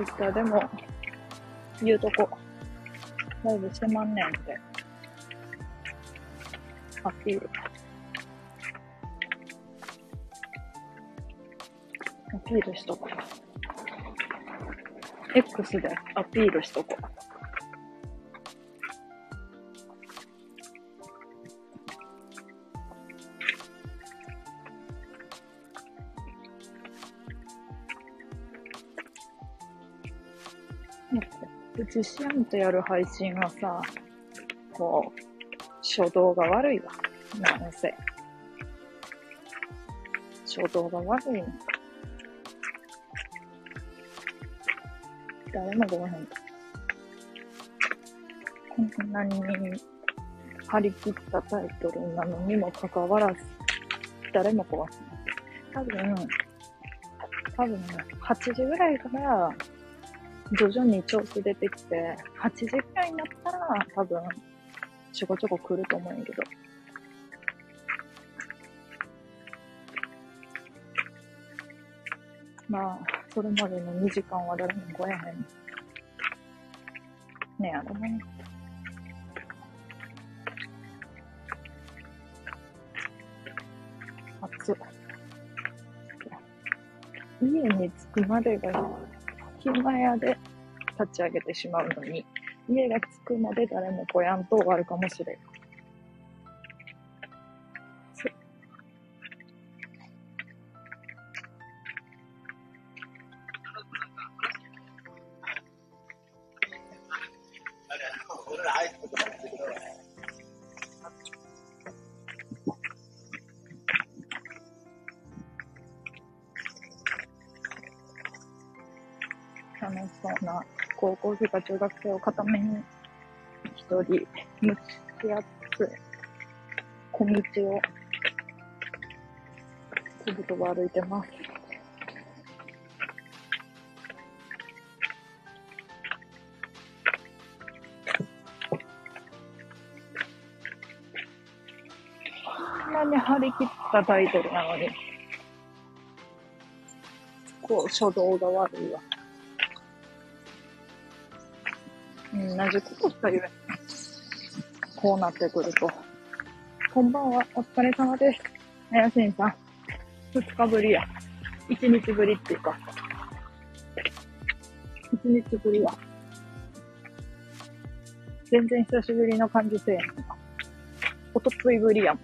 ツイッターでも言うとこ、ライブしてまんねんって。アピール。アピールしとこう。X でアピールしとこう。シアンとやる配信はさ、こう、初動が悪いわ。なんせ。初動が悪いの。誰もごめん。こんなに張り切ったタイトルなのにもかかわらず、誰も壊すない。多分、多分、8時ぐらいから、徐々に調子出てきて、8時ぐらいになったら、多分、ちょこちょこ来ると思うんやけど。まあ、それまでの2時間は誰も来えへん。ねやろね。暑っ。家に着くまでが暇やで立ち上げてしまうのに、家が着くまで誰も来やんと終わるかもしれん。校生か中学生を片目に一人蒸し暑い小道をとぶとぶ歩いてます。こんなに張り切ったタイトルなのに、こう初動が悪いわ。じことしか言えない。こうなってくると。こんばんは、お疲れ様です。あやしんさん。二日ぶりや。一日ぶりっていうか。一日ぶりや。全然久しぶりの感じせえへんな。おとついぶりやん。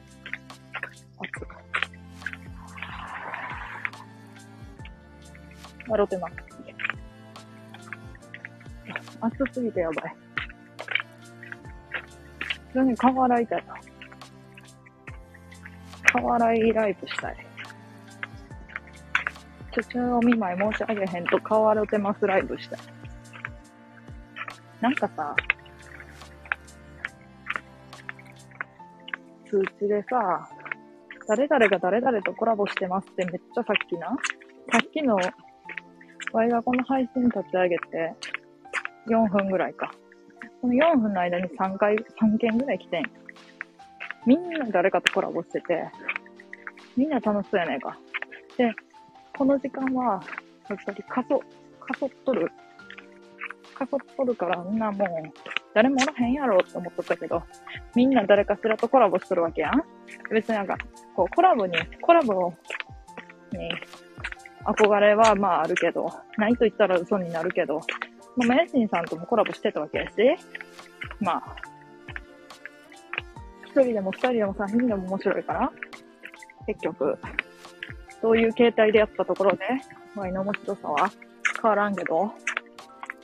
笑ってます。暑すぎてやばい。普通に顔洗いたいな。顔洗いライブしたい。ちょちょお見舞い申し上げへんと顔洗ってますライブしたい。なんかさ、通知でさ、誰々が誰々とコラボしてますってめっちゃさっきな。さっきの、ワイがこの配信立ち上げて、4分ぐらいか。この4分の間に3回、3件ぐらい来てん。みんな誰かとコラボしてて、みんな楽しそうやねんか。で、この時間は、やっぱりかそ、かそっとる。かそっとるからみんなもう、誰もおらへんやろって思っとったけど、みんな誰かしらとコラボしとるわけやん。別になんか、こう、コラボに、コラボに、憧れはまああるけど、ないと言ったら嘘になるけど、まあ、マヤシンさんともコラボしてたわけやし、まあ、一人でも二人でも三人でも面白いから、結局、そういう形態でやったところで、ワイの面白さは変わらんけど、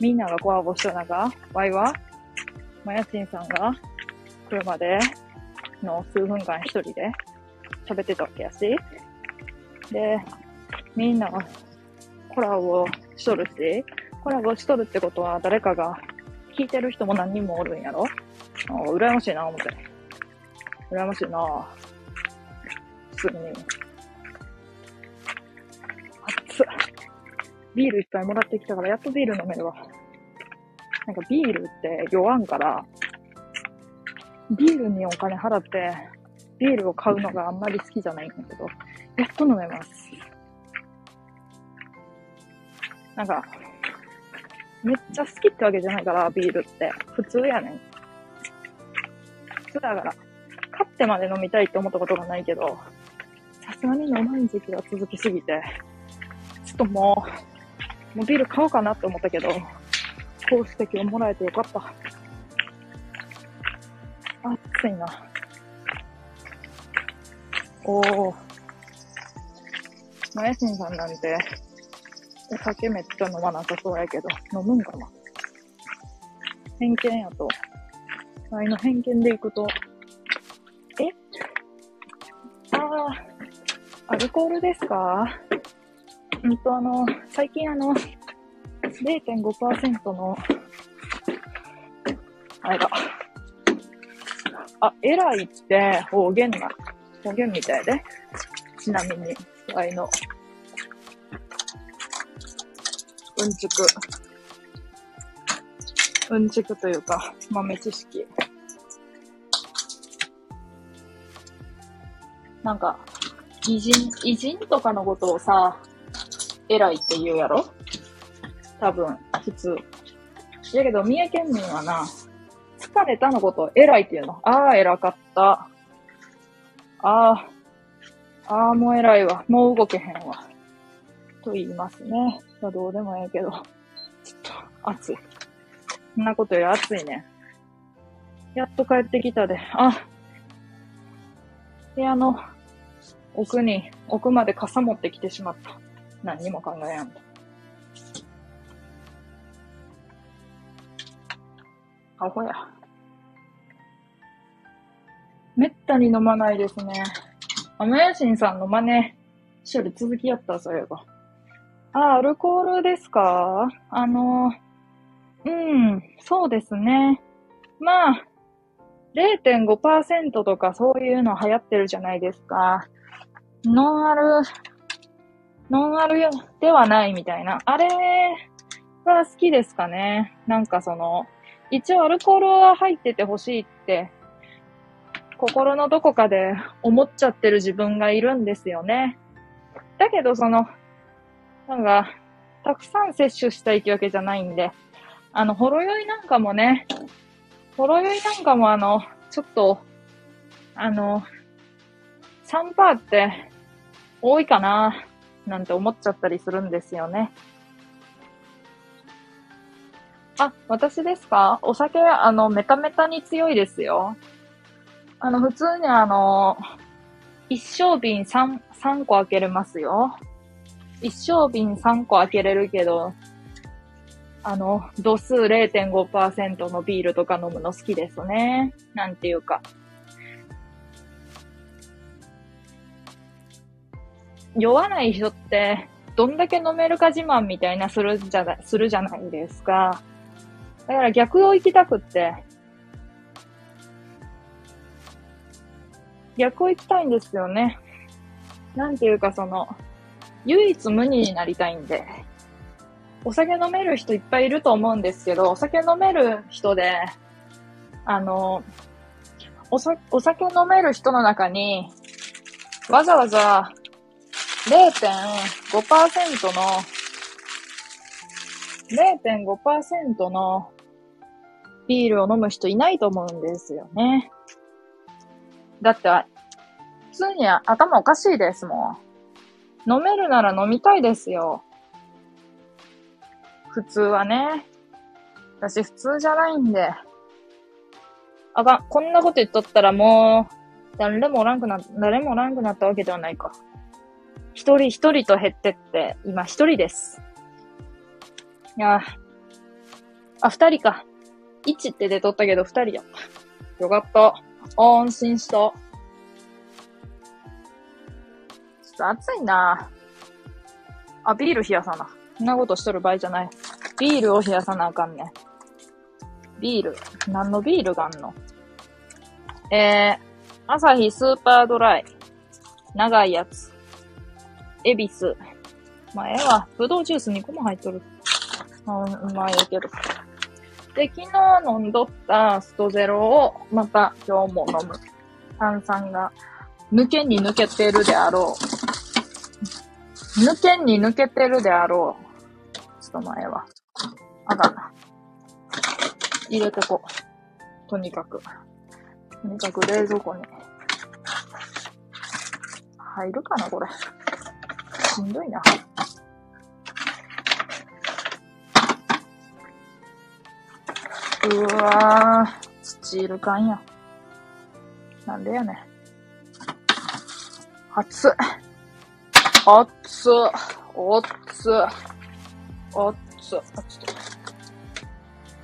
みんながコラボした中、ワイは、マヤシンさんが車での数分間一人で喋ってたわけやし、で、みんながコラボしとるし、コラボしとるってことは誰かが聞いてる人も何人もおるんやろ？あ羨ましいな、思って。羨ましいな普通に。暑っ。ビールいっぱいもらってきたから、やっとビール飲めるわ。なんかビールって酔わんから、ビールにお金払って、ビールを買うのがあんまり好きじゃないんだけど、やっと飲めます。なんか、めっちゃ好きってわけじゃないから、ビールって。普通やねん。普通だから、買ってまで飲みたいって思ったことがないけど、さすがに飲まん時期が続きすぎて、ちょっともう、もうビール買おうかなって思ったけど、こう指摘をもらえてよかった。暑いな。おー。まやしんさんなんて、お酒めっちゃ飲まなさそうやけど、飲むんかな？偏見やと。あいの偏見でいくと、え？ああ、アルコールですか？うんと、あの、最近あの、0.5%の、あれだ。あ、偉いって方言な、方言みたいで。ちなみに、あいの、うんちく。うんちくというか、豆知識。なんか、偉人、偉人とかのことをさ、偉いって言うやろ？多分、普通。やけど、三重県民はな、疲れたのことを偉いって言うの。ああ、偉かった。ああ、ああ、もう偉いわ。もう動けへんわ。と言いますね。まあ、どうでもええけど。ちょっと、暑い。そんなことより暑いね。やっと帰ってきたで。あ、部屋の奥に、奥まで傘持ってきてしまった。何にも考えやんと。アホや。めったに飲まないですね。アメヤシンさんの真似、しょる続きやった、そういえば。あ、アルコールですか？あの、うん、そうですね。まあ、0.5%とかそういうの流行ってるじゃないですか。ノンアル、ノンアルではないみたいな。あれが好きですかね。なんかその、一応アルコールは入っててほしいって、心のどこかで思っちゃってる自分がいるんですよね。だけどその、なんか、たくさん摂取したいってわけじゃないんで、あの、ほろ酔いなんかもね、ほろ酔いなんかもあの、ちょっと、あの、3%って多いかな、なんて思っちゃったりするんですよね。あ、私ですか？お酒、あの、メタメタに強いですよ。あの、普通にあの、一升瓶3、3個開けれますよ。一升瓶3個開けれるけど、あの、度数0.5%のビールとか飲むの好きですね。なんていうか。酔わない人って、どんだけ飲めるか自慢みたいなするじゃな、するじゃないですか。だから逆を行きたくって、逆を行きたいんですよね。なんていうかその、唯一無二になりたいんで、お酒飲める人いっぱいいると思うんですけど、お酒飲める人で、あの、おさ、お酒飲める人の中に、わざわざ0.5%の、0.5%のビールを飲む人いないと思うんですよね。だって、普通に頭おかしいですもん。飲めるなら飲みたいですよ。普通はね。私普通じゃないんで。あかん。こんなこと言っとったらもう、誰もおらんくな、誰もおらんくなったわけではないか。一人一人と減ってって、今一人です。いやあ、二人か。一って出とったけど二人や。よかった。安心した。暑いなあ、ビール冷やさな。そんなことしとる場合じゃない。ビールを冷やさなあかんね。ビール。何のビールがあんの？えー、アサヒスーパードライ。長いやつ。エビス。まあ、ええわ。ぶどうジュース2個も入っとる。あうまいけど。で、昨日飲んどったストゼロを、また今日も飲む。炭酸が、抜けに抜けてるであろう。抜けんに抜けてるであろう。ちょっと前は。あかんな。入れてこう。とにかく。とにかく冷蔵庫に。入るかな、これ。しんどいな。うわぁ、スチール缶や。なんでやねん。熱っ。熱っつ。おっつ。おっつ。あ、ちょっ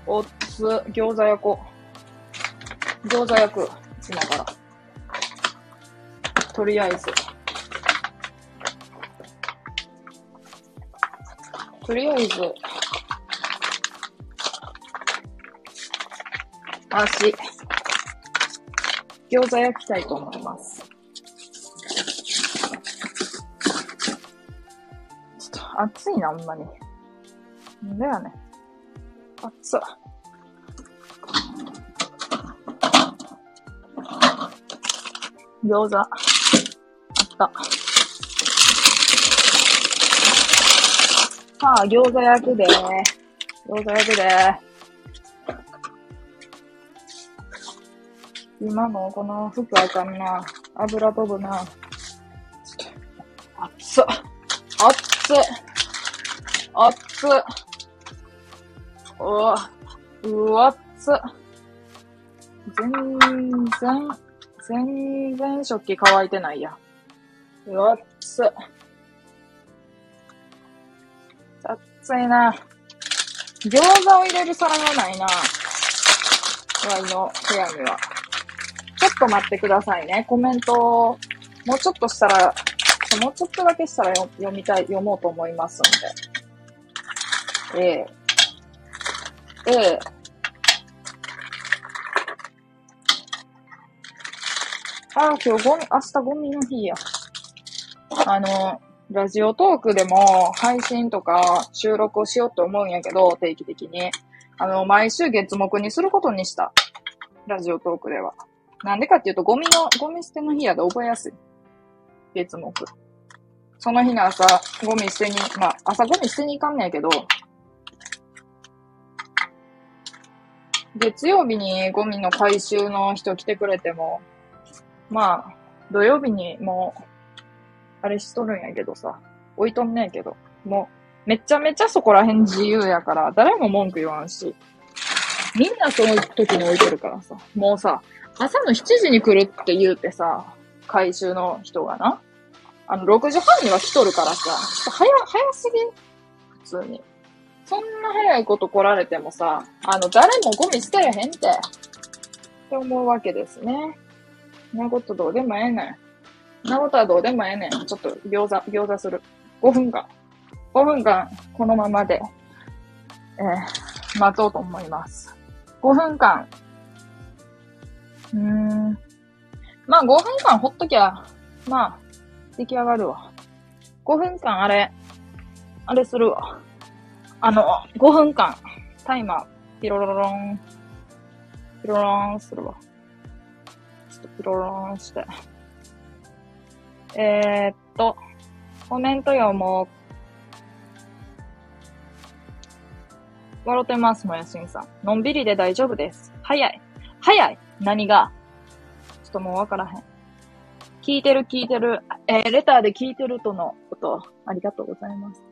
と。おっつ。餃子焼こう。餃子焼く。今から。とりあえず。とりあえず、足、餃子焼きたいと思います。暑いな、ほんまに。んだよね。暑っ。餃子。あった。さあ、餃子焼くで餃子焼くで今のこの服あかんな。油飛ぶな。熱っ。熱っ。熱っ。うわ、うわっつ。全然、全然食器乾いてないや。うわっつ。熱いな。餃子を入れる皿がないな。ワイの部屋には。ちょっと待ってくださいね。コメントを、もうちょっとしたら、もうちょっとだけしたら読みたい、読もうと思いますんで。ええええああ、今日ゴミ、明日ゴミの日や。あの、ラジオトークでも配信とか収録をしようと思うんやけど、定期的に。あの、毎週月目にすることにした。ラジオトークでは。なんでかっていうと、ゴミの、ゴミ捨ての日やで覚えやすい。月目。その日の朝、ゴミ捨てに、まあ、朝ゴミ捨てに行かんねやけど、月曜日にゴミの回収の人来てくれても、まあ、土曜日にもう、あれしとるんやけどさ、置いとんねんけど、もう、めちゃめちゃそこら辺自由やから、誰も文句言わんし、みんなその時に置いてるからさ、もうさ、朝の7時に来るって言うてさ、回収の人がな。あの、6時半には来とるからさ、ちょっと早、早すぎ普通に。そんな早いこと来られてもさ、あの、誰もゴミ捨てやへんて。って思うわけですね。んなことどうでもええねん。そんなことはどうでもええねん。ちょっと餃子、餃子する。5分間。5分間、このままで、えー、待とうと思います。5分間、うーん。まあ5分間ほっときゃ、まあ、出来上がるわ。5分間あれ、あれするわ。あの、5分間、タイマー、ピロロロン、ピロロンするわ。ちょっとピロロンして。えー、っと、コメント読もう。笑ってます、もやしんさん。のんびりで大丈夫です。早い。早い何が？ちょっともうわからへん。聞いてる聞いてる。えー、レターで聞いてるとのこと、ありがとうございます。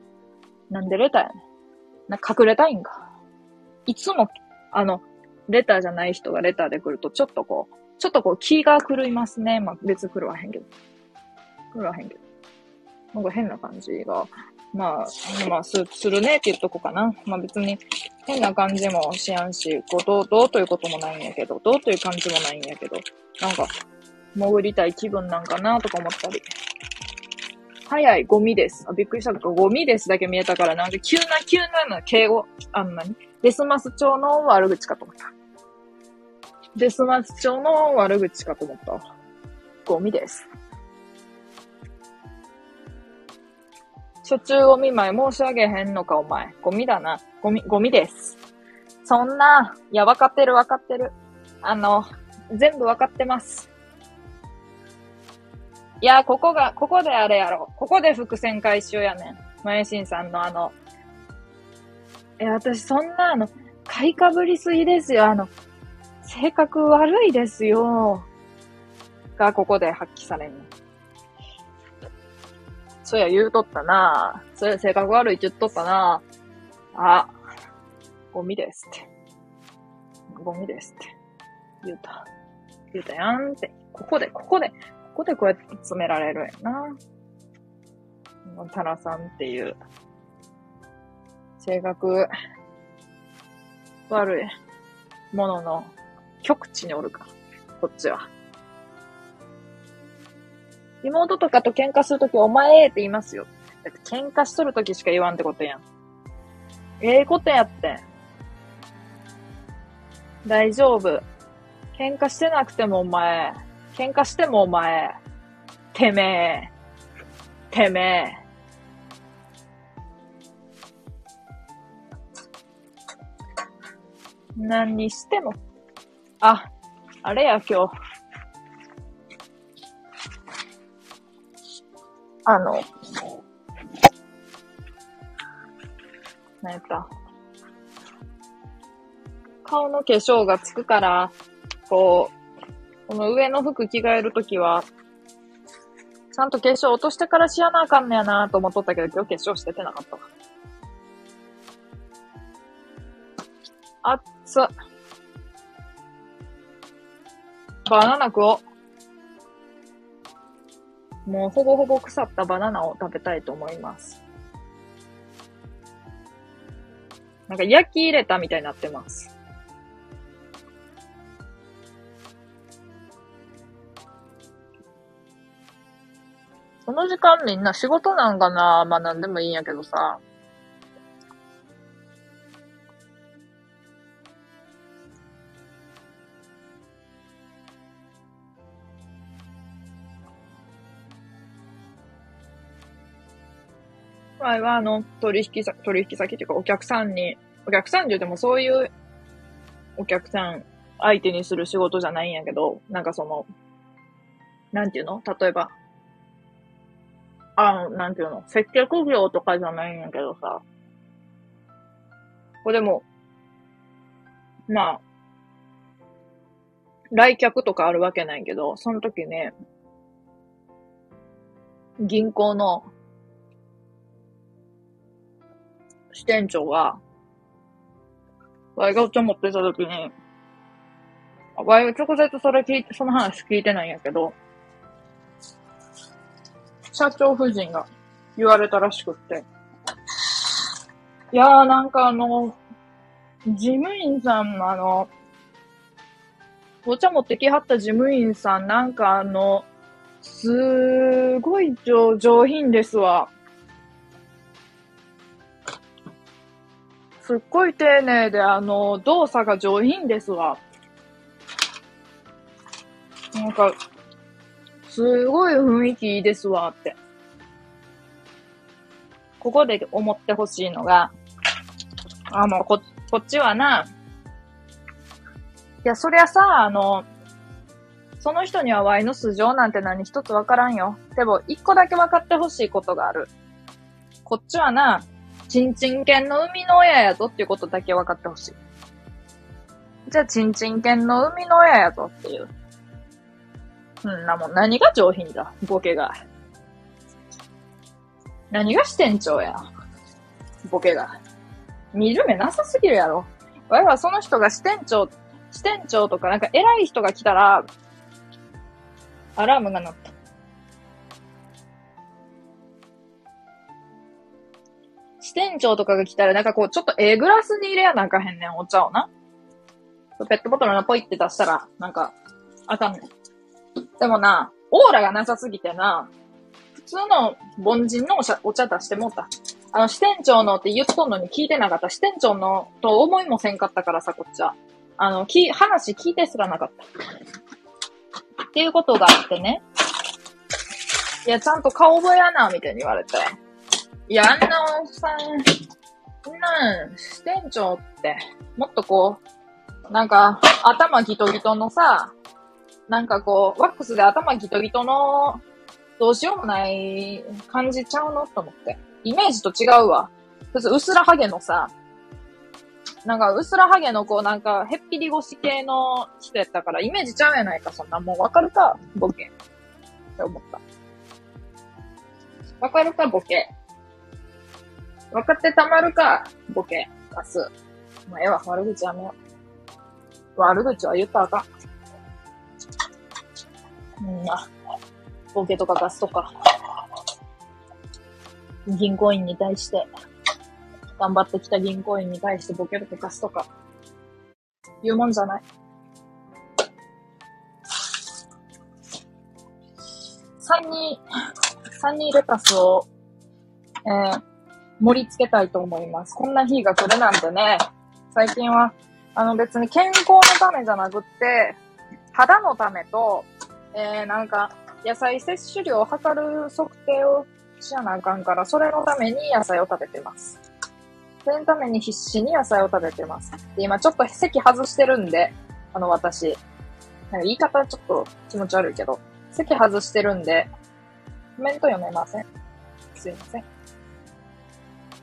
なんでレターやねん。な、隠れたいんか。いつも、あの、レターじゃない人がレターで来ると、ちょっとこう、ちょっとこう気が狂いますね。まあ、別狂わへんけど。狂わへんけど。なんか変な感じがまあ、まあ、す、するねって言っとこうかな。まあ別に変な感じもしやんし、こう、どう、どうということもないんやけど、どうという感じもないんやけど、なんか、潜りたい気分なんかなとか思ったり。早い、ゴミです。あ、びっくりした、ゴミですだけ見えたから、なんか急な、急なの敬語、あんなに、デスマス町の悪口かと思った。デスマス町の悪口かと思った。ゴミです。初中お見舞い申し上げへんのか、お前。ゴミだな。ゴミ、ゴミです。そんな、いや、わかってるわかってる。あの、全部わかってます。いや、ここが、ここであれやろ。ここで伏線回収やねん。まゆしんさんのあの、え、私そんなあの、買いかぶりすぎですよ。あの、性格悪いですよ。が、ここで発揮されんの。そうや、言うとったなそうや、性格悪いって言っとったなあ、ゴミですって。ゴミですって。言うた。言うたやんって。ここで、ここで、ここでこうやって詰められるんやな。タラさんっていう、性格悪いものの極地におるか。こっちは。妹とかと喧嘩するとき、お前って言いますよ。だって喧嘩しとるときしか言わんってことやん。ええことやって。大丈夫。喧嘩してなくてもお前。喧嘩してもお前。てめえ。てめえ。何にしても。あ、あれや今日。あの、何やった。顔の化粧がつくから、こう、この上の服着替えるときは、ちゃんと化粧落としてからしやなあかんねやなと思っとったけど、今日化粧しててなかったわ。あっつ。バナナ食おう。もうほぼほぼ腐ったバナナを食べたいと思います。なんか焼き入れたみたいになってます。その時間みんな仕事なんかな？まあなんでもいいんやけどさ。前はあの、取引先、取引先っていうかお客さんに、お客さんって言ってもそういうお客さん相手にする仕事じゃないんやけど、なんかその、なんていうの？例えば、あの、なんていうの接客業とかじゃないんやけどさ、これでも、まあ、来客とかあるわけないけど、その時ね、銀行の支店長が、ワイがお茶持ってた時に、ワイは直接それ聞いて、その話聞いてないんやけど、社長夫人が言われたらしくって。いやーなんかあの、事務員さんのあの、お茶持ってきはった事務員さんなんかあの、すごい上上品ですわ。すっごい丁寧で、あの、動作が上品ですわ。なんか、すごい雰囲気いいですわって。ここで思ってほしいのが、あ、もうこ、こっちはな、いや、そりゃさ、あの、その人にはワイの素性なんて何一つわからんよ。でも、一個だけ分かってほしいことがある。こっちはな、ちんちん犬の生みの親やぞっていうことだけ分かってほしい。じゃあ、ちんちん犬の生みの親やぞっていう。そんなもん、何が上品だ、ボケが。何が支店長や、ボケが。見る目なさすぎるやろ。わいはその人が支店長、支店長とかなんか偉い人が来たら、アラームが鳴った。支店長とかが来たら、なんかこう、ちょっとええグラスに入れやなんかへんねん、お茶をな。ペットボトルのポイって出したら、なんか、あかんねん。でもな、オーラがなさすぎてな、普通の凡人のお茶お茶出してもうた。あの、支店長のって言っとんのに聞いてなかった。支店長のと思いもせんかったからさ、こっちは。あの、き、話聞いてすらなかった。っていうことがあってね。いや、ちゃんと顔覚えやな、みたいに言われて。いや、あんなおっさん、んなん、支店長って、もっとこう、なんか、頭ギトギトのさ、なんかこう、ワックスで頭ギトギトの、どうしようもない感じちゃうのと思って。イメージと違うわ。普通、薄らハゲのさ、なんか、薄らハゲのこう、なんか、へっぴり腰系の人やったから、イメージちゃうやないか、そんな。もうわかるか、ボケ。って思った。わかるか、ボケ。分かってたまるか、ボケ。ガス。まあ、ええわ、悪口やめよう。悪口は言ったらあかん。うんな。ボケとかガスとか。銀行員に対して、頑張ってきた銀行員に対してボケとかガスとか、言うもんじゃない。三人、三人レタスを、えー、盛り付けたいと思います。こんな日が来るなんてね、最近は、あの別に健康のためじゃなくって、肌のためと、えー、なんか、野菜摂取量を測る測定をしなあかんから、それのために野菜を食べてます。それのために必死に野菜を食べてます。で、今ちょっと席外してるんで、あの私、なんか言い方ちょっと気持ち悪いけど、席外してるんで、コメント読めません。すいません。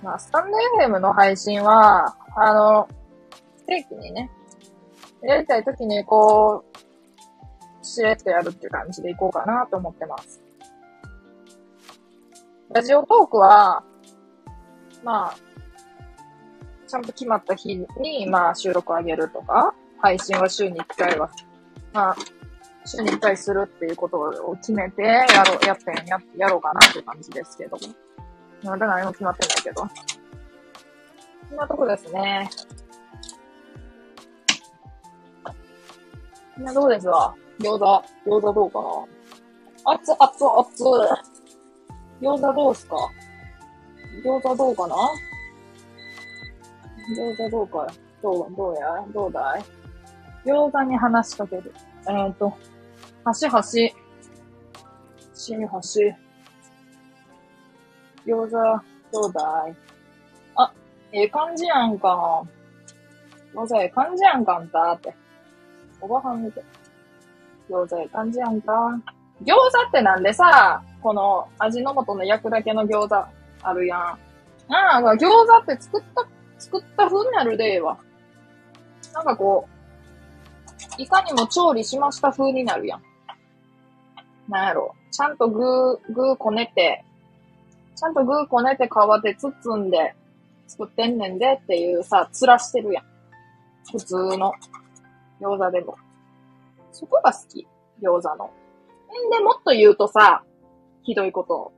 まあ、スタンド FM の配信は、あの、定期にね、やりたい時にこう、しれっとやるっていう感じでいこうかなと思ってます。ラジオトークは、まあ、ちゃんと決まった日に、まあ、収録上げるとか、配信は週に1回は、まあ、週に1回するっていうことを決めて、やろう、やって、や、やろうかなっていう感じですけども。まだ何も決まってないけど。こんなとこですね。こんなとこですわ。餃子、餃子どうかな？熱、熱、熱。餃子どうすか？餃子どうかな？餃子どうかどう、どうや？どうだい？餃子に話しかける。えっ、ー、と、端端。し端。餃子、どうだい？あ、ええ感じやんか。餃子ええ感じやんかんたって。おばはん見て。餃子ええ感じやんか。餃子ってなんでさ、この味の素の焼くだけの餃子あるやん。ああ、餃子って作った、作った風になるでええわ。なんかこう、いかにも調理しました風になるやん。なんやろ。ちゃんと具、具こねて、ちゃんと具こねて皮で包んで作ってんねんでっていうさ、つらしてるやん。普通の餃子でも。そこが好き。餃子の。んで、もっと言うとさ、ひどいことを。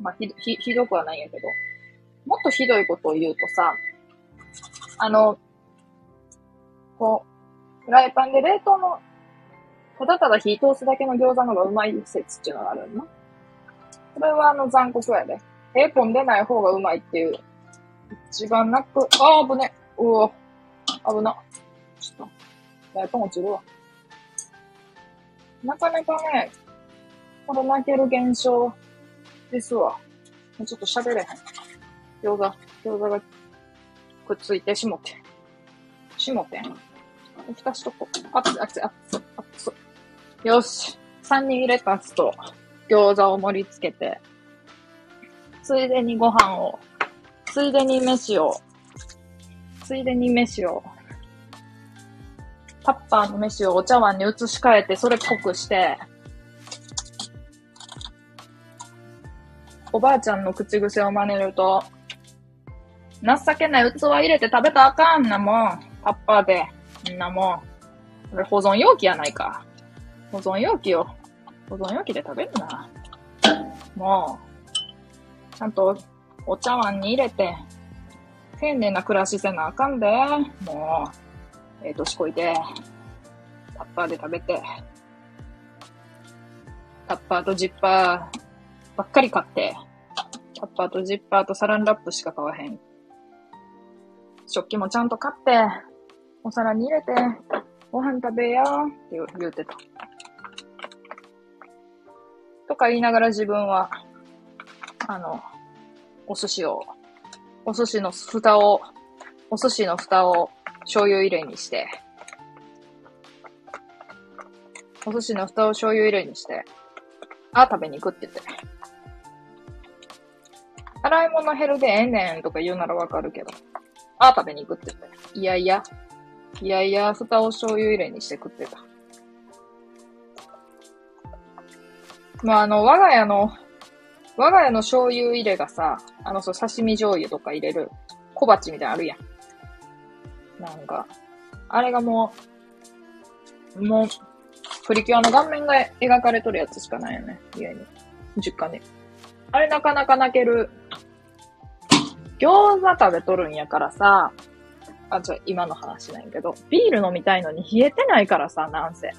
まあ、ひ、ひ、ひどくはないんやけど。もっとひどいことを言うとさ、あの、こう、フライパンで冷凍の、ただただ火通すだけの餃子の方がうまい説っていうのがあるのそれはあの残酷やで。え、混んでない方がうまいっていう。一番なく、あー、危ね。うお、危な。ちょっと、大根落ちるわ。なかなかね、この泣ける現象ですわ。ちょっと喋れへん。餃子、餃子がくっついてしもて。しもて。浸しとこう。あっつ、あっつ、あっつ、あっつ。よし。3人入れたつと、餃子を盛り付けて、ついでにご飯を、ついでに飯を、ついでに飯を、タッパーの飯をお茶碗に移し替えて、それっぽくして、おばあちゃんの口癖を真似ると、情けない器入れて食べたあかんなもん。タッパーで。んなもん。これ保存容器やないか。保存容器を保存容器で食べるな。もう、ちゃんとお茶碗に入れて、丁寧な暮らしせなあかんで。もう、えー、年こいて、タッパーで食べて、タッパーとジッパーばっかり買って、タッパーとジッパーとサランラップしか買わへん。食器もちゃんと買って、お皿に入れて、ご飯食べやーって言うてた。とか言いながら自分は、あの、お寿司を、お寿司の蓋を、お寿司の蓋を醤油入れにして、お寿司の蓋を醤油入れにして、あ、食べに行くって言って。洗い物減るでええねんとか言うならわかるけど。あ、食べに行くって言って。いやいや、いやいや、蓋を醤油入れにして食ってた。まあ、あの、我が家の、我が家の醤油入れがさ、あの、そう、刺身醤油とか入れる小鉢みたいなのあるやん。なんか、あれがもう、もう、プリキュアの顔面が描かれとるやつしかないよね。家に。実家に。あれなかなか泣ける。餃子食べとるんやからさ、あ、じゃ今の話なんやけど、ビール飲みたいのに冷えてないからさ、なんせ。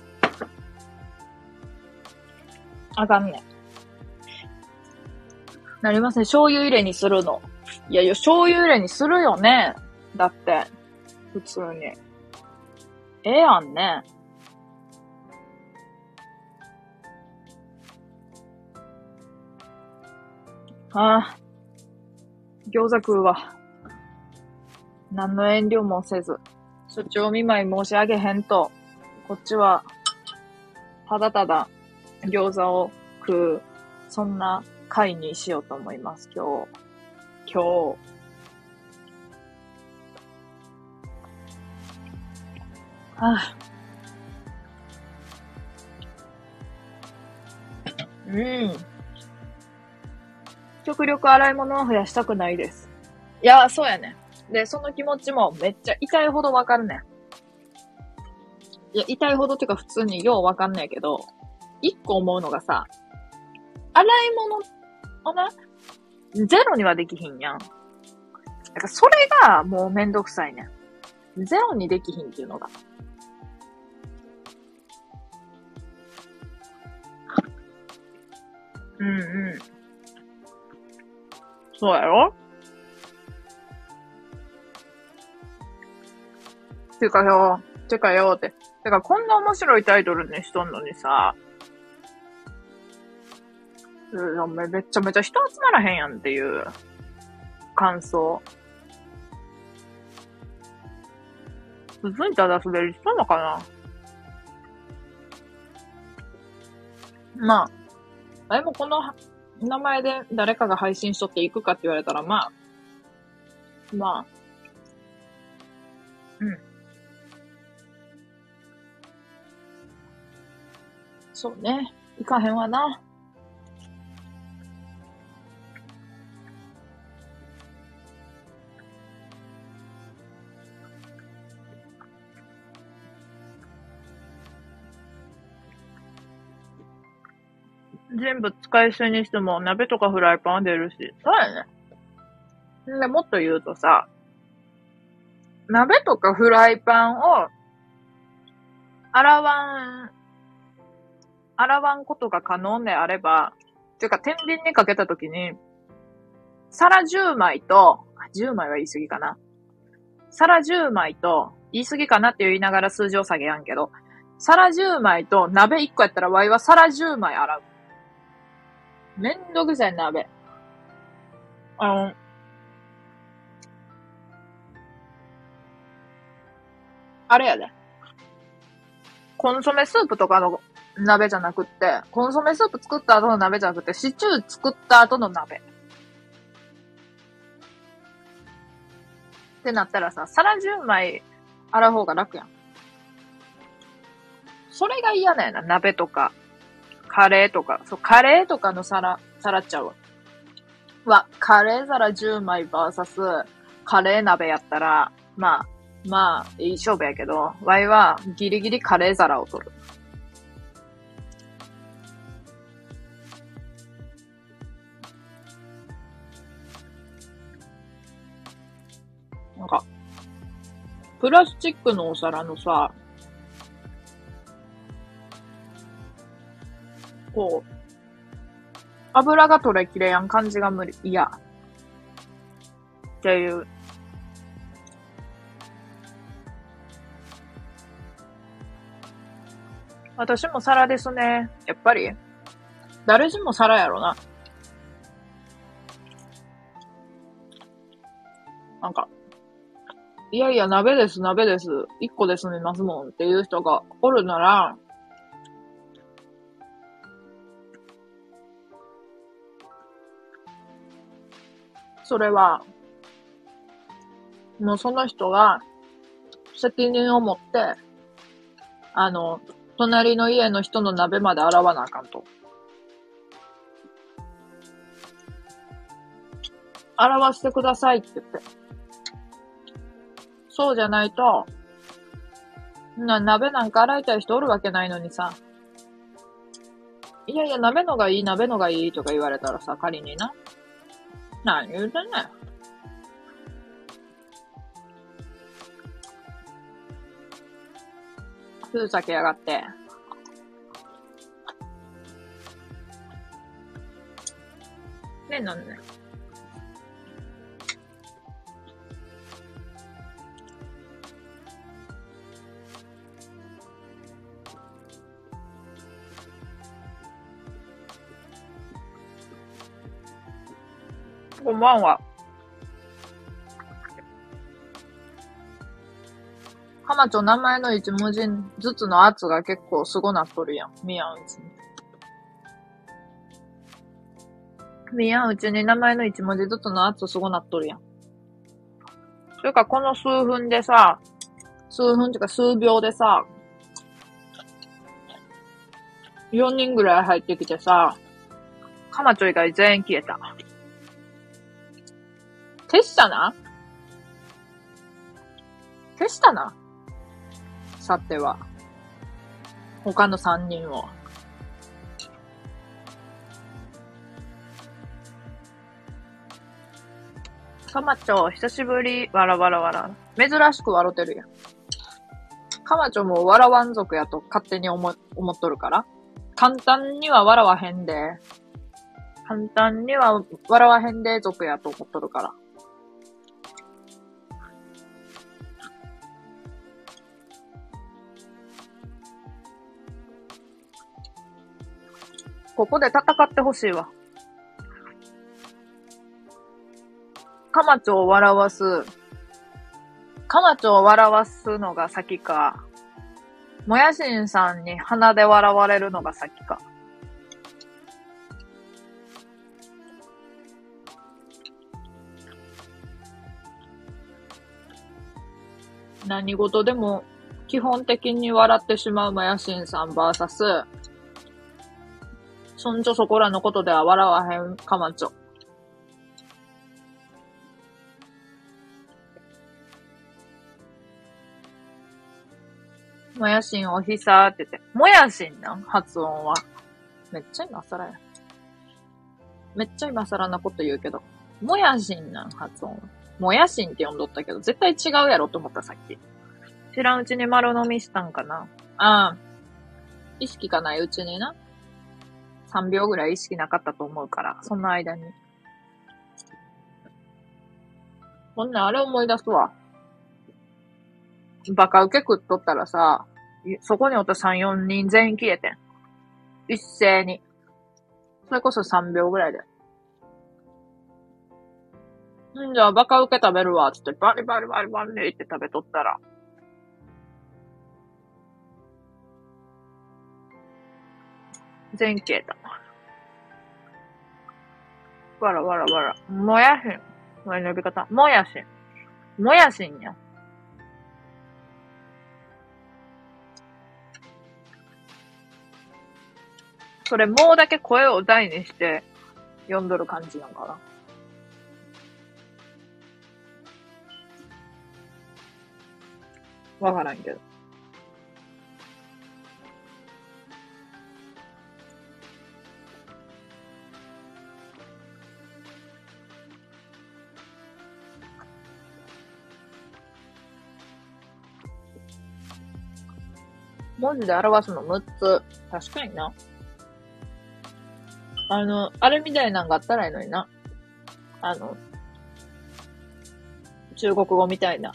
あかんね。なりません。醤油入れにするの。いやいや、醤油入れにするよね。だって。普通に。ええやんね。ああ。餃子食うわ。何の遠慮もせず。所長見舞い申し上げへんと。こっちは、ただただ餃子を食う、そんな回にしようと思います、今日。今日。あ、うん。極力洗い物を増やしたくないです。いや、そうやね。で、その気持ちもめっちゃ痛いほどわかるねん。いや、痛いほどっていうか普通にようわかんないけど、一個思うのがさ、洗い物をな、ゼロにはできひんやん。だからそれがもうめんどくさいねん。ゼロにできひんっていうのが。うんうん。そうやろ？てかよ、てかよって。てかこんな面白いタイトルにしとんのにさ、うん、めちゃめちゃ人集まらへんやんっていう感想。普通にただ滑りしたのかな？まあ、あれもこの名前で誰かが配信しとっていくかって言われたら、まあ、まあ、うん。そうね。行かへんわな。全部使い捨てにしても鍋とかフライパンは出るし。そうやね。で、もっと言うとさ、鍋とかフライパンを洗わん、洗わんことが可能であれば、ていうか天秤にかけたときに、皿10枚と、10枚は言い過ぎかな。皿10枚と、言い過ぎかなって言いながら数字を下げやんけど、皿10枚と鍋1個やったらワイは皿10枚洗う。めんどくさい鍋。あの、あれやで。コンソメスープとかの鍋じゃなくって、コンソメスープ作った後の鍋じゃなくて、シチュー作った後の鍋。ってなったらさ、皿10枚洗う方が楽やん。それが嫌だよな、鍋とか。カレーとか、そう、カレーとかの皿、皿っちゃうわ。わ、カレー皿10枚バーサス、カレー鍋やったら、まあ、まあ、いい勝負やけど、ワイはギリギリカレー皿を取る。なんか、プラスチックのお皿のさ、こう、油が取れきれやん感じが無理。嫌。っていう。私も皿ですね。やっぱり。誰しも皿やろな。なんか、いやいや、鍋です、鍋です。一個で済みますもんっていう人がおるなら、それは、もうその人が責任を持って、あの、隣の家の人の鍋まで洗わなあかんと。洗わしてくださいって言って。そうじゃないと、な、鍋なんか洗いたい人おるわけないのにさ。いやいや、鍋のがいい、鍋のがいいとか言われたらさ、仮にな。何言うてんねん。ふざけやがって。ね、なんね。こんばんは。かまちょ名前の一文字ずつの圧が結構すごなっとるやん。見やんうちに。見やんうちに名前の一文字ずつの圧すごなっとるやん。それかこの数分でさ、数分っていうか数秒でさ、4人ぐらい入ってきてさ、かまちょ以外全員消えた。消したな？消したな？さては。他の三人を。かまちょ、久しぶり、わらわらわら。珍しく笑ってるやん。かまちょも笑わん族やと勝手に思、思っとるから。簡単には笑わへんで。簡単には笑わへんで族やと思っとるから。ここで戦ってほしいわ。カマチョを笑わす。カマチョを笑わすのが先か。もやしんさんに鼻で笑われるのが先か。何事でも基本的に笑ってしまうもやしんさんバーサスそんじょそこらのことでは笑わへんかまちょ。もやしんおひさーってて。もやしんなん発音は。めっちゃ今更や。めっちゃ今更なこと言うけど。もやしんなん発音は。もやしんって呼んどったけど、絶対違うやろと思ったさっき。知らんうちに丸飲みしたんかな。ああ。意識がないうちにな。3秒ぐらい意識なかったと思うから、その間に。ほんなあれ思い出すわ。バカ受け食っとったらさ、そこにおった3、4人全員消えてん。一斉に。それこそ3秒ぐらいで。んじゃあ、バカ受け食べるわ、つって、バリバリバリバリって食べとったら、全消えた。わらわらわら。もやしん。前の呼び方。もやしん。もやしんや。それ、もうだけ声を大にして読んどる感じなんかな。わからんけど。文字で表すの6つ。確かにな。あの、あれみたいなんがあったらいいのにな。あの、中国語みたいな。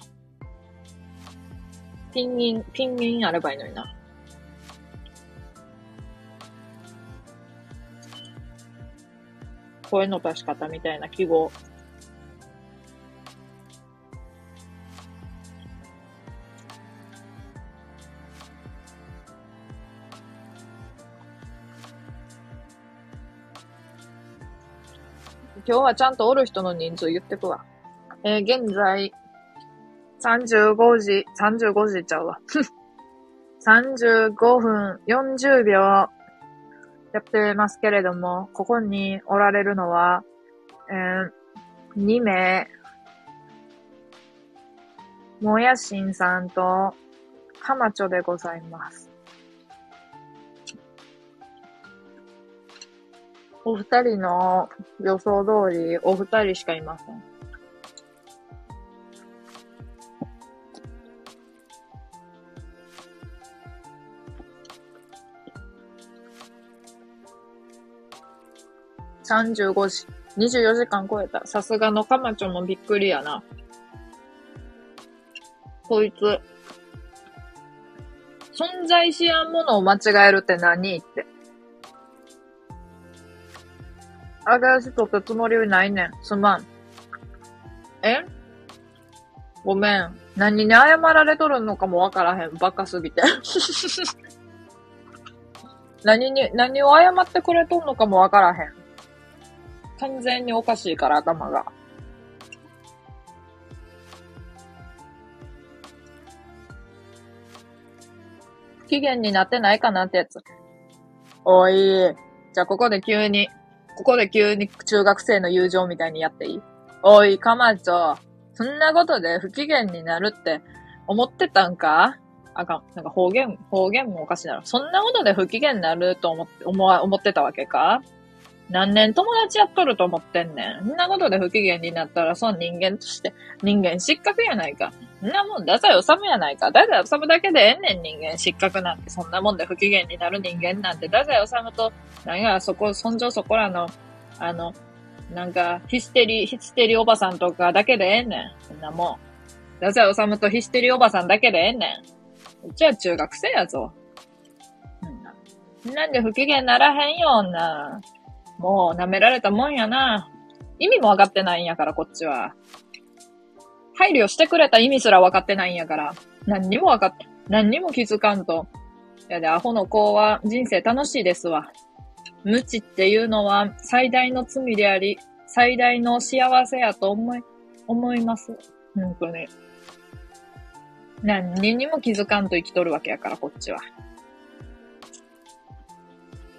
ピンギン、ピンギンあればいいのにな。声の出し方みたいな記号。今日はちゃんとおる人の人数言ってくわ。えー、現在、35時、35時ちゃうわ。35分40秒やってますけれども、ここにおられるのは、えー、2名、もやしんさんと、かまちょでございます。お二人の予想通り、お二人しかいません。35時、24時間超えた。さすがのかまちょもびっくりやな。こいつ。存在しやんものを間違えるって何って。あがしとったつもりはないねん。すまん。え？ごめん。何に謝られとるのかもわからへん。バカすぎて。何に、何を謝ってくれとんのかもわからへん。完全におかしいから頭が。不機嫌になってないかなってやつ。おい。じゃあここで急にここで急に中学生の友情みたいにやっていい？おい、かまちょ。そんなことで不機嫌になるって思ってたんか？あかん。なんか方言、方言もおかしいだろ。そんなことで不機嫌になると思って、思わ、思ってたわけか？何年友達やっとると思ってんねん。そんなことで不機嫌になったら、その人間として人間失格やないか。んなもん、太宰治やないか。太宰治だけでええねん、人間失格なんて。そんなもんで不機嫌になる人間なんて、太宰治と、なんや、そこ、そんじょそこらの、あの、なんか、ヒステリ、ヒステリおばさんとかだけでええねん。そんなもん。太宰治とヒステリおばさんだけでええねん。うちは中学生やぞ。なんで不機嫌ならへんよ、女。もう舐められたもんやな。意味も分かってないんやから、こっちは。配慮してくれた意味すら分かってないんやから。何にも分かって、何にも気づかんと。いやで、アホの子は人生楽しいですわ。無知っていうのは最大の罪であり、最大の幸せやと思い、思います。本当に。何にも気づかんと生きとるわけやから、こっちは。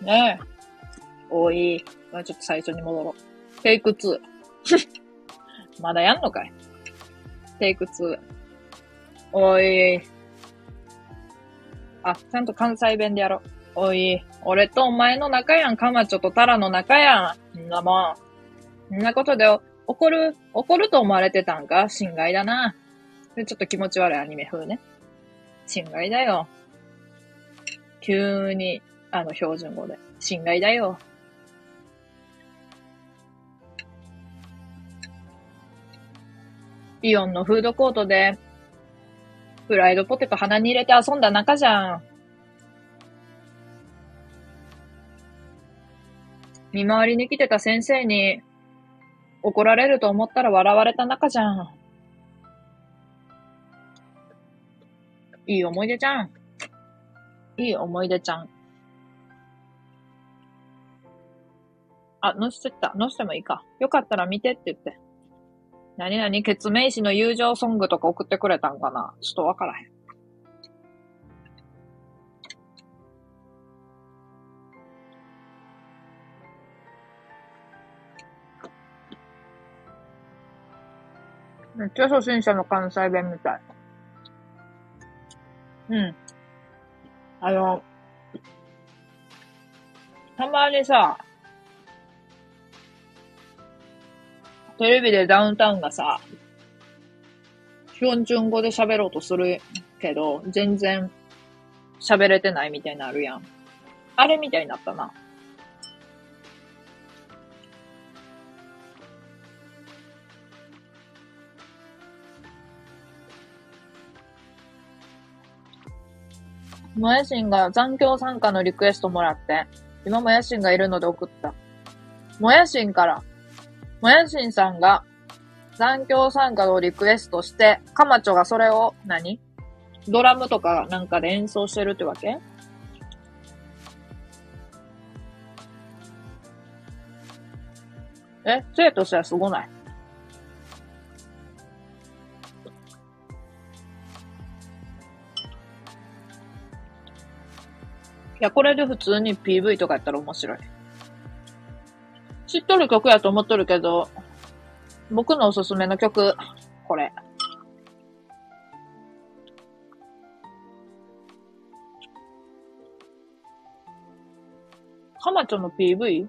ねえ。おい。まあ、ちょっと最初に戻ろう。テイク2。まだやんのかいテイク2。おい。あ、ちゃんと関西弁でやろう。おい。俺とお前の仲やん。カマチョとタラの仲やん。んなもん。んなことで怒る、怒ると思われてたんか？心外だな。ちょっと気持ち悪いアニメ風ね。心外だよ。急に、あの、標準語で。心外だよ。イオンのフードコートで、フライドポテト鼻に入れて遊んだ中じゃん。見回りに来てた先生に怒られると思ったら笑われた中じゃん。いい思い出じゃん。いい思い出じゃん。あ、乗せてた。乗せてもいいか。よかったら見てって言って。何々、決命詞の友情ソングとか送ってくれたんかな？ちょっとわからへん。めっちゃ初心者の関西弁みたい。うん。あの、たまにさ、テレビでダウンタウンがさ、ヒョンチュン語で喋ろうとするけど、全然喋れてないみたいになるやん。あれみたいになったな。もやしんが残響参加のリクエストもらって、今もやしんがいるので送った。もやしんから、もやしんさんが残響参加をリクエストして、かまちょがそれを何？ドラムとかなんかで演奏してるってわけ？え、生としてはすごない？いや、これで普通に PV とかやったら面白い。知っとる曲やと思っとるけど、僕のおすすめの曲、これ。カマチョの PV?PV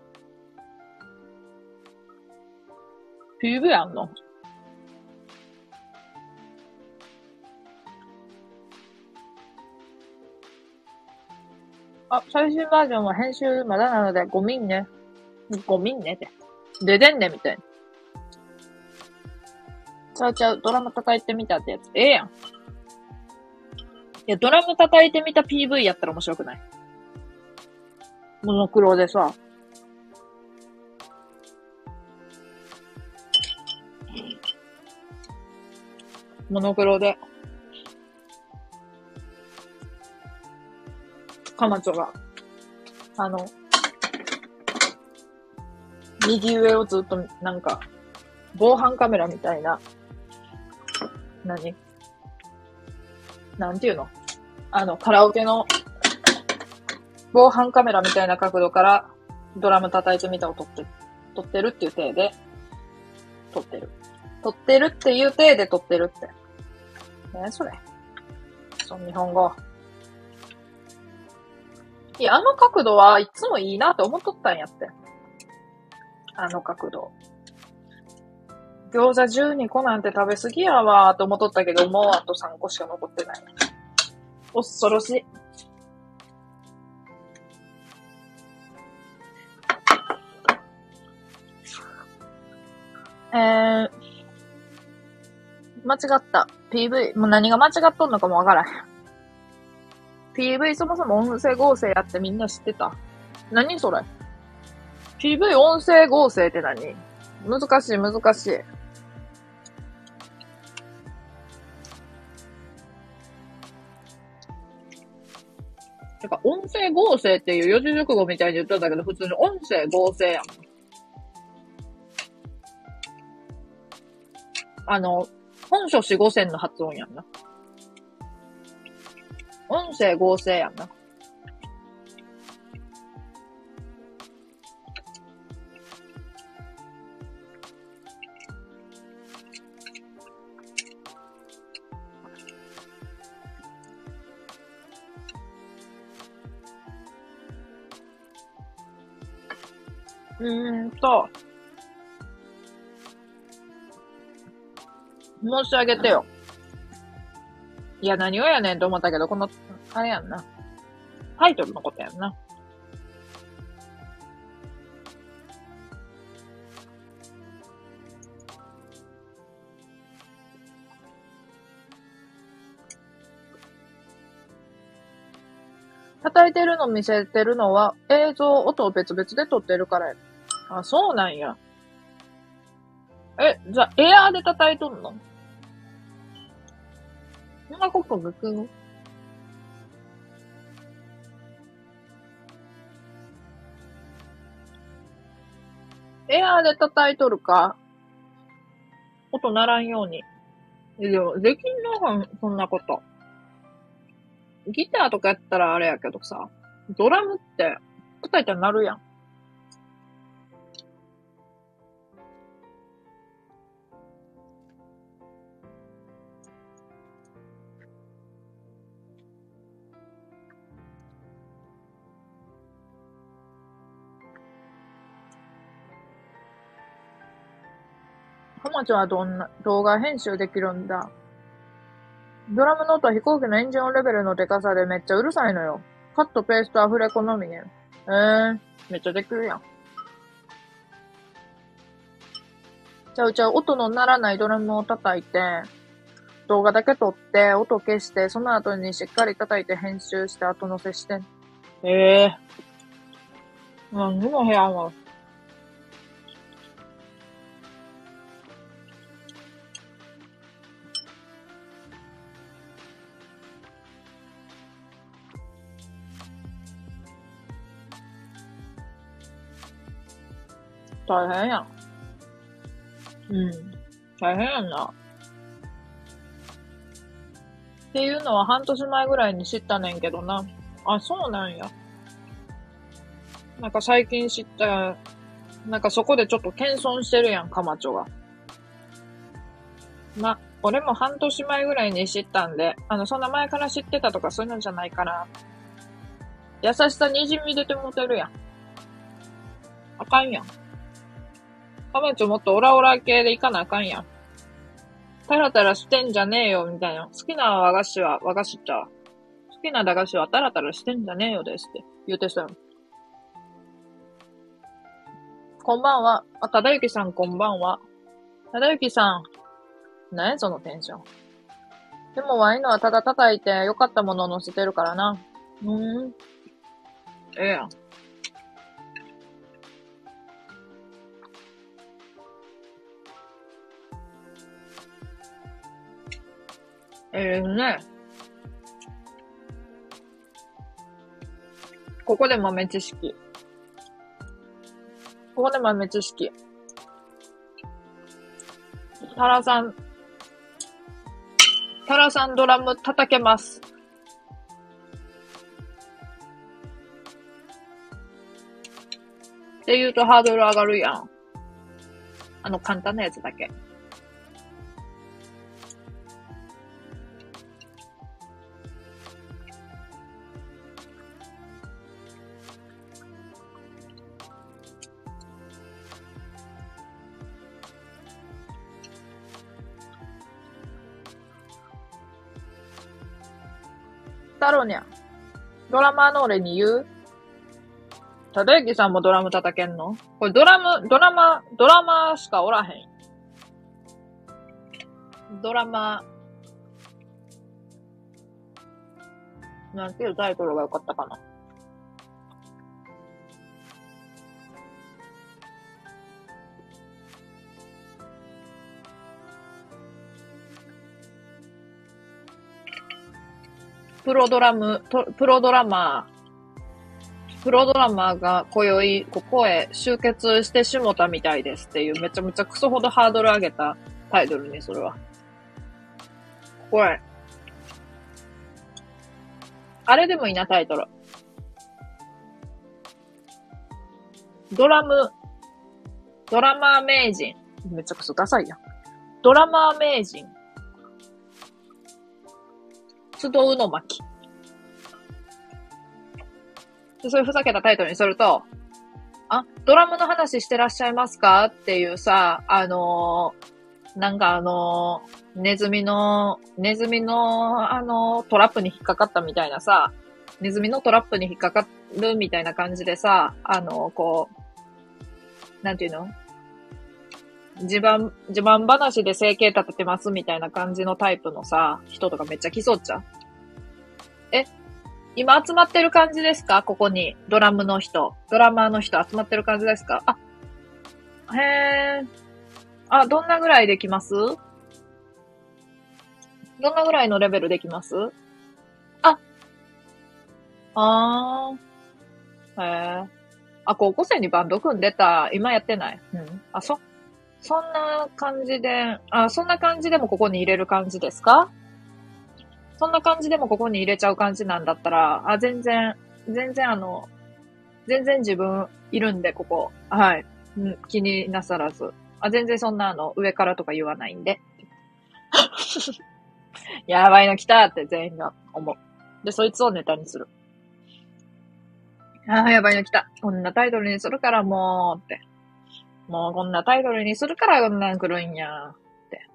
PV あんの？あ、最新バージョンは編集まだなので、ごみんね。ごみんねって。ででんねみたいな。ちゃうちゃう、ドラム叩いてみたってやつ。ええやん。いや、ドラム叩いてみた PV やったら面白くないモノクロでさ。モノクロで。カマチョが、あの、右上をずっと、なんか、防犯カメラみたいな、何？なんていうの？あの、カラオケの、防犯カメラみたいな角度からドラム叩いてみたを撮って、撮ってるっていう体で、撮ってる。撮ってるっていう体で撮ってるって。えそれ。その日本語。いや、あの角度はいつもいいなって思っとったんやって。あの角度。餃子12個なんて食べ過ぎやわーと思っとったけど、もうあと3個しか残ってない。恐ろしい。えー、間違った。PV、もう何が間違っとんのかもわからへん。PV そもそも音声合成やってみんな知ってた何それ？?PV 音声合成って何？難しい難しい。てか、音声合成っていう四字熟語みたいに言ったんだけど、普通に音声合成やん。あの、本書四五線の発音やんな。音声合成やんな。うーんと、申し上げてよ。いや、何をやねんと思ったけど、この、あれやんな。タイトルのことやんな。叩いてるの見せてるのは映像、音を別々で撮ってるからや。あ、そうなんや。え、じゃあ、エアーで叩いとんの？そんなことできるエアーで叩いとるか、音ならんように。いや、できんのかそんなこと。ギターとかやったらあれやけどさ、ドラムって、叩いたらなるやん。ちゃんはどんな動画編集できるんだドラムの音は飛行機のエンジン音レベルのデカさでめっちゃうるさいのよ。カット、ペースト、アフレコのみね。えー、めっちゃできるやん。ちゃうちゃう、音の鳴らないドラムを叩いて、動画だけ撮って、音消して、その後にしっかり叩いて編集して後乗せして。ええー。何にも部屋は。大変やん。うん。大変やんな。っていうのは半年前ぐらいに知ったねんけどな。あ、そうなんや。なんか最近知った、なんかそこでちょっと謙遜してるやん、カマチョが。ま、俺も半年前ぐらいに知ったんで、あの、そんな前から知ってたとかそういうのじゃないから、優しさにじみ出てもてるやん。あかんやん。カマチョもっとオラオラ系でいかなあかんやん。タラタラしてんじゃねえよ、みたいな。好きな和菓子は、和菓子ちゃう。好きな駄菓子はタラタラしてんじゃねえよですって言うてしたよ。こんばんは。あ、ただゆきさんこんばんは。ただゆきさん。何やそのテンション。でもワインのはただ叩いて良かったものを乗せてるからな。うーん。ええやん。ええね。ここで豆知識。ここで豆知識。タラさん、タラさんドラム叩けます。って言うとハードル上がるやん。あの簡単なやつだけ。だろうにゃ。ドラマーの俺に言う？ただゆきさんもドラム叩けんの？これドラム、ドラマ、ドラマーしかおらへん。ドラマー。なんていうタイトルが良かったかな？プロドラム、プロドラマー、プロドラマーが今宵ここへ集結してしもたみたいですっていうめちゃめちゃクソほどハードル上げたタイトルにそれは。これ。あれでもいいなタイトル。ドラム、ドラマー名人。めちゃクソダサいやん。ドラマー名人。集うの巻。でそういうふざけたタイトルにすると、あ、ドラムの話してらっしゃいますか？っていうさ、あのーなんかあのーネズミの、ネズミの、あのートラップに引っかかったみたいなさ、ネズミのトラップに引っかかるみたいな感じでさ、あのこう、なんていうの？自慢、自慢話で生計立ててますみたいな感じのタイプのさ、人とかめっちゃ来そうっちゃう？え今集まってる感じですか？ここに。ドラムの人。ドラマーの人集まってる感じですか？あ、へー。あ、どんなぐらいできます？どんなぐらいのレベルできます？あ、あー。へー。あ、高校生にバンド組んでた。今やってない？うん。あ、そっ、そんな感じで、あ、そんな感じでもここに入れる感じですか？そんな感じでもここに入れちゃう感じなんだったら、あ、全然、全然あの、全然自分いるんで、ここ。はい。うん、気になさらず。あ、全然そんなあの、上からとか言わないんで。やばいの来たって全員が思う。で、そいつをネタにする。ああ、やばいの来た。こんなタイトルにするからもう、って。もうこんなタイトルにするからこんなん来るんや。って。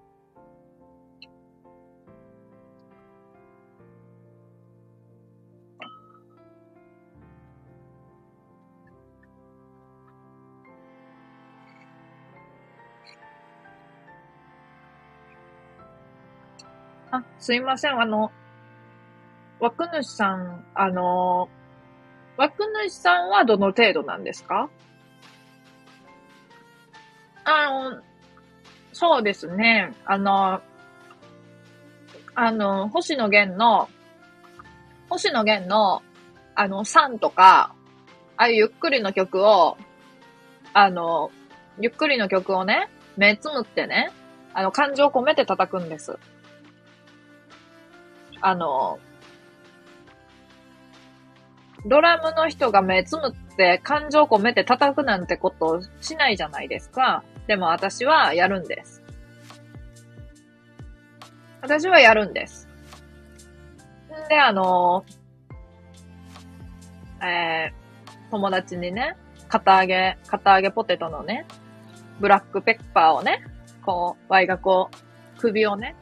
あ、すいません。あの、枠主さん、あの、枠主さんはどの程度なんですか？あの、そうですね。あの、あの、星野源の、星野源の、あの、サンとか、ああいうゆっくりの曲を、あの、ゆっくりの曲をね、目つむってね、あの、感情を込めて叩くんです。あの、ドラムの人が目つむって感情込めて叩くなんてことしないじゃないですか。でも私はやるんです。私はやるんです。んで、あの、えー、友達にね、片揚げ、片揚げポテトのね、ブラックペッパーをね、こう、ワイがこう、首をね、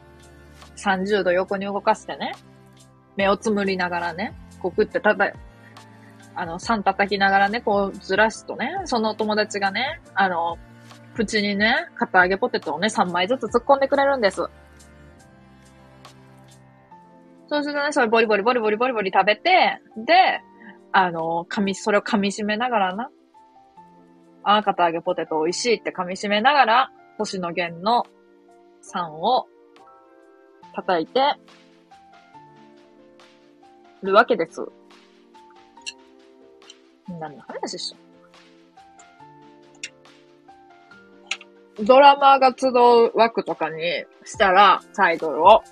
30度横に動かしてね、目をつむりながらね、こうくってたた、あの、3叩きながらね、こうずらすとね、その友達がね、あの、口にね、片揚げポテトをね、3枚ずつ突っ込んでくれるんです。そうするとね、それボリボリボリボリボリボリ食べて、で、あの、噛み、それを噛み締めながらな。ああ、片揚げポテト美味しいって噛み締めながら、星野源の3を叩いてるわけです。何の話しょドラマーが集う枠とかにしたら、タイトルを。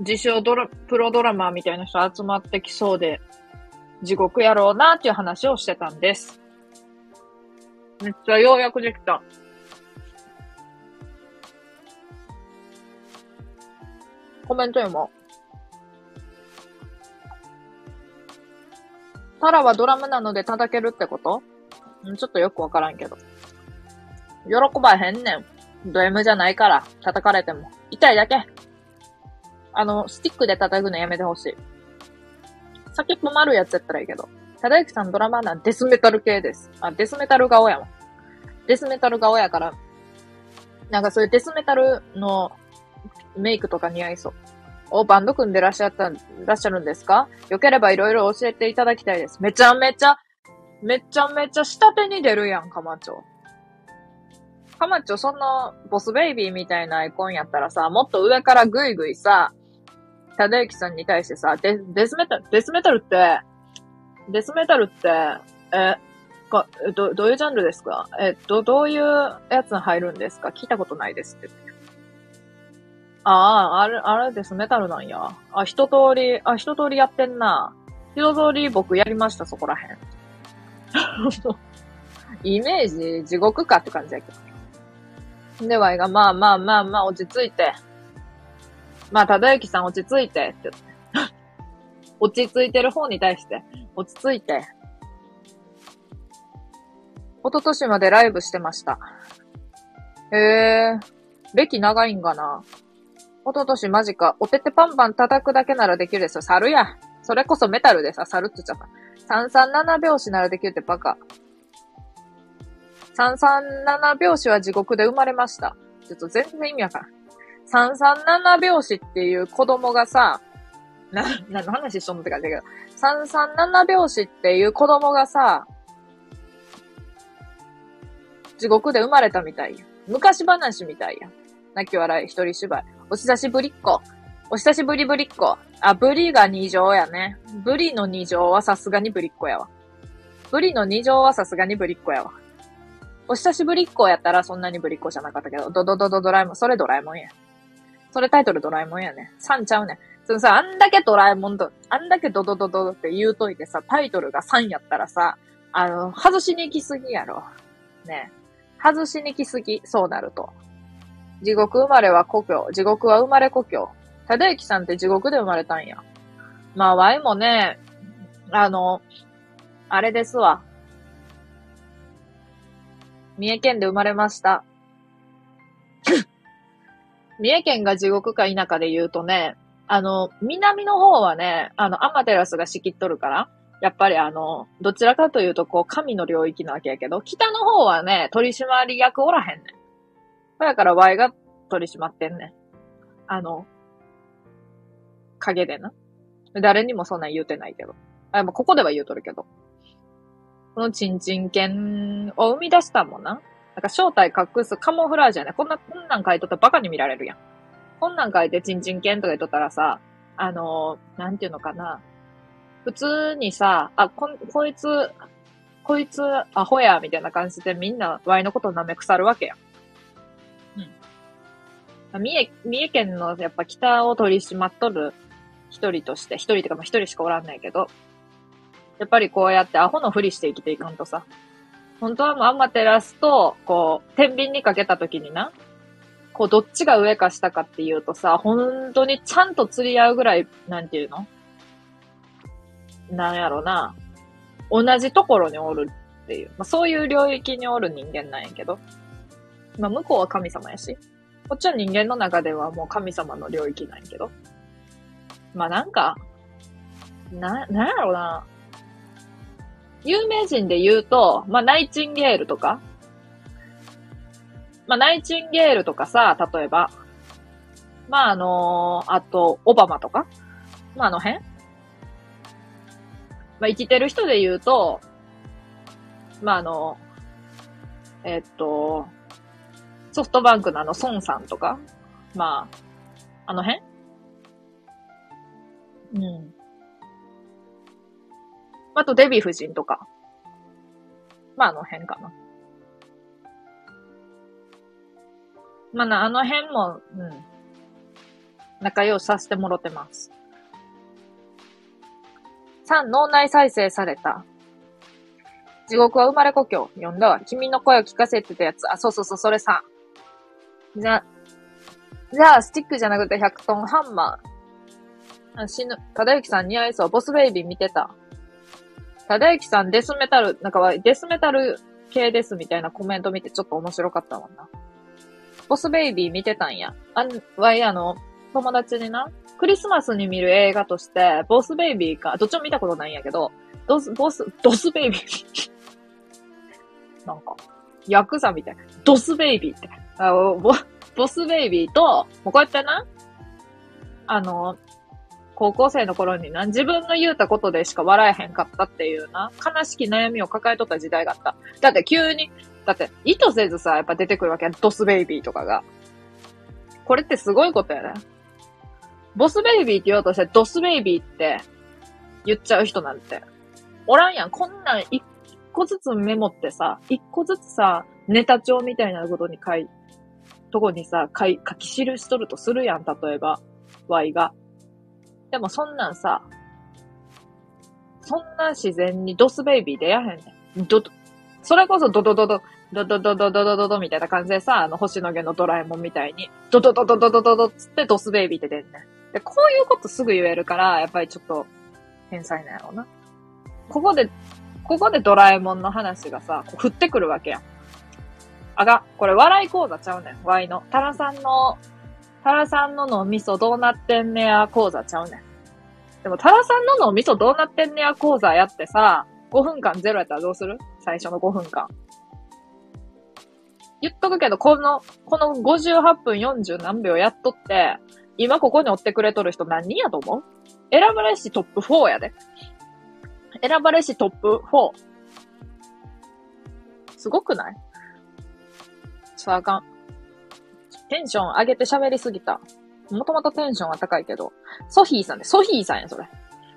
自称ドラ、プロドラマーみたいな人集まってきそうで、地獄やろうなっていう話をしてたんです。めっちゃようやくできた。コメント読もタラはドラムなので叩けるってこと？ちょっとよくわからんけど。喜ばへんねん。ド M じゃないから、叩かれても。痛いだけ。あの、スティックで叩くのやめてほしい。先っぽ丸いやつやったらいいけど。ただゆきさんドラマなんデスメタル系です。あ、デスメタル顔やわ。デスメタル顔やから、なんかそういうデスメタルのメイクとか似合いそう。お、バンド組んでらっしゃった、らっしゃるんですか？よければいろいろ教えていただきたいです。めちゃめちゃめちゃめちゃ下手に出るやん、カマチョ。カマチョ、その、ボスベイビーみたいなアイコンやったらさ、もっと上からぐいぐいさ、ただゆきさんに対してさ、デデスメタル、デスメタルって、デスメタルって、え、か、ど、どういうジャンルですか？え、ど、どういうやつに入るんですか？聞いたことないですって。ああ、あれ、あれデスメタルなんや。あ、一通り、あ、一通りやってんな。一通り僕やりました、そこらへん。イメージ地獄かって感じやけど。で、ワイが、まあまあまあまあ落ち着いて。まあ、ただゆきさん落ち着いてって言って。落ち着いてる方に対して、落ち着いて。一昨年までライブしてました。へえ、歴長いんかな一昨年マジか。おててパンパン叩くだけならできるですよ。猿や。それこそメタルでさ、猿って言っちゃった。337拍子ならできるってバカ。337拍子は地獄で生まれました。ちょっと全然意味わからん。337拍子っていう子供がさ、な、何の話しとんのって感じだけど、337拍子っていう子供がさ、地獄で生まれたみたいや。昔話みたいや。泣き笑い、一人芝居。お久しぶりっ子。お久しぶりぶりっ子。あ、ブリが二乗やね。ブリの二乗はさすがにぶりっ子やわ。ブリの二乗はさすがにぶりっ子やわ。お久しぶりっ子やったらそんなにぶりっ子じゃなかったけど、ドドドドドラえもん、それドラえもんや。それタイトルドラえもんやね。3ちゃうね。そのさ、あんだけドラえもんと、あんだけドドドドって言うといてさ、タイトルが3やったらさ、あの、外しに行きすぎやろ。ね。外しに行きすぎ、そうなると。地獄生まれは故郷。地獄は生まれ故郷。ただゆきさんって地獄で生まれたんや。まあ、ワイもね、あの、あれですわ。三重県で生まれました。三重県が地獄か田舎で言うとね、あの、南の方はね、あの、アマテラスが仕切っとるから、やっぱりあの、どちらかというと、こう、神の領域なわけやけど、北の方はね、取締役おらへんねん。だから、ワイが取り締まってんねん。あの、影でな。誰にもそんなん言うてないけど。あ、まあ、ここでは言うとるけど。このチンチン犬を生み出したもんな。なんか正体隠すカモフラージュやね。こんな、こんなん書いとったらバカに見られるやん。こんなん書いてチンチン犬とか言っとったらさ、あのー、なんていうのかな。普通にさ、あ、こ、こいつ、こいつアホや、みたいな感じでみんなワイのことを舐め腐るわけや。ん。三重、三重県のやっぱ北を取り締まっとる一人として、一人ってかまあ一人しかおらんないけど、やっぱりこうやってアホのふりして生きていかんとさ、本当はもうアマテラスと、こう、天秤にかけた時にな、こう、どっちが上か下かっていうとさ、本当にちゃんと釣り合うぐらい、なんていうの？なんやろな。同じところにおるっていう。まあ、そういう領域におる人間なんやけど。まあ、向こうは神様やし。こっちは人間の中ではもう神様の領域なんやけど。まあ、なんか、な、なんやろうな。有名人で言うと、まあ、ナイチンゲールとか。まあ、ナイチンゲールとかさ、例えば。まあ、あのー、あと、オバマとか。まあ、あの辺まあ、生きてる人で言うと、まあ、あの、えっと、ソフトバンクのあの、孫さんとか、まあ、あの辺？うん。あと、デヴィ夫人とか。まあ、あの辺かな。まあな、あの辺も、うん。仲良しさせてもろてます。3、脳内再生された。地獄は生まれ故郷。読んだわ。君の声を聞かせてたやつ。あ、そうそうそう、それさ。じゃ、じゃあ、スティックじゃなくて100トンハンマー。死ぬ。かだゆきさん似合いそう。ボスベイビー見てた。かだゆきさんデスメタル、なんかデスメタル系ですみたいなコメント見てちょっと面白かったもんな。ボスベイビー見てたんや。あん、わいあの、友達にな、クリスマスに見る映画として、ボスベイビーか、どっちも見たことないんやけど、ドス、ボス、ドスベイビー なんか、ヤクザみたいな。ドスベイビーって。あボボスベイビーと、もうこうやってな、あの、高校生の頃にな、自分の言うたことでしか笑えへんかったっていうな、悲しき悩みを抱えとった時代があった。だって急に、だって意図せずさ、やっぱ出てくるわけや。ドスベイビーとかが。これってすごいことやね。ボスベイビーって言おうとして、ドスベイビーって言っちゃう人なんて。おらんやん。こんなん一個ずつメモってさ、一個ずつさ、ネタ帳みたいなことに書い、とこにさ、書い、書き記しとるとするやん。例えば、Y が。でもそんなんさ、そんな自然にドスベイビー出やへんねん。ど、それこそドドドド、ドドドドドドドドみたいな感じでさ、あの星野源のドラえもんみたいに、ドドドドドドドドつってドスベイビーって出んねん。で、こういうことすぐ言えるから、やっぱりちょっと、天才なんやろうな。ここで、ここでドラえもんの話がさ、こう降ってくるわけやん。あが、これ笑い講座ちゃうねん、ワイの。タラさんの、タラさんの脳みそどうなってんねや講座ちゃうねん。でも、タラさんの脳みそどうなってんねや講座やってさ、5分間ゼロやったらどうする？最初の5分間。言っとくけど、この、この58分40何秒やっとって、今ここに追ってくれとる人何人やと思う？選ばれしトップ4やで。選ばれしトップ4。すごくない？さあかん。テンション上げて喋りすぎた。もともとテンションは高いけど。ソヒーさんで、ソヒーさんや、それ。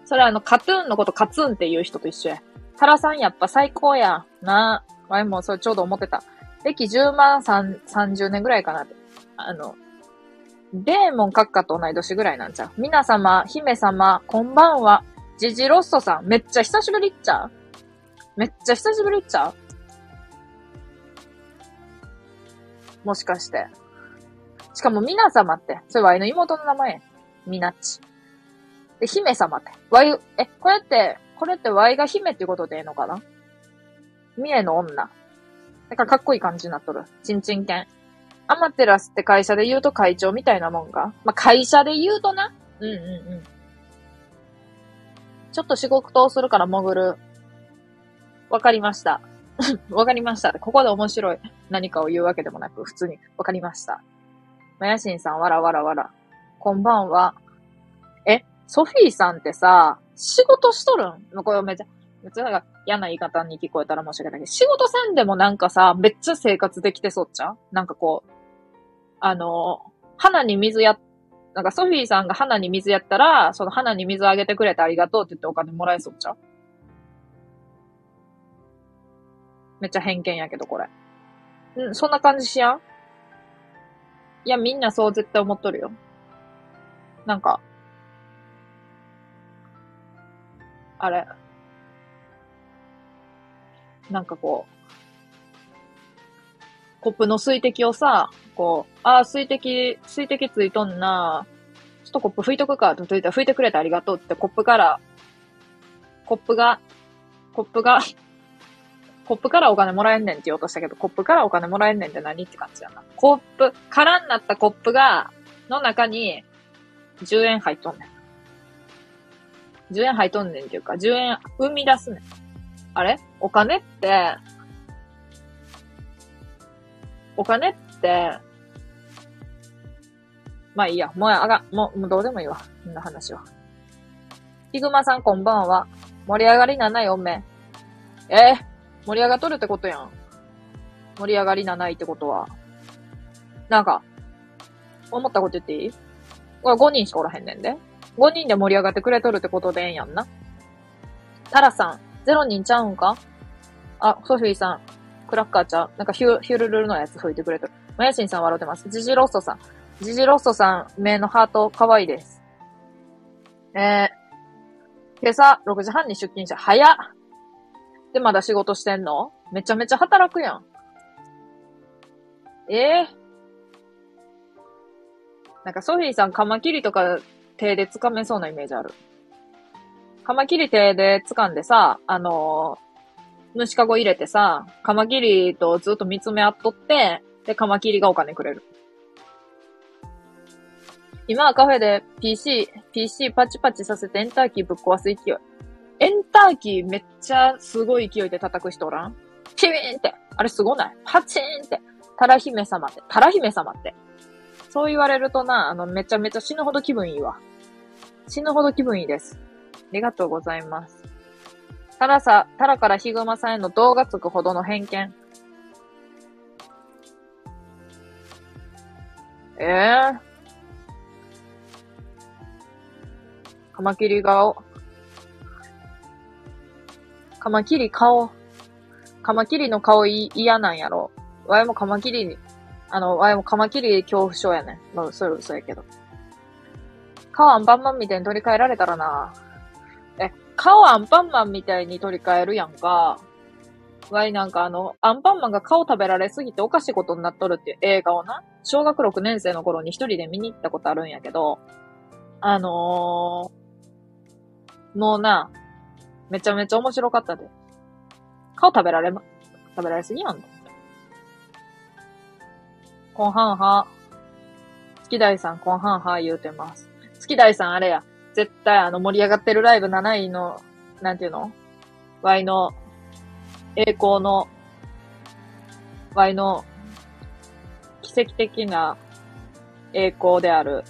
それあの、カトゥーンのことカツンっていう人と一緒や。タラさんやっぱ最高や。なあ。ワイもそれちょうど思ってた。歴10万30年ぐらいかなって。あの、デーモン閣下と同い年ぐらいなんちゃう皆様、姫様、こんばんは。ジジロッソさん、めっちゃ久しぶりっちゃう？めっちゃ久しぶりっちゃもしかして。しかも、皆様って、それワイの妹の名前みなっち。で、姫様って。ワイ、え、これって、これってワイが姫っていうことでええのかな？三重の女。なんかかっこいい感じになっとる。ちんちん犬。アマテラスって会社で言うと会長みたいなもんが。まあ、会社で言うとな。うんうんうん。ちょっと仕事をするから潜る。わかりました。わかりました。ここで面白い何かを言うわけでもなく、普通にわかりました。まやしんさん、わらわらわら。こんばんは。え、ソフィーさんってさ、仕事しとるん？これめちゃ、めっちゃなんか嫌な言い方に聞こえたら申し訳ないけど、仕事せんでもなんかさ、めっちゃ生活できてそうちゃなんかこう、あの、花に水や、なんかソフィーさんが花に水やったら、その花に水あげてくれてありがとうって言ってお金もらえそうちゃめっちゃ偏見やけど、これ。うん、そんな感じしやんいや、みんなそう絶対思っとるよ。なんか、あれ。なんかこう、コップの水滴をさ、こう、ああ、水滴、水滴ついとんな。ちょっとコップ拭いとくかって言ったら拭いてくれてありがとうってコップから、コップが、コップが、コップからお金もらえんねんって言おうとしたけど、コップからお金もらえんねんって何って感じやな。コップ、空になったコップが、の中に、10円入っとんねん。10円入っとんねんっていうか、10円生み出すねん。あれ？お金って、お金って、まあいいや。もうあが、もう、もうどうでもいいわ。こんな話は。ヒグマさんこんばんは。盛り上がり7い目。えー、盛り上がっとるってことやん。盛り上がり7いってことは。なんか、思ったこと言っていい？俺5人しかおらへんねんで。5人で盛り上がってくれとるってことでええんやんな。タラさん、0人ちゃうんか？あ、ソフィーさん、クラッカーちゃん、なんかヒュヒュルルルのやつ吹いてくれとる。マヤシンさん笑ってます。ジジロッソさん。ジジロッソさん、目のハート、可愛いです。えー、今朝6時半に出勤した。早っで、まだ仕事してんの？めちゃめちゃ働くやん。ええー、なんかソフィーさん、カマキリとか手で掴めそうなイメージある。カマキリ手で掴んでさ、あのー、虫かご入れてさ、カマキリとずっと見つめ合っとって、で、カマキリがお金くれる。今はカフェで PC、PC パチパチさせてエンターキーぶっ壊す勢い。エンターキーめっちゃすごい勢いで叩く人おらん？ピビーンって。あれすごない？パチーンって。タラ姫様って。タラ姫様って。そう言われるとな、あの、めちゃめちゃ死ぬほど気分いいわ。死ぬほど気分いいです。ありがとうございます。タラさ、タラからヒグマさんへの動画つくほどの偏見。ええー、カマキリ顔。カマキリ顔。カマキリの顔嫌なんやろ。わいもカマキリにあの、あれもカマキリ恐怖症やねん。まあ、それ嘘やけど。顔アンパンマンみたいに取り替えられたらな。え、顔アンパンマンみたいに取り替えるやんか。わいなんかあの、アンパンマンが顔食べられすぎておかしいことになっとるっていう映画をな、小学6年生の頃に一人で見に行ったことあるんやけど、あのー、もうな、めちゃめちゃ面白かったで。顔食べられま、食べられすぎやん。コンハンハ。月大さん、コンハンハ言うてます。月大さん、あれや。絶対、あの、盛り上がってるライブ7位の、なんていうの ?Y の、栄光の、Y の、奇跡的な栄光である、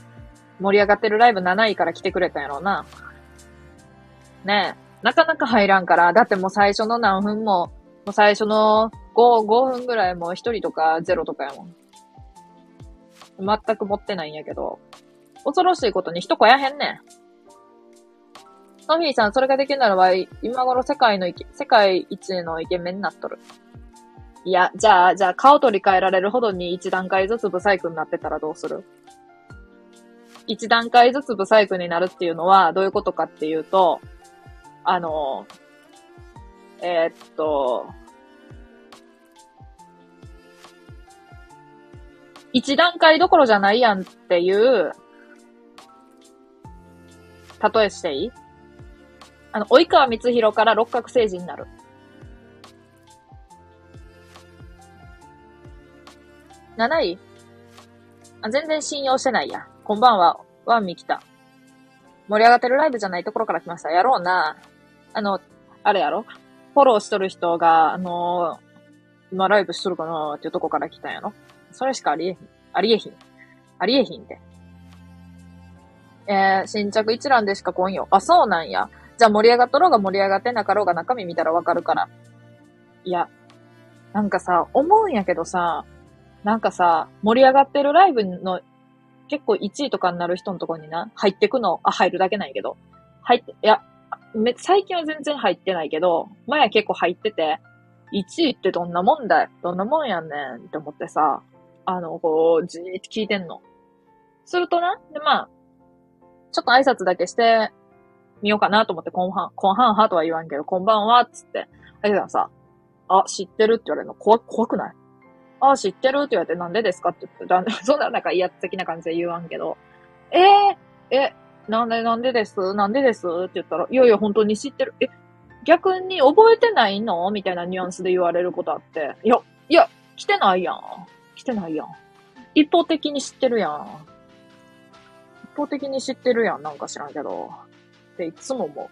盛り上がってるライブ7位から来てくれたんやろうな。ねえ。なかなか入らんから、だってもう最初の何分も、もう最初の5、5分ぐらいもう1人とか0とかやもん。全く持ってないんやけど、恐ろしいことに一個やへんねん。ソフィーさん、それができるならば、今頃世界の世界一のイケメンになっとる。いや、じゃあ、じゃあ顔取り替えられるほどに一段階ずつブサイクになってたらどうする？一段階ずつブサイクになるっていうのはどういうことかっていうと、あの、えー、っと、一段階どころじゃないやんっていう、例えしていい？あの、及川光弘から六角星人になる。7位？あ、全然信用してないや。こんばんは。ワンミ来た。盛り上がってるライブじゃないところから来ました。やろうな。あの、あれやろ？フォローしとる人が、あのー、今ライブしとるかな？っていうとこから来たんやろ？それしかありえひん。ありえひん。ありえひんで。えー、新着一覧でしか来んよ。あ、そうなんや。じゃあ盛り上がっとろうが盛り上がってなかろうが中身見たらわかるから。いや、なんかさ、思うんやけどさ、なんかさ、盛り上がってるライブの結構1位とかになる人のとこにな、入ってくの、あ、入るだけないけど、入って、いや、め、最近は全然入ってないけど、前は結構入ってて、1位ってどんなもんだいどんなもんやねんって思ってさ、あの、こう、じーって聞いてんの。するとな、で、まあ、ちょっと挨拶だけしてみようかなと思って、こんはん、こんはんはとは言わんけど、こんばんはっ、つって。だけどさ、あ、知ってるって言われるの怖、怖くない？あ、知ってるって言われて、なんでですかって言って、そんななんか威圧的な感じで言わんけど、えー、え、なんでなんでです？なんでです？って言ったら、いやいや、本当に知ってる。え、逆に覚えてないの？みたいなニュアンスで言われることあって、いや、いや、来てないやん。来てないやん。一方的に知ってるやん。一方的に知ってるやん。なんか知らんけど。っていつも思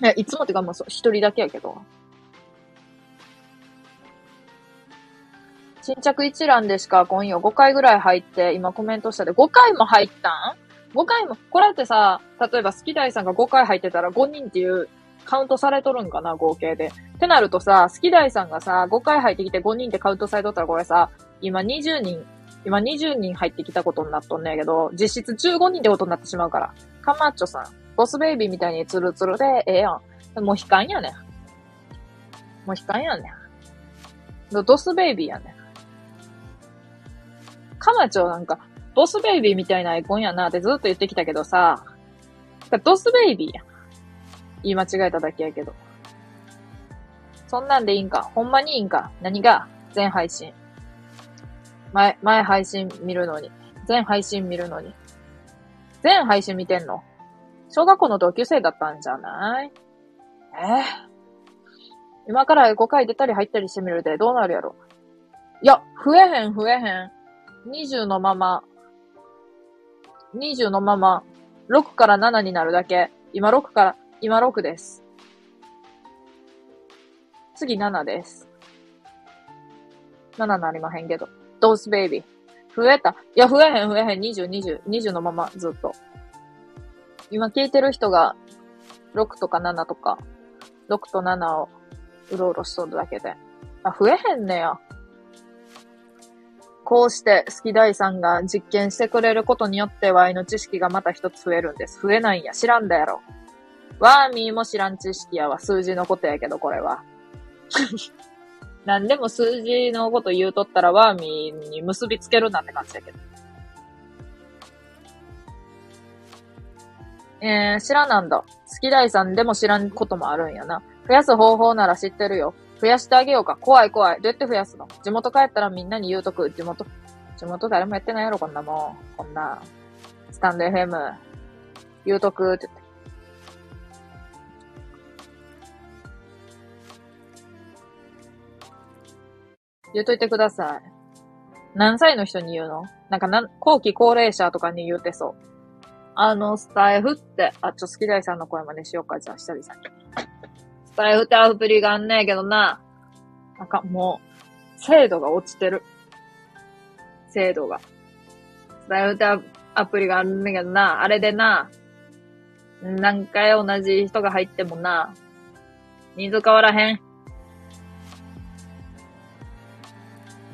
う。いや、いつもってかもう一人だけやけど。新着一覧でしか今夜5回ぐらい入って、今コメントしたで5回も入ったん？?5 回も、これってさ、例えば好き大さんが5回入ってたら5人っていうカウントされとるんかな、合計で。ってなるとさ、好き大さんがさ、5回入ってきて5人ってカウントされとったらこれさ、今20人、今20人入ってきたことになっとんねんけど、実質15人ってことになってしまうから。カマッチョさん、ボスベイビーみたいにツルツルでええやん。もう悲観やねん。もう悲観やねん。ドスベイビーやねん。カマチョなんか、ボスベイビーみたいなアイコンやなってずっと言ってきたけどさ、ドスベイビーや。言い間違えただけやけど。そんなんでいいんか？ほんまにいいんか？何が？全配信。前、前配信見るのに。全配信見るのに。全配信見てんの？小学校の同級生だったんじゃない？えー、今から5回出たり入ったりしてみるでどうなるやろいや、増えへん増えへん。20のまま、20のまま、6から7になるだけ。今6から、今6です。次7です。7なりまへんけど。ドースベイビー。増えた。いや、増えへん増えへん。20、20、20のまま、ずっと。今聞いてる人が、6とか7とか、6と7をうろうろしとるだけで。あ、増えへんねや。こうして、好き大さんが実験してくれることによって、ワイの知識がまた一つ増えるんです。増えないんや。知らんだやろ。ワーミーも知らん知識やわ。数字のことやけど、これは。何でも数字のこと言うとったらワーミーに結びつけるなって感じやけど。えー、知らなんだ。好き大さんでも知らんこともあるんやな。増やす方法なら知ってるよ。増やしてあげようか。怖い怖い。どうやって増やすの地元帰ったらみんなに言うとく。地元、地元誰もやってないやろ、こんなもん。こんな。スタンド FM。言うとくって言って。言うといてください。何歳の人に言うのなんかな、後期高齢者とかに言うてそう。あの、スタイフって、あ、ちょ、好き大さんの声真似しようか、じゃあ、一人先。スタイフってアプリがあんねえけどな。なんかもう、精度が落ちてる。精度が。スタイフってアプリがあるんだけどな。あれでな。何回同じ人が入ってもな。人数変わらへん。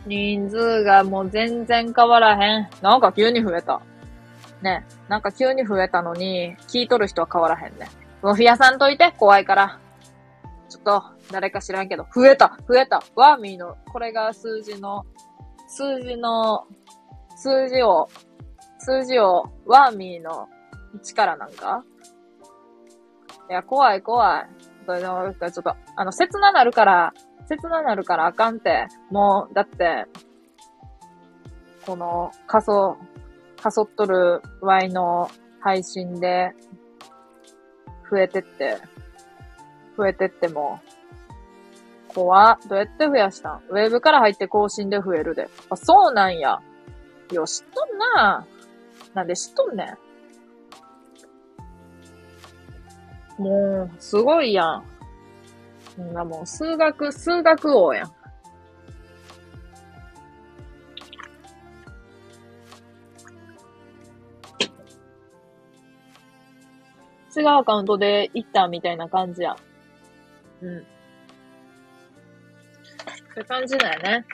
人数がもう全然変わらへん。なんか急に増えた。ね。なんか急に増えたのに、聞いとる人は変わらへんね。もう増やさんといて、怖いから。ちょっと、誰か知らんけど、増えた増えたワーミーの、これが数字の、数字の、数字を、数字を、ワーミーの力なんか？いや、怖い怖い。ちょっと、あの、切ななるから、切ななるからあかんって。もう、だって、この、仮想、かそっとるワイの配信で、増えてって、増えてっても、怖どうやって増やしたん？ウェブから入って更新で増えるで。あ、そうなんや。よ、知っとんな。なんで知っとんねん。もう、すごいやん。んなもう、数学、数学王やん。違うアカウントで行ったみたいな感じや。うん。って感じだよね。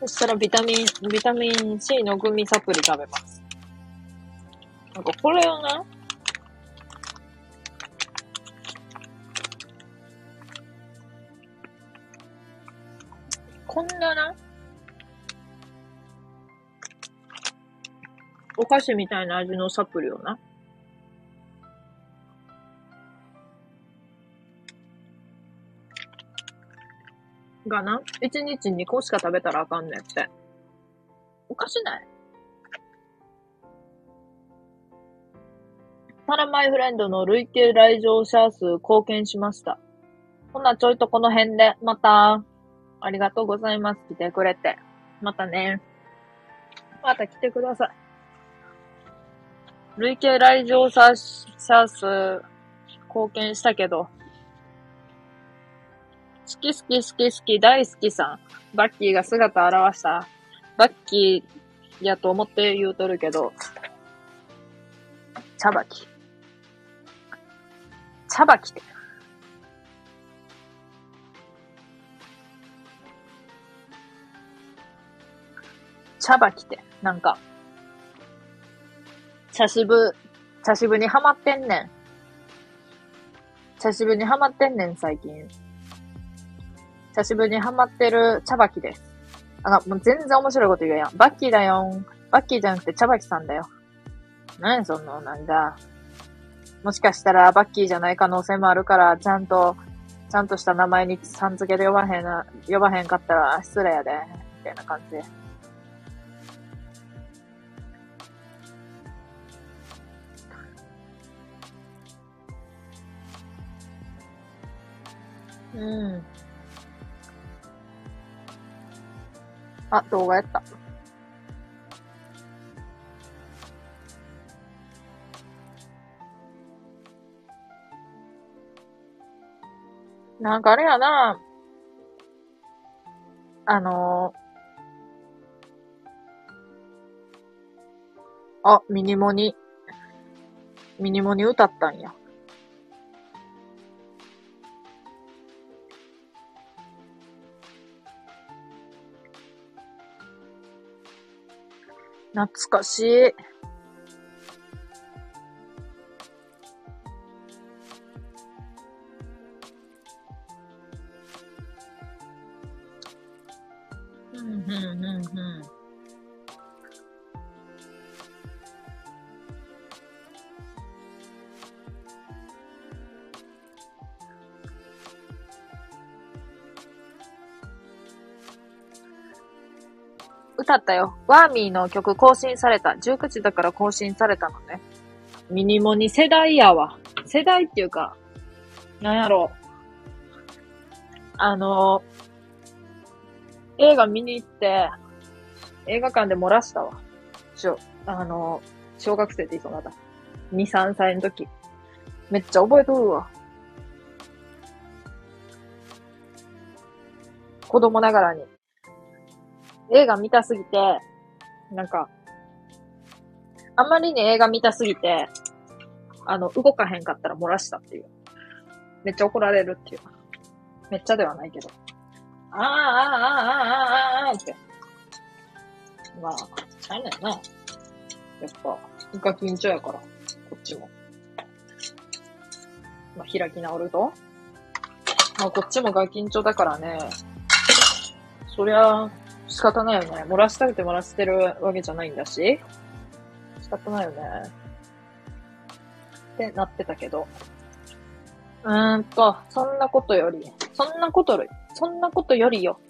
そしたらビタミン、ビタミン C のグミサプリ食べます。なんかこれをね、こんなな、お菓子みたいな味のサプリをな、がな、1日2個しか食べたらあかんねんって。おかしない？タラマイフレンドの累計来場者数貢献しました。ほな、ちょいとこの辺で、また、ありがとうございます。来てくれて。またね。また来てください。累計来場者数貢献したけど、好き好き好き好き大好きさん。バッキーが姿を現した。バッキーやと思って言うとるけど、茶バキ。茶葉着て。茶葉着て。なんか、茶渋、茶渋にハマってんねん。茶渋にハマってんねん、最近。茶渋にハマってる茶葉きです。あの、もう全然面白いこと言うやん。バッキーだよんバッキーじゃなくて茶葉きさんだよ。何その、なんだ。もしかしたらバッキーじゃない可能性もあるから、ちゃんと、ちゃんとした名前にさん付けで呼ばへんな、呼ばへんかったら失礼やで、みたいな感じ。うん。あ、動画やった。なんかあれやな、あのー、あ、ミニモニ、ミニモニ歌ったんや。懐かしい。歌ったよ。ワーミーの曲更新された。19時だから更新されたのね。ミニモニ世代やわ。世代っていうか、なんやろう。あの、映画見に行って、映画館で漏らしたわ。しょ、あの、小学生って言いそうまだ。2、3歳の時。めっちゃ覚えとるわ。子供ながらに。映画見たすぎて、なんか、あんまりに映画見たすぎて、あの、動かへんかったら漏らしたっていう。めっちゃ怒られるっていう。めっちゃではないけど。ああ、ああ、ああ、ああ、ああ、って。まあ、ちゃうねんな。やっぱ、ガキンチョやから、こっちも。まあ、開き直ると。まあ、こっちもガキンチョだからね。そりゃ、仕方ないよね。漏らしたくて漏らしてるわけじゃないんだし。仕方ないよね。ってなってたけど。うーんと、そんなことより、そんなことより、そんなことよりよ。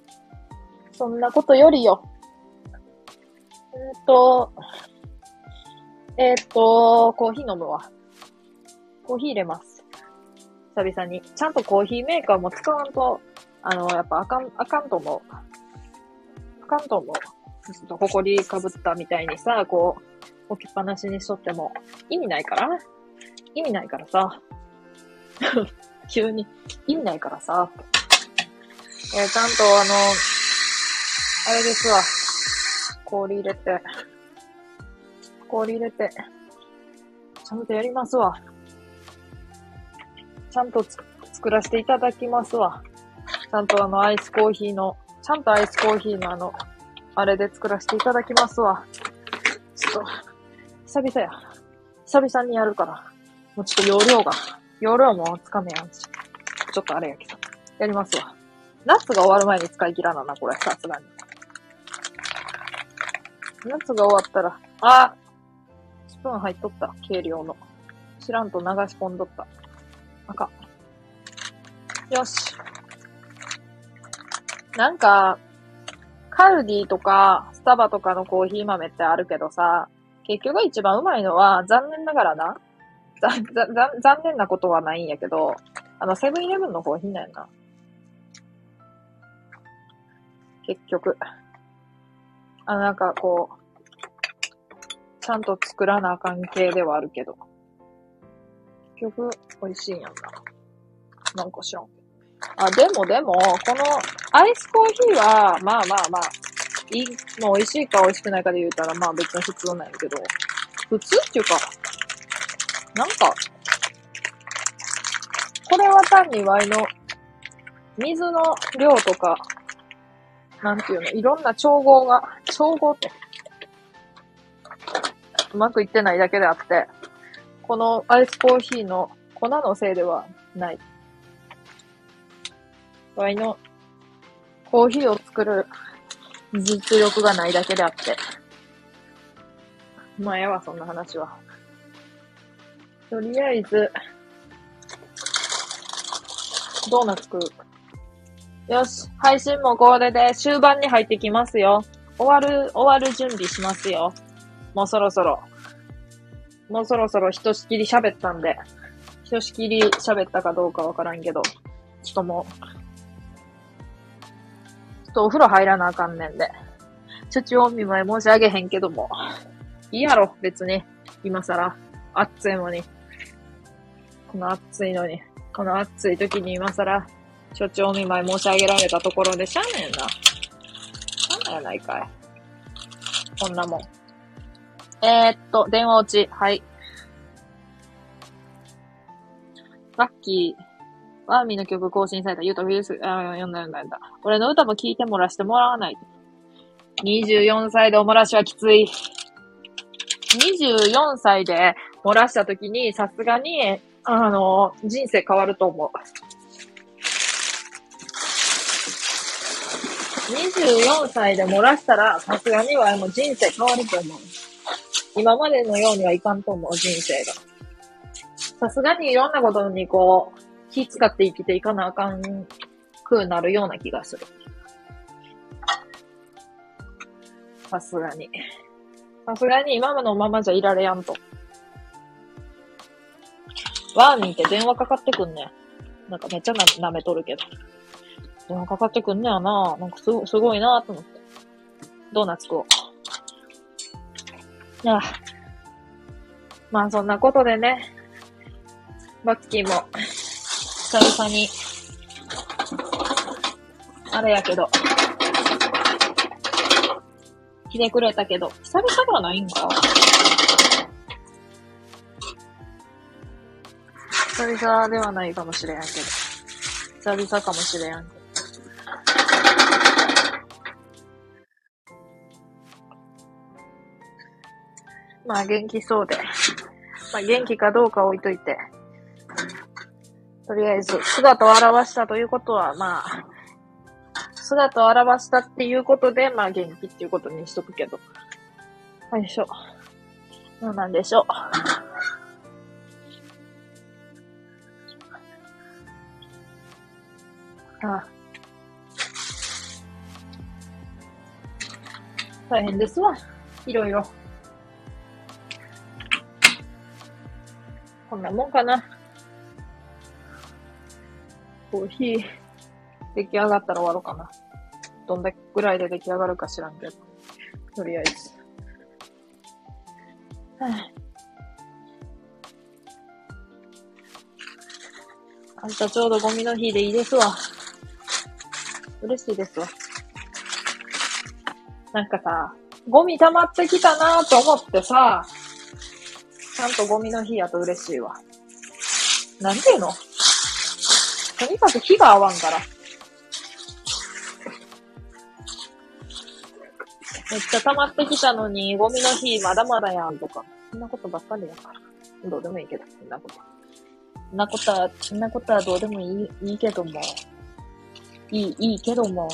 そんなことよりよ。えーんと、えーと、コーヒー飲むわ。コーヒー入れます。久々に。ちゃんとコーヒーメーカーも使わんと、あの、やっぱあかん、あかんと思う。関東も、ちょっと埃かぶったみたいにさ、こう、置きっぱなしにしとっても意味ないから意味ないからさ。急に意味ないからさ。えー、ちゃんとあの、あれですわ。氷入れて、氷入れて、ちゃんとやりますわ。ちゃんと作らせていただきますわ。ちゃんとあの、アイスコーヒーのちゃんとアイスコーヒーのあの、あれで作らせていただきますわ。ちょっと、久々や。久々にやるから。もうちょっと容量が、容量もつかめやんし。ちょっとあれやけど。やりますわ。夏が終わる前に使い切らなな、これ、さすがに。夏が終わったら、あスプーン入っとった、軽量の。知らんと流し込んどった。あかん。よし。なんか、カルディとか、スタバとかのコーヒー豆ってあるけどさ、結局一番うまいのは、残念ながらな、ざ、ざ残念なことはないんやけど、あの、セブンイレブンのコーヒーなんやな。結局。あ、なんかこう、ちゃんと作らなあかん系ではあるけど。結局、美味しいんやんな。なんか知らん。あ、でもでも、このアイスコーヒーは、まあまあまあ、いい、もう美味しいか美味しくないかで言うたら、まあ別に普通なんやけど、普通っていうか、なんか、これは単にワイの水の量とか、なんていうの、いろんな調合が、調合って、うまくいってないだけであって、このアイスコーヒーの粉のせいではない。ワイのコーヒーを作る実力がないだけであって。まあ、やわ、そんな話は。とりあえず、ドーナツ食う。よし、配信もこれで終盤に入ってきますよ。終わる、終わる準備しますよ。もうそろそろ。もうそろそろひとしきり喋ったんで、ひとしきり喋ったかどうかわからんけど、ちょっともう、とお風呂入らなあかんねんで。ちょちお見舞い申し上げへんけども。いいやろ、別に。今更。暑いのに。この暑いのに。この暑い時に今更、所長見舞い申し上げられたところでしゃあねんな。しゃあないやないかい。こんなもん。えー、っと、電話落ち。はい。ラッキー。ワーミーの曲更新された。ユートフィルス、あ、読んだ読んだ読んだ。俺の歌も聴いてもらしてもらわない。24歳でおもらしはきつい。24歳で漏らした時に、さすがに、あの、人生変わると思う。24歳で漏らしたら、さすがにはもう人生変わると思う。今までのようにはいかんと思う、人生が。さすがにいろんなことにこう、気使って生きていかなあかんくなるような気がする。さすがに。さすがに今のままじゃいられやんと。ワーミーって電話かかってくんね。なんかめっちゃな舐めとるけど。電話かかってくんねやな。なんかすごすごいなと思って。ドーナツ食おう。ああまあそんなことでね。バッキーも、久々に、あれやけど、来てくれたけど、久々ではないんか？久々ではないかもしれんけど。久々かもしれんけど。まあ元気そうで。まあ元気かどうか置いといて。とりあえず、姿を現したということは、まあ、姿を現したっていうことで、まあ元気っていうことにしとくけど。よいしょ。どうなんでしょう。あ大変ですわ。いろいろ。こんなもんかな。コーヒー、出来上がったら終わろうかな。どんだけぐらいで出来上がるか知らんけど。とりあえず。はあ、あんたちょうどゴミの日でいいですわ。嬉しいですわ。なんかさ、ゴミ溜まってきたなと思ってさ、ちゃんとゴミの日やと嬉しいわ。なんていうの？とにかく火が合わんから。めっちゃ溜まってきたのに、ゴミの日まだまだやんとか。そんなことばっかりやから。どうでもいいけど、そんなこと。そんなことは、そんなことはどうでもいい、いいけども。いい、いいけども。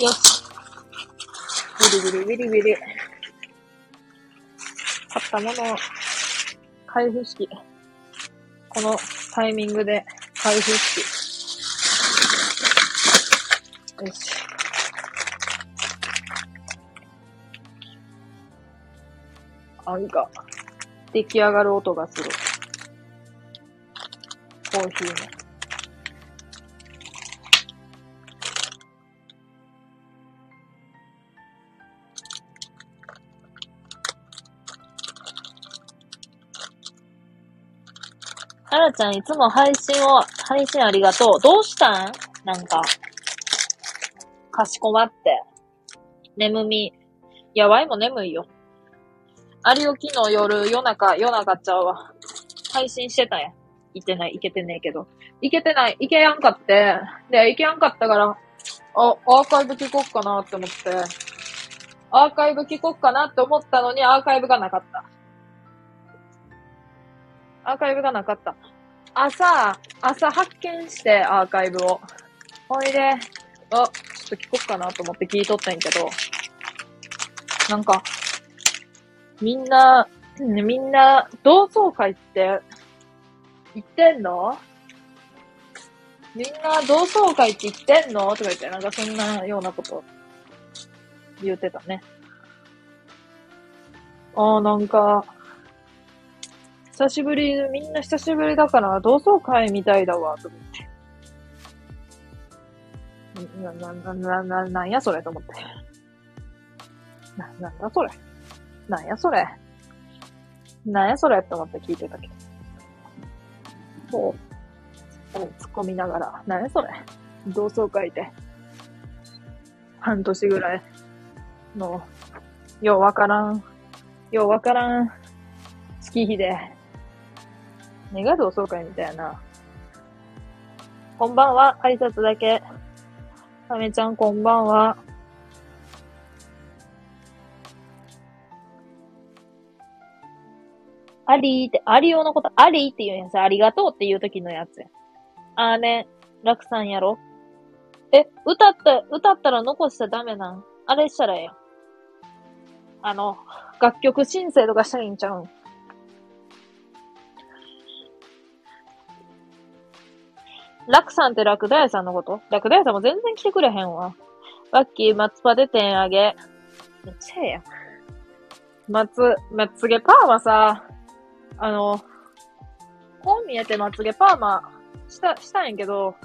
よし。ビリビリビリビリ。買ったものを開封式。このタイミングで開封式。よし。なんか、出来上がる音がする。コーヒーの。ちゃん、いつも配信を、配信ありがとう。どうしたん？なんか、かしこまって。眠み。やばいも眠いよ。有きの夜、夜中、夜中ちゃうわ。配信してたんや。いてない、いけてねえけど。いけてない、いけやんかって。で、いけやんかったから、あ、アーカイブ聞こっかなって思って。アーカイブ聞こっかなって思ったのに、アーカイブがなかった。アーカイブがなかった。朝、朝発見してアーカイブを。ほいで、あ、ちょっと聞こっかなと思って聞いとったんやけど、なんか、みんな、みんな、同窓会って行ってんの？みんな同窓会って行ってんの？とか言って、なんかそんなようなこと。言ってたね。ああ、なんか、久しぶり、みんな久しぶりだから同窓会みたいだわ、と思って。な、な、な、な、な、なんやそれと思って。な、なんだそれ。なんやそれ。なんやそれって思って聞いてたけど。こう、突っ込みながら、なんやそれ。同窓会で。半年ぐらいの、ようわからん、ようわからん、月日で。ねが同窓会みたいな。こんばんは、挨拶だけ。あめちゃんこんばんは。ありーって、ありおのこと、ありーって言うやつ。ありがとうっていう時のやつや。あーね、楽さんやろえ、歌った、歌ったら残しちゃダメなん？あれしたらええよ。あの、楽曲申請とかしたらいいんちゃうん？楽さんって楽ダ屋さんのこと？楽ダ屋さんも全然来てくれへんわ。バッキー、松葉で点上げ。めっちゃええやん。松、まつげパーはさ、あの、こう見えてまつげパーマした、したんやけど、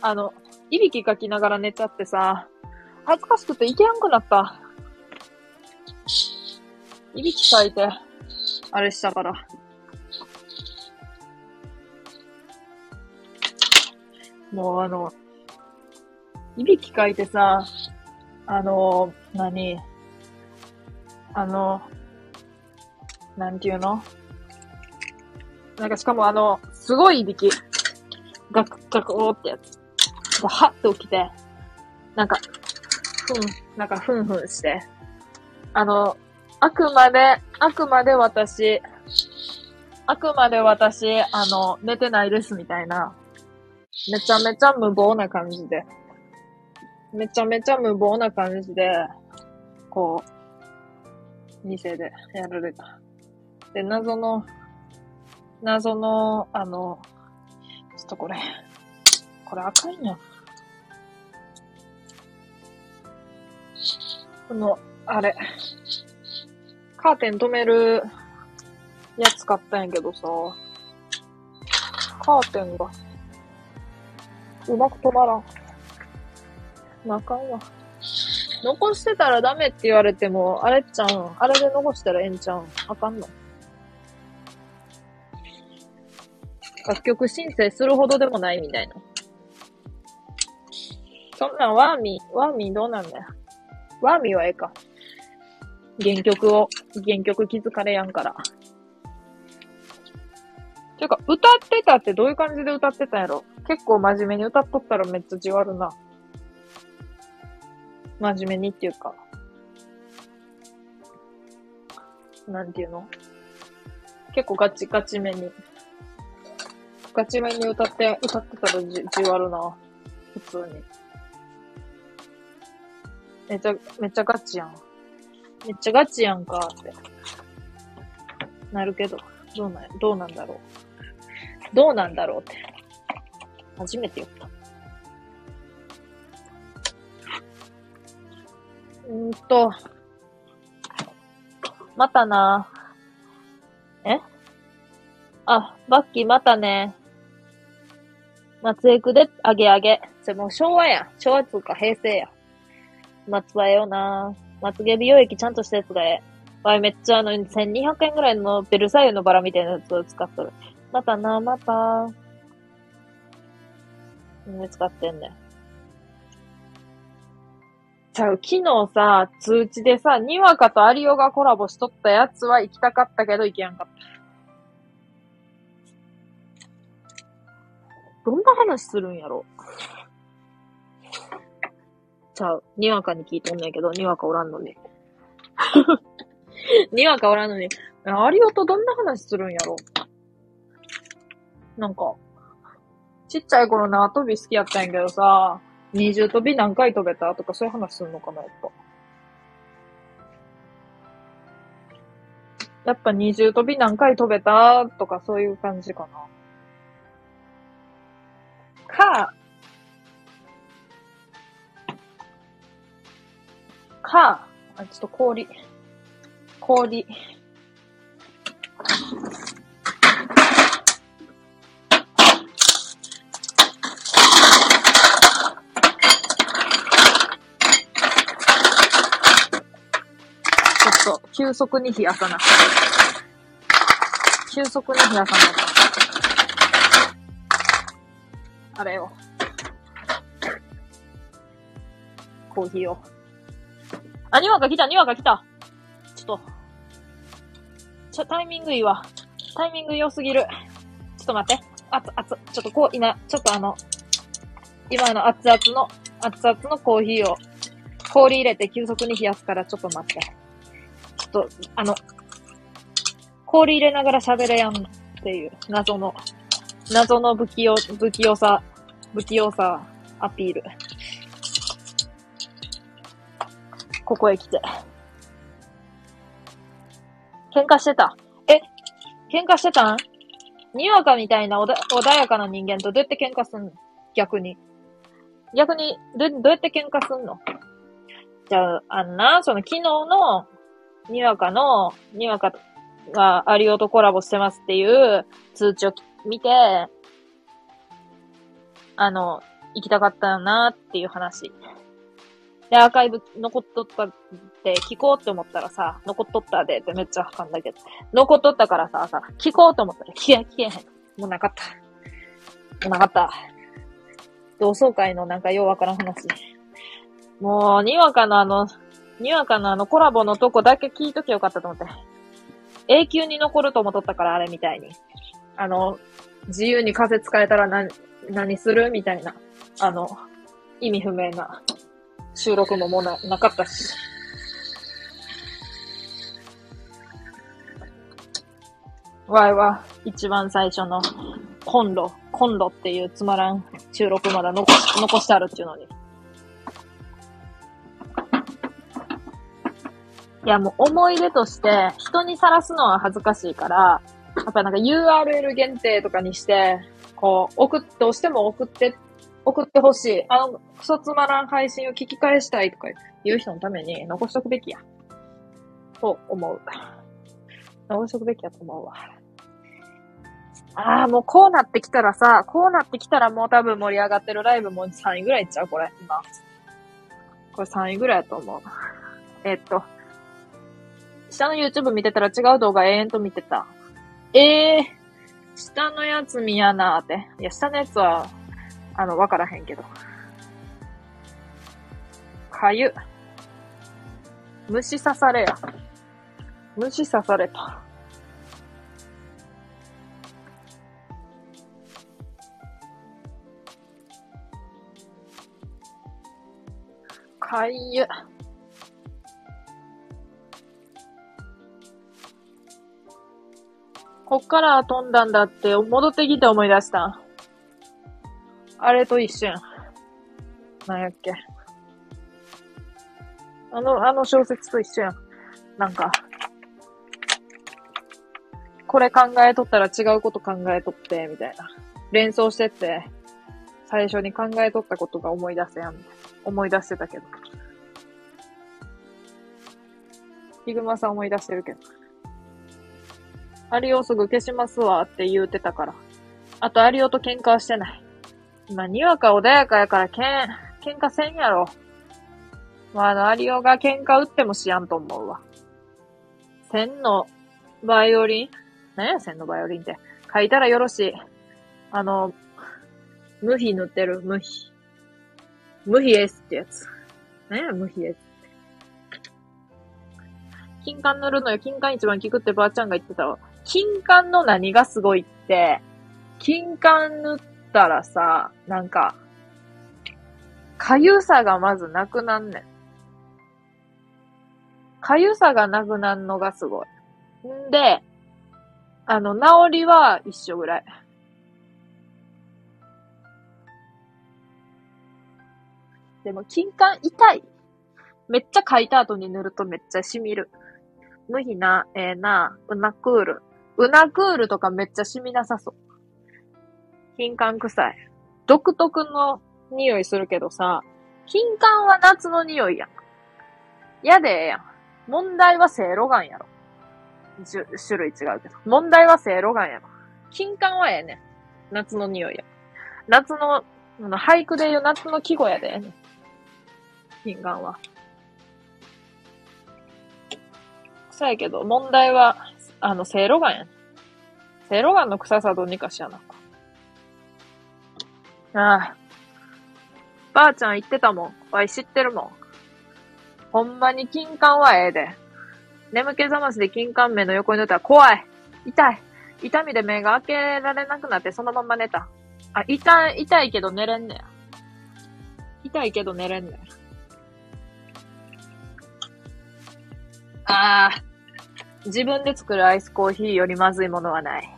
あの、いびきかきながら寝ちゃってさ、恥ずかしくていけやんくなった。いびきかいて、あれしたから。もうあの、いびきかいてさ、あの、何？あの、なんていうの？なんかしかもあの、すごいいびき。ガクガクオーってやつ。はって起きて、なんか、ふん、なんかふんふんして。あの、あくまで、あくまで私、あくまで私、あの、寝てないですみたいな。めちゃめちゃ無謀な感じで。めちゃめちゃ無謀な感じで、こう、店でやられた。で、謎の謎の、あの、ちょっとこれ、これ赤いんや。この、あれ、カーテン止めるやつ買ったんやけどさ、カーテンが、うまく止まらん。なあかんわ。残してたらダメって言われても、あれっちゃうん、あれで残したらええんちゃうん。あかんの。楽曲申請するほどでもないみたいな。そんなんワーミー、ワーミーどうなんだよ。ワーミーはええか。原曲を、原曲気づかれやんから。てか、歌ってたってどういう感じで歌ってたんやろ？結構真面目に歌っとったらめっちゃじわるな。真面目にっていうか。なんていうの？結構ガチガチめに。ガチめに歌って、歌ってたらじ、じわるな。普通に。めちゃ、めっちゃガチやん。めっちゃガチやんかって。なるけど、どうなん、どうなんだろう。どうなんだろうって。初めて言った。うんと、またな。え？あ、バッキーまたね。松江区であげあげ。それもう昭和や。昭和つうか平成や。松葉よな。まつげ美容液ちゃんとしたやつがええ。わい、めっちゃあの、1200円ぐらいのベルサイユのバラみたいなやつを使っとる。またな、また。何使ってんねん。ちゃう、昨日さ、通知でさ、にわかと有オがコラボしとったやつは行きたかったけど行けやんかった。どんな話するんやろ？ちゃう、にわかに聞いとんねんけど、にわかおらんのに。にわかおらんのに、有オとどんな話するんやろ？なんか、ちっちゃい頃縄跳び好きやったんやけどさ、二重跳び何回飛べたとかそういう話するのかな、やっぱ。やっぱ二重跳び何回飛べたとかそういう感じかな。か、か、あ、ちょっと氷。氷。そう急速に冷やさな。急速に冷やさなあれよ。コーヒーを。あ、にわか来た、にわか来た。ちょっと。ちょ、タイミングいいわ。タイミング良すぎる。ちょっと待って。あつ、あつ、ちょっとこう、今、ちょっとあの、今の熱々の、熱々のコーヒーを氷入れて急速に冷やすからちょっと待って。と、あの、氷入れながら喋れやんっていう謎の、謎の不器用、不器用さ、不器用さアピール。ここへ来て。喧嘩してた。え喧嘩してたん？にわかみたいな穏やかな人間とどうやって喧嘩すんの？逆に。逆に、ど、どうやって喧嘩すんの？じゃあ、あんな、その昨日のにわかの、にわかがアリオとコラボしてますっていう通知を見て、あの、行きたかったよなっていう話。で、アーカイブ残っとったって聞こうって思ったらさ、残っとったでってめっちゃかんだけど、残っとったからさ、さ、聞こうと思ったら聞け、聞けへん。もうなかった。もうなかった。同窓会のなんかようわからん話。もう、にわかのあの、にわかのあのコラボのとこだけ聞いときゃよかったと思って。永久に残ると思っとったから、あれみたいに。あの、自由に風使えたら何、何するみたいな。あの、意味不明な収録ももうな、なかったし。わいは、一番最初の、コンロ、コンロっていうつまらん収録まだ残し、残してあるっていうのに。いや、もう思い出として、人にさらすのは恥ずかしいから、やっぱなんか URL 限定とかにして、こう、送って、どうしても送って、送ってほしい。あの、クソつまらん配信を聞き返したいとか言う人のために残しとくべきや。と思う。残しとくべきやと思うわ。ああ、もうこうなってきたらさ、こうなってきたらもう多分盛り上がってるライブも3位ぐらいいっちゃうこれ、今。これ3位ぐらいやと思う。えっと、下の YouTube 見てたら違う動画永遠と見てた。ええー、下のやつ見やなーって。いや、下のやつは、あの、わからへんけど。かゆ。虫刺されや。虫刺された。かゆ。こっから飛んだんだって戻ってきて思い出した。あれと一緒やん。なんやっけ。あの、あの小説と一緒やん。なんか、これ考えとったら違うこと考えとって、みたいな。連想してって、最初に考えとったことが思い出せやん、思い出してたけど。ヒグマさん思い出してるけど。アリオすぐ消しますわって言うてたから。あとアリオと喧嘩はしてない。まあ、にわか穏やかやからけん、喧嘩せんやろ。まあ、あの、アリオが喧嘩打ってもしやんと思うわ。千のバイオリン？何や千のバイオリンって。書いたらよろしい。あの、無比塗ってる、無比。無比 S ってやつ。何や、無比 S って。金管塗るのよ。金管一番効くってばあちゃんが言ってたわ。金管の何がすごいって、金管塗ったらさ、なんか、かゆさがまずなくなんねん。かゆさがなくなんのがすごい。んで、あの、治りは一緒ぐらい。でも、金管痛い。めっちゃ書いた後に塗るとめっちゃ染みる。無比な、ええな、うなクール。うなクールとかめっちゃ染みなさそう。金管臭い。独特の匂いするけどさ、金管は夏の匂いやん。やでええやん。問題はせいろがんやろ。種類違うけど。問題はせいろがんやろ。金管はええねん。夏の匂いや。夏の、あの俳句で言う夏の季語やで。金管は。臭いけど、問題は、あの、せいろがんやん。せいろがんの臭さどうにかしやな。ああ。ばあちゃん言ってたもん。わい知ってるもん。ほんまに金管はええで。眠気覚ましで金管目の横に寝たら怖い。痛い。痛みで目が開けられなくなってそのまま寝た。あ、痛い、痛いけど寝れんねや。痛いけど寝れんねや。ああ。自分で作るアイスコーヒーよりまずいものはない。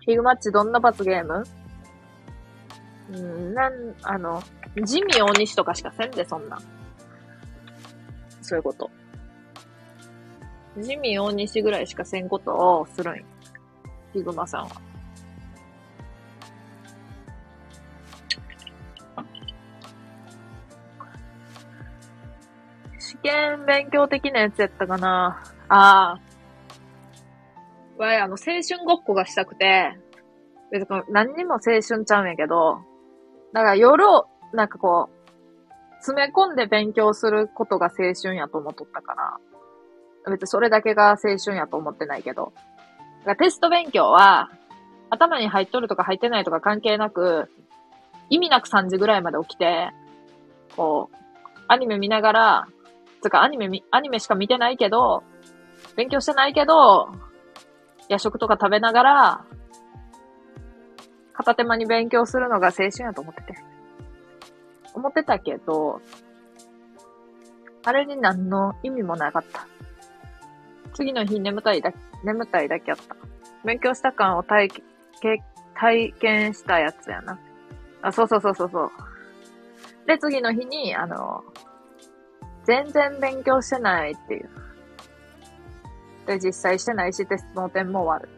ヒグマッチどんな罰ゲーム？うん、なん、あの、ジミー大西とかしかせんで、そんな。そういうこと。ジミー大西ぐらいしかせんことをするん。ヒグマさんは。試験勉強的なやつやったかなああ。わい、あの、青春ごっこがしたくて、別に何にも青春ちゃうんやけど、だから夜を、なんかこう、詰め込んで勉強することが青春やと思っとったから、別にそれだけが青春やと思ってないけど、だからテスト勉強は、頭に入っとるとか入ってないとか関係なく、意味なく3時ぐらいまで起きて、こう、アニメ見ながら、つかアニメみ、アニメしか見てないけど、勉強してないけど、夜食とか食べながら、片手間に勉強するのが青春やと思ってて。思ってたけど、あれに何の意味もなかった。次の日眠たいだ、眠たいだけやった。勉強した感を体け体験したやつやな。あ、そうそうそうそうそう。で、次の日に、あの、全然勉強してないっていう。で、実際してないし、テストの点も終わる。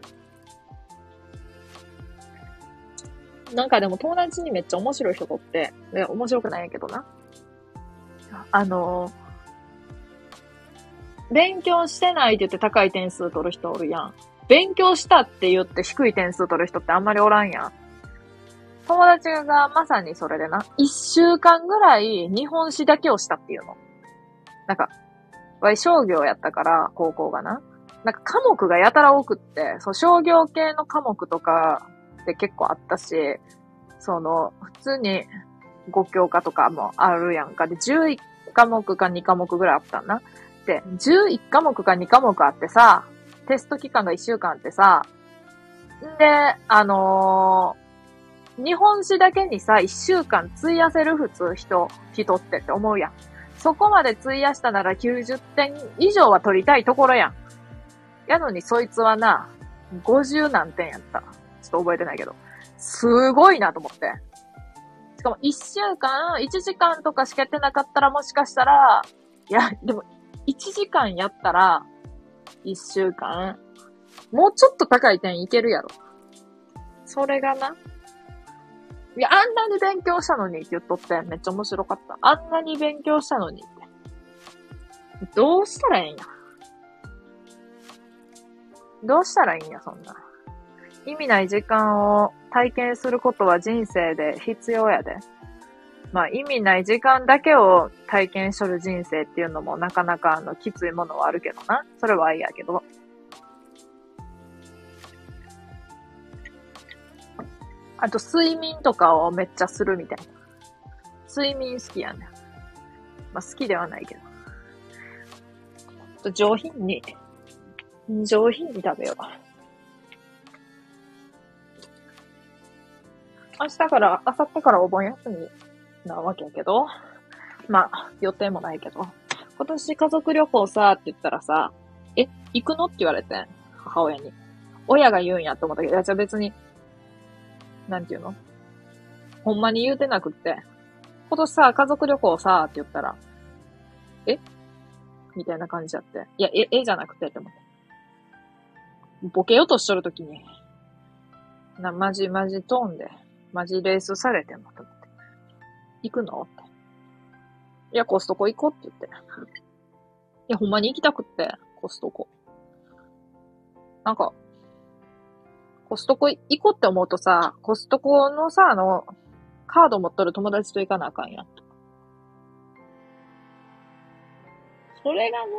なんかでも友達にめっちゃ面白い人とって、で面白くないんやけどな。あの、勉強してないって言って高い点数取る人おるやん。勉強したって言って低い点数取る人ってあんまりおらんやん。友達がまさにそれでな、一週間ぐらい日本史だけをしたっていうの。なんか、わい商業やったから、高校がな。なんか科目がやたら多くって、そう商業系の科目とかって結構あったし、その、普通に5教科とかもあるやんか。で、11科目か2科目ぐらいあったんな。で、11科目か2科目あってさ、テスト期間が1週間ってさ、で、あのー日本史だけにさ、1週間費やせる普通人、人ってって思うやん。そこまで費やしたなら90点以上は取りたいところやん。やのにそいつはな、50何点やった。ちょっと覚えてないけど。すごいなと思って。しかも1週間、1時間とかしかやってなかったらもしかしたら、いや、でも1時間やったら、1週間、もうちょっと高い点いけるやろ。それがな。いや、あんなに勉強したのにって言っとってめっちゃ面白かった。あんなに勉強したのにって。どうしたらええんや。どうしたらいいんや、そんな。意味ない時間を体験することは人生で必要やで。まあ意味ない時間だけを体験しとる人生っていうのもなかなかあのきついものはあるけどな。それはいいやけど。あと睡眠とかをめっちゃするみたいな。睡眠好きやねまあ好きではないけど。と上品に、上品に食べよう。明日から、明後日からお盆休みなわけやけど、まあ、予定もないけど、今年家族旅行さ、って言ったらさ、え、行くの？って言われて、母親に。親が言うんやと思ったけど、いや、じゃ別に、なんていうの？ほんまに言うてなくって、今年さ、家族旅行さ、って言ったら、え？みたいな感じやって。いや、え、えじゃなくてって思って。ボケようとしとるときに、な、まじまじトーンで、マジレースされてんのと思って。行くのって。いや、コストコ行こうって言って。いや、ほんまに行きたくって、コストコ。なんか、コストコ行こうって思うとさ、コストコのさ、あの、カード持っとる友達と行かなあかんやん。それがね、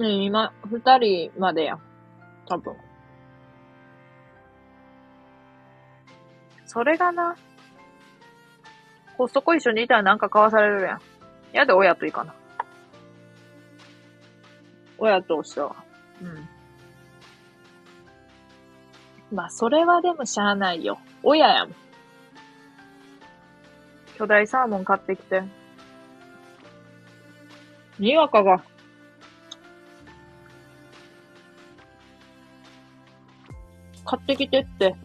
ね今、二人までやん。多分。それがな。コストコ一緒にいたらなんか買わされるやん。やで親といいかな。親としては。うん。まあ、それはでもしゃあないよ。親やもん。巨大サーモン買ってきて。にわかが。買ってきてって。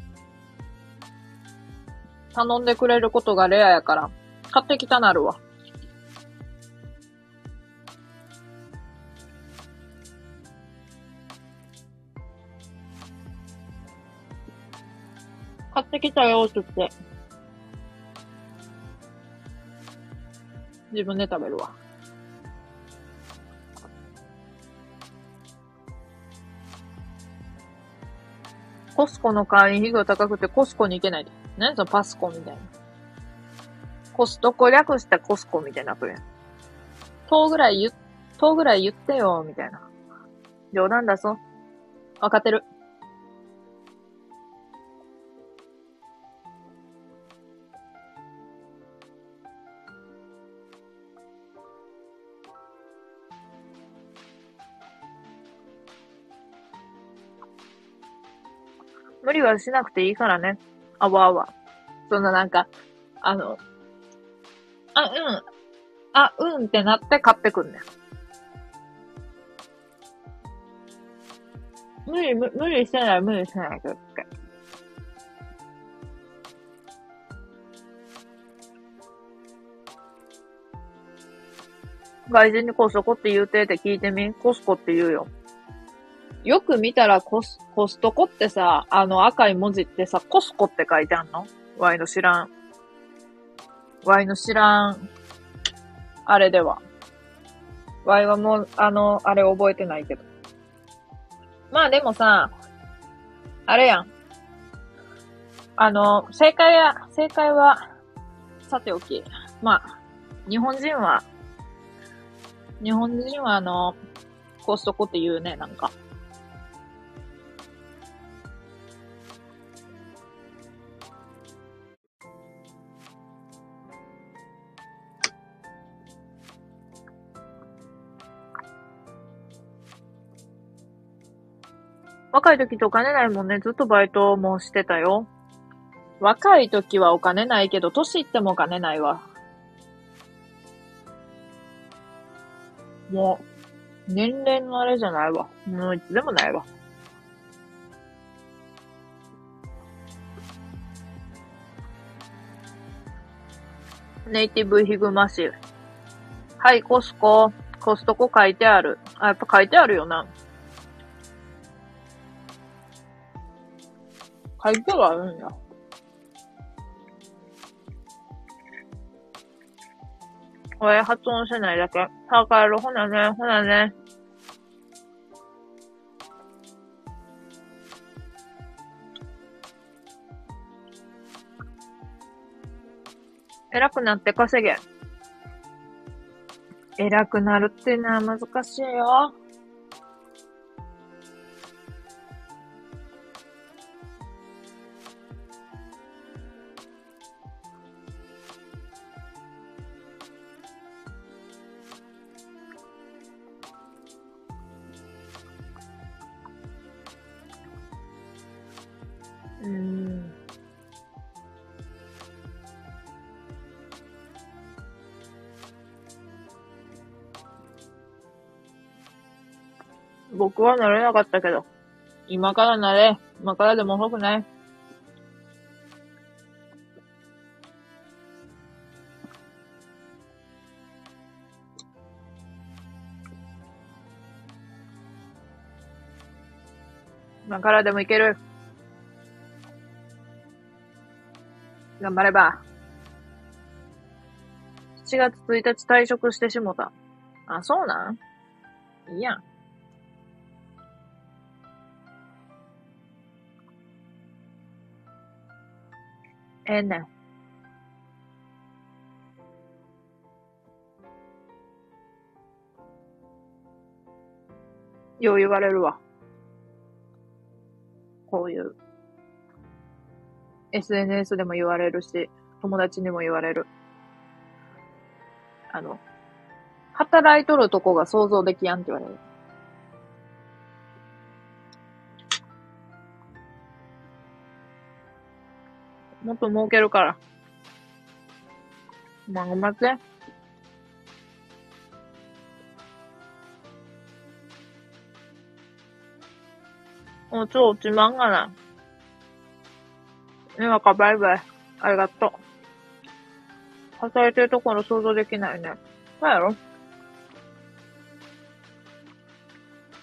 頼んでくれることがレアやから、買ってきたなるわ。買ってきたよって言って。自分で食べるわ。コスコの会員費用高くてコスコに行けないで。何そのパスコみたいな。コストコ略したコスコみたいなプレン。10ぐらい言、10ぐらい言ってよ、みたいな。冗談だぞ。わかってる。はしなくていいからね。あわあわ。そんななんか、あの、あ、うん。あ、うんってなって買ってくんね。無理、無無理してない、無理してないけどって。外人にコスコって言うてって聞いてみコスコって言うよ。よく見たらコス、コストコってさ、あの赤い文字ってさ、コスコって書いてあんの？ワイの知らん。ワイの知らん。あれでは。ワイはもう、あの、あれ覚えてないけど。まあでもさ、あれやん。あの、正解や、正解は、さておき。まあ、日本人は、日本人はあの、コストコって言うね、なんか。若い時とお金ないもんね。ずっとバイトもしてたよ。若い時はお金ないけど、年いってもお金ないわ。もう、年齢のあれじゃないわ。もういつでもないわ。ネイティブヒグマシはい、コスコ。コストコ書いてある。あ、やっぱ書いてあるよな。書いてはあるんや。これ発音してないだけ。さあ帰る。ほなね、ほなね。偉くなって稼げ。偉くなるっていうのは難しいよ。はなれなかったけど、今からなれ。今からでも遅くない。今からでもいける。頑張れば。7月1日退職してしもた。あ、そうなん？いいやん。ええね。よう言われるわ。こういう。SNS でも言われるし、友達にも言われる。あの、働いとるとこが想像できやんって言われる。もっと儲けるから。まあ、頑張って。もう超落ちまんがない。今かバイバイ。ありがとう。働いてるところ想像できないね。そうやろ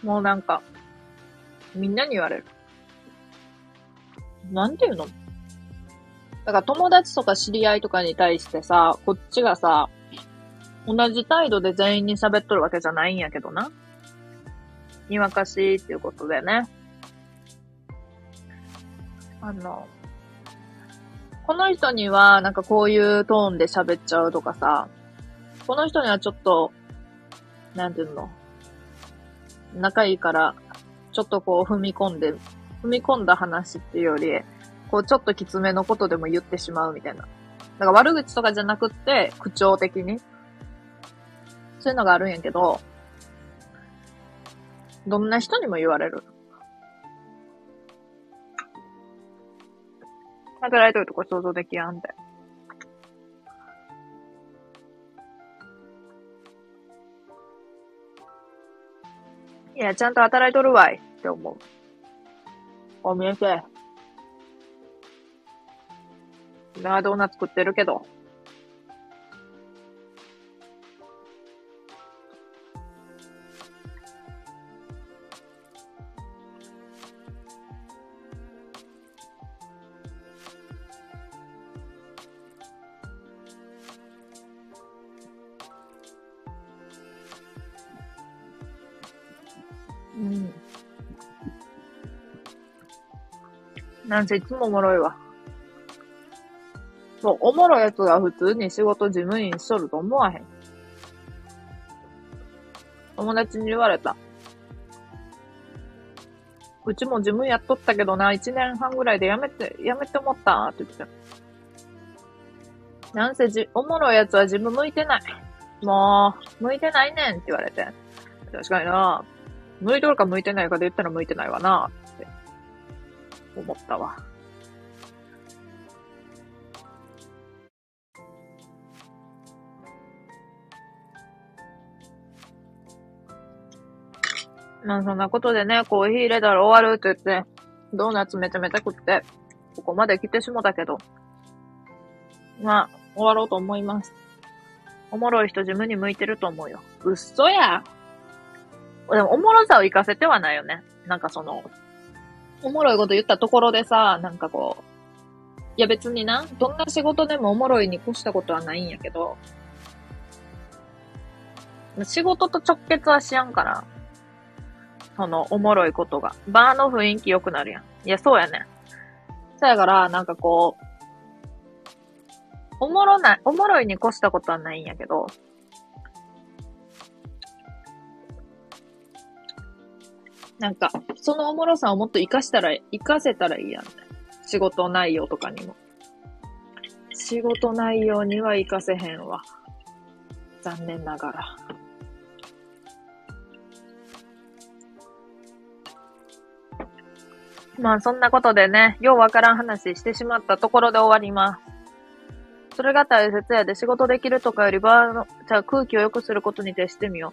もうなんか、みんなに言われる。なんていうの？だから友達とか知り合いとかに対してさ、こっちがさ、同じ態度で全員に喋っとるわけじゃないんやけどな。にわかしいっていうことでね。あの、この人にはなんかこういうトーンで喋っちゃうとかさ、この人にはちょっと、なんていうの、仲いいから、ちょっとこう踏み込んで、踏み込んだ話っていうより、こう、ちょっときつめのことでも言ってしまうみたいな。だから悪口とかじゃなくって、口調的に。そういうのがあるんやけど、どんな人にも言われる。働いとるとこ想像できやんって。いや、ちゃんと働いとるわいって思う。お見えけ。なドーナツ食ってるけど。うん。なんせいつもおもろいわ。そう、おもろいやつが普通に仕事事務員しとると思わへん。友達に言われた。うちも事務やっとったけどな、一年半ぐらいで辞めて、辞めて思ったって言ってた。なんせじ、おもろいやつは自分向いてない。もう、向いてないねんって言われて。確かにな。向いとるか向いてないかで言ったら向いてないわなって思ったわ。まあそんなことでね、コーヒー入れたら終わるって言って、ドーナツめちゃめちゃ食って、ここまで来てしもたけど、まあ、終わろうと思います。おもろい人自分に向いてると思うよ。うっそや。でも、おもろさを活かせてはないよね。なんかその、おもろいこと言ったところでさ、なんかこう、いや別にな、どんな仕事でもおもろいに越したことはないんやけど、仕事と直結はしやんから、その、おもろいことが。バーの雰囲気良くなるやん。いや、そうやねん。そうやから、なんかこう、おもろない、おもろいに越したことはないんやけど、なんか、そのおもろさをもっと活かしたら、活かせたらいいやん、仕事内容とかにも。仕事内容には活かせへんわ。残念ながら。まあそんなことでね、ようわからん話してしまったところで終わります。それが大切やで仕事できるとかより場の、じゃあ空気を良くすることに徹してみよ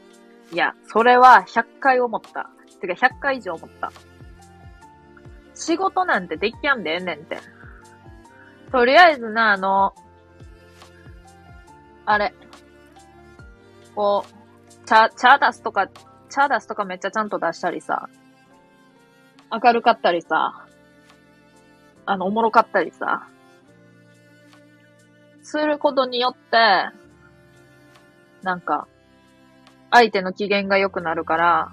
う。いや、それは100回思った。てか100回以上思った。仕事なんてできやんでええねんって。とりあえずな、あの、あれ、こう、茶、茶出すとか、茶出すとかめっちゃちゃんと出したりさ、明るかったりさ、あの、おもろかったりさ、することによって、なんか、相手の機嫌が良くなるから、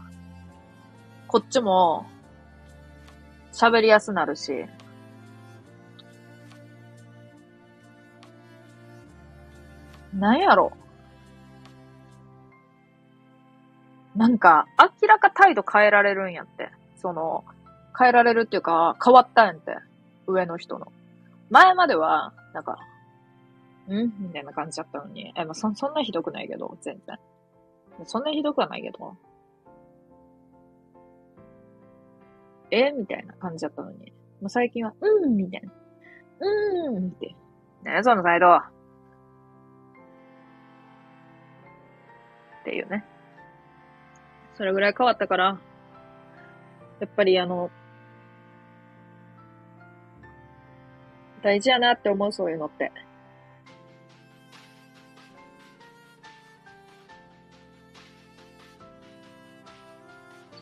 こっちも、喋りやすなるし、なんやろ。なんか、明らか態度変えられるんやって。その、変えられるっていうか、変わったんやって。上の人の。前までは、なんか、ん？みたいな感じだったのに。え、まあ、そ、そんなひどくないけど、全然。そんなひどくはないけど。え？みたいな感じだったのに。もう最近は、うん？みたいな。うーんって。ねその態度っていうね。それぐらい変わったから、やっぱりあの、大事やなって思う、そういうのって。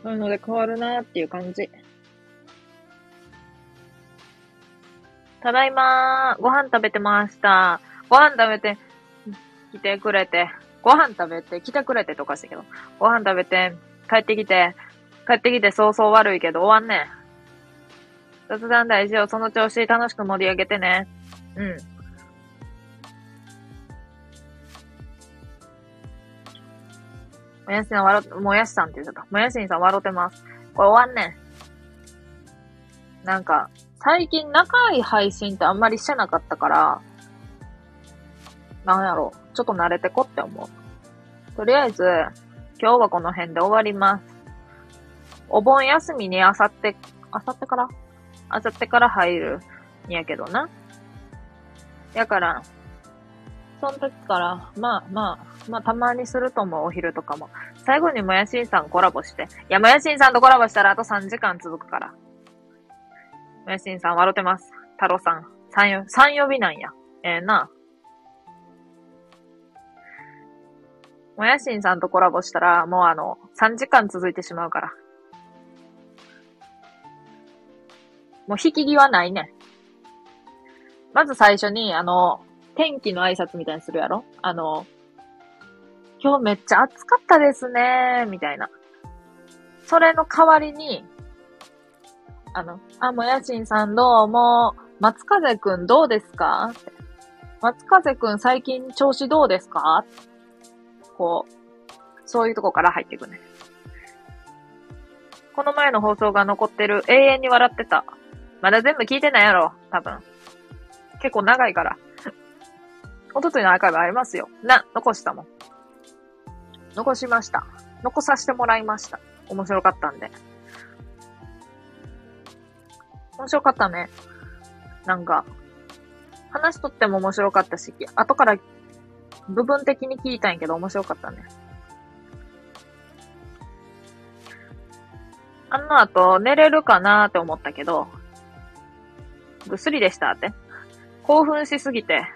そういうので変わるなっていう感じ。ただいまー、ご飯食べてました。ご飯食べて、来てくれて、ご飯食べて、来てくれてとかしたけど、ご飯食べて、帰ってきて、帰ってきてそうそう悪いけど終わんねん。雑談大事よ。その調子楽しく盛り上げてね。うん。もやしさん笑っ、もやしさんって言っちゃった。もやしんさん笑ってます。これ終わんねん。なんか、最近長い配信ってあんまりしてなかったから、なんやろう。ちょっと慣れてこって思う。とりあえず、今日はこの辺で終わります。お盆休みにあさって、あさってから？あさってから入るんやけどな。やから、その時から、まあまあ、まあたまにすると思う、お昼とかも。最後にもやしんさんコラボして。いや、もやしんさんとコラボしたらあと3時間続くから。もやしんさん笑ってます。太郎さん。三よ、三呼びなんや。ええな。もやしんさんとコラボしたら、もうあの、3時間続いてしまうから。もう引き際ないね。まず最初に、あの、天気の挨拶みたいにするやろ？あの、今日めっちゃ暑かったですねみたいな。それの代わりに、あの、あ、もやしんさんどうも、松風くんどうですか？松風くん最近調子どうですか？こう、そういうとこから入っていくね。この前の放送が残ってる永遠に笑ってた。まだ全部聞いてないやろ多分。結構長いから。おとといのアーカイブありますよ。な、残したもん。残しました。残させてもらいました。面白かったんで。面白かったね。なんか、話しとっても面白かったし、後から部分的に聞いたんやけど面白かったね。あの後寝れるかなーって思ったけど、ぐっすりでしたって。興奮しすぎて。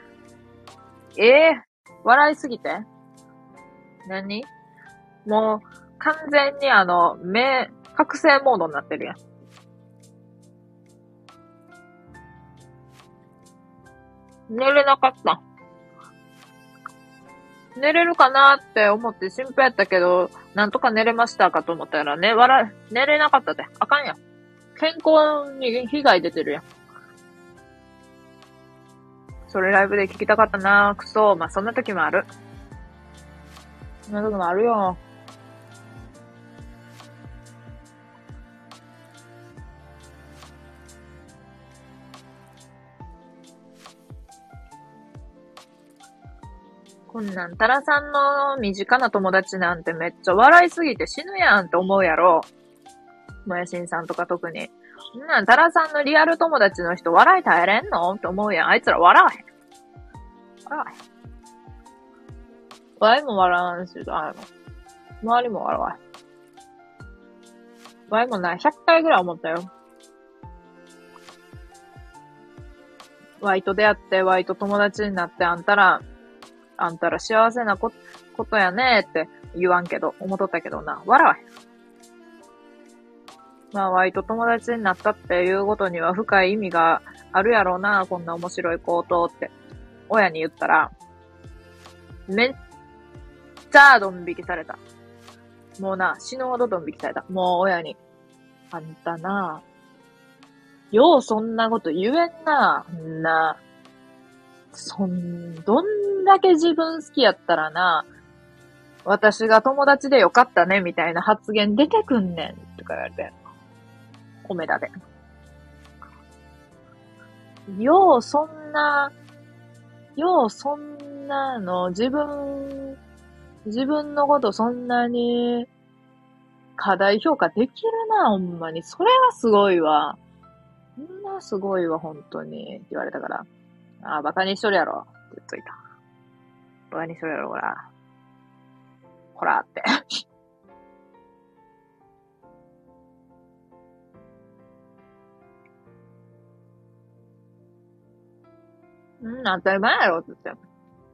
ええー、笑いすぎて？何？もう、完全にあの、目、覚醒モードになってるやん。寝れなかった。寝れるかなって思って心配やったけど、なんとか寝れましたかと思ったらね、笑、寝れなかったで。あかんやん。健康に被害出てるやん。それライブで聞きたかったなクソ。まあ、そんな時もある。そんな時もあるよ。こんなん、タラさんの身近な友達なんてめっちゃ笑いすぎて死ぬやんって思うやろ。もやしんさんとか特に。んなん、タラさんのリアル友達の人笑い耐えれんの？って思うやん。あいつら笑わへん。笑わへん。ワイも笑わんし、あの、周りも笑わへん。ワイもない、100回ぐらい思ったよ。ワイと出会って、ワイと友達になって、あんたら、あんたら幸せなこことやねって言わんけど、思っとったけどな、笑わへん。まあ、ワイと友達になったっていうことには深い意味があるやろうな、こんな面白いことって、親に言ったら、めっちゃドン引きされた。もうな、死ぬほどドン引きされた。もう親に。あんたな、ようそんなこと言えんな、んな。そん、どんだけ自分好きやったらな、私が友達でよかったね、みたいな発言出てくんねん、とか言われて。米田で。よう、そんな、よう、そんなの、自分、自分のことそんなに、課題評価できるな、ほんまに。それはすごいわ。そんなすごいわ、本当に。って言われたから。ああ、バカにしとるやろ。って言っといた。バカにしとるやろ、ほら。ほら、って。うん、当たり前やろ、って言って。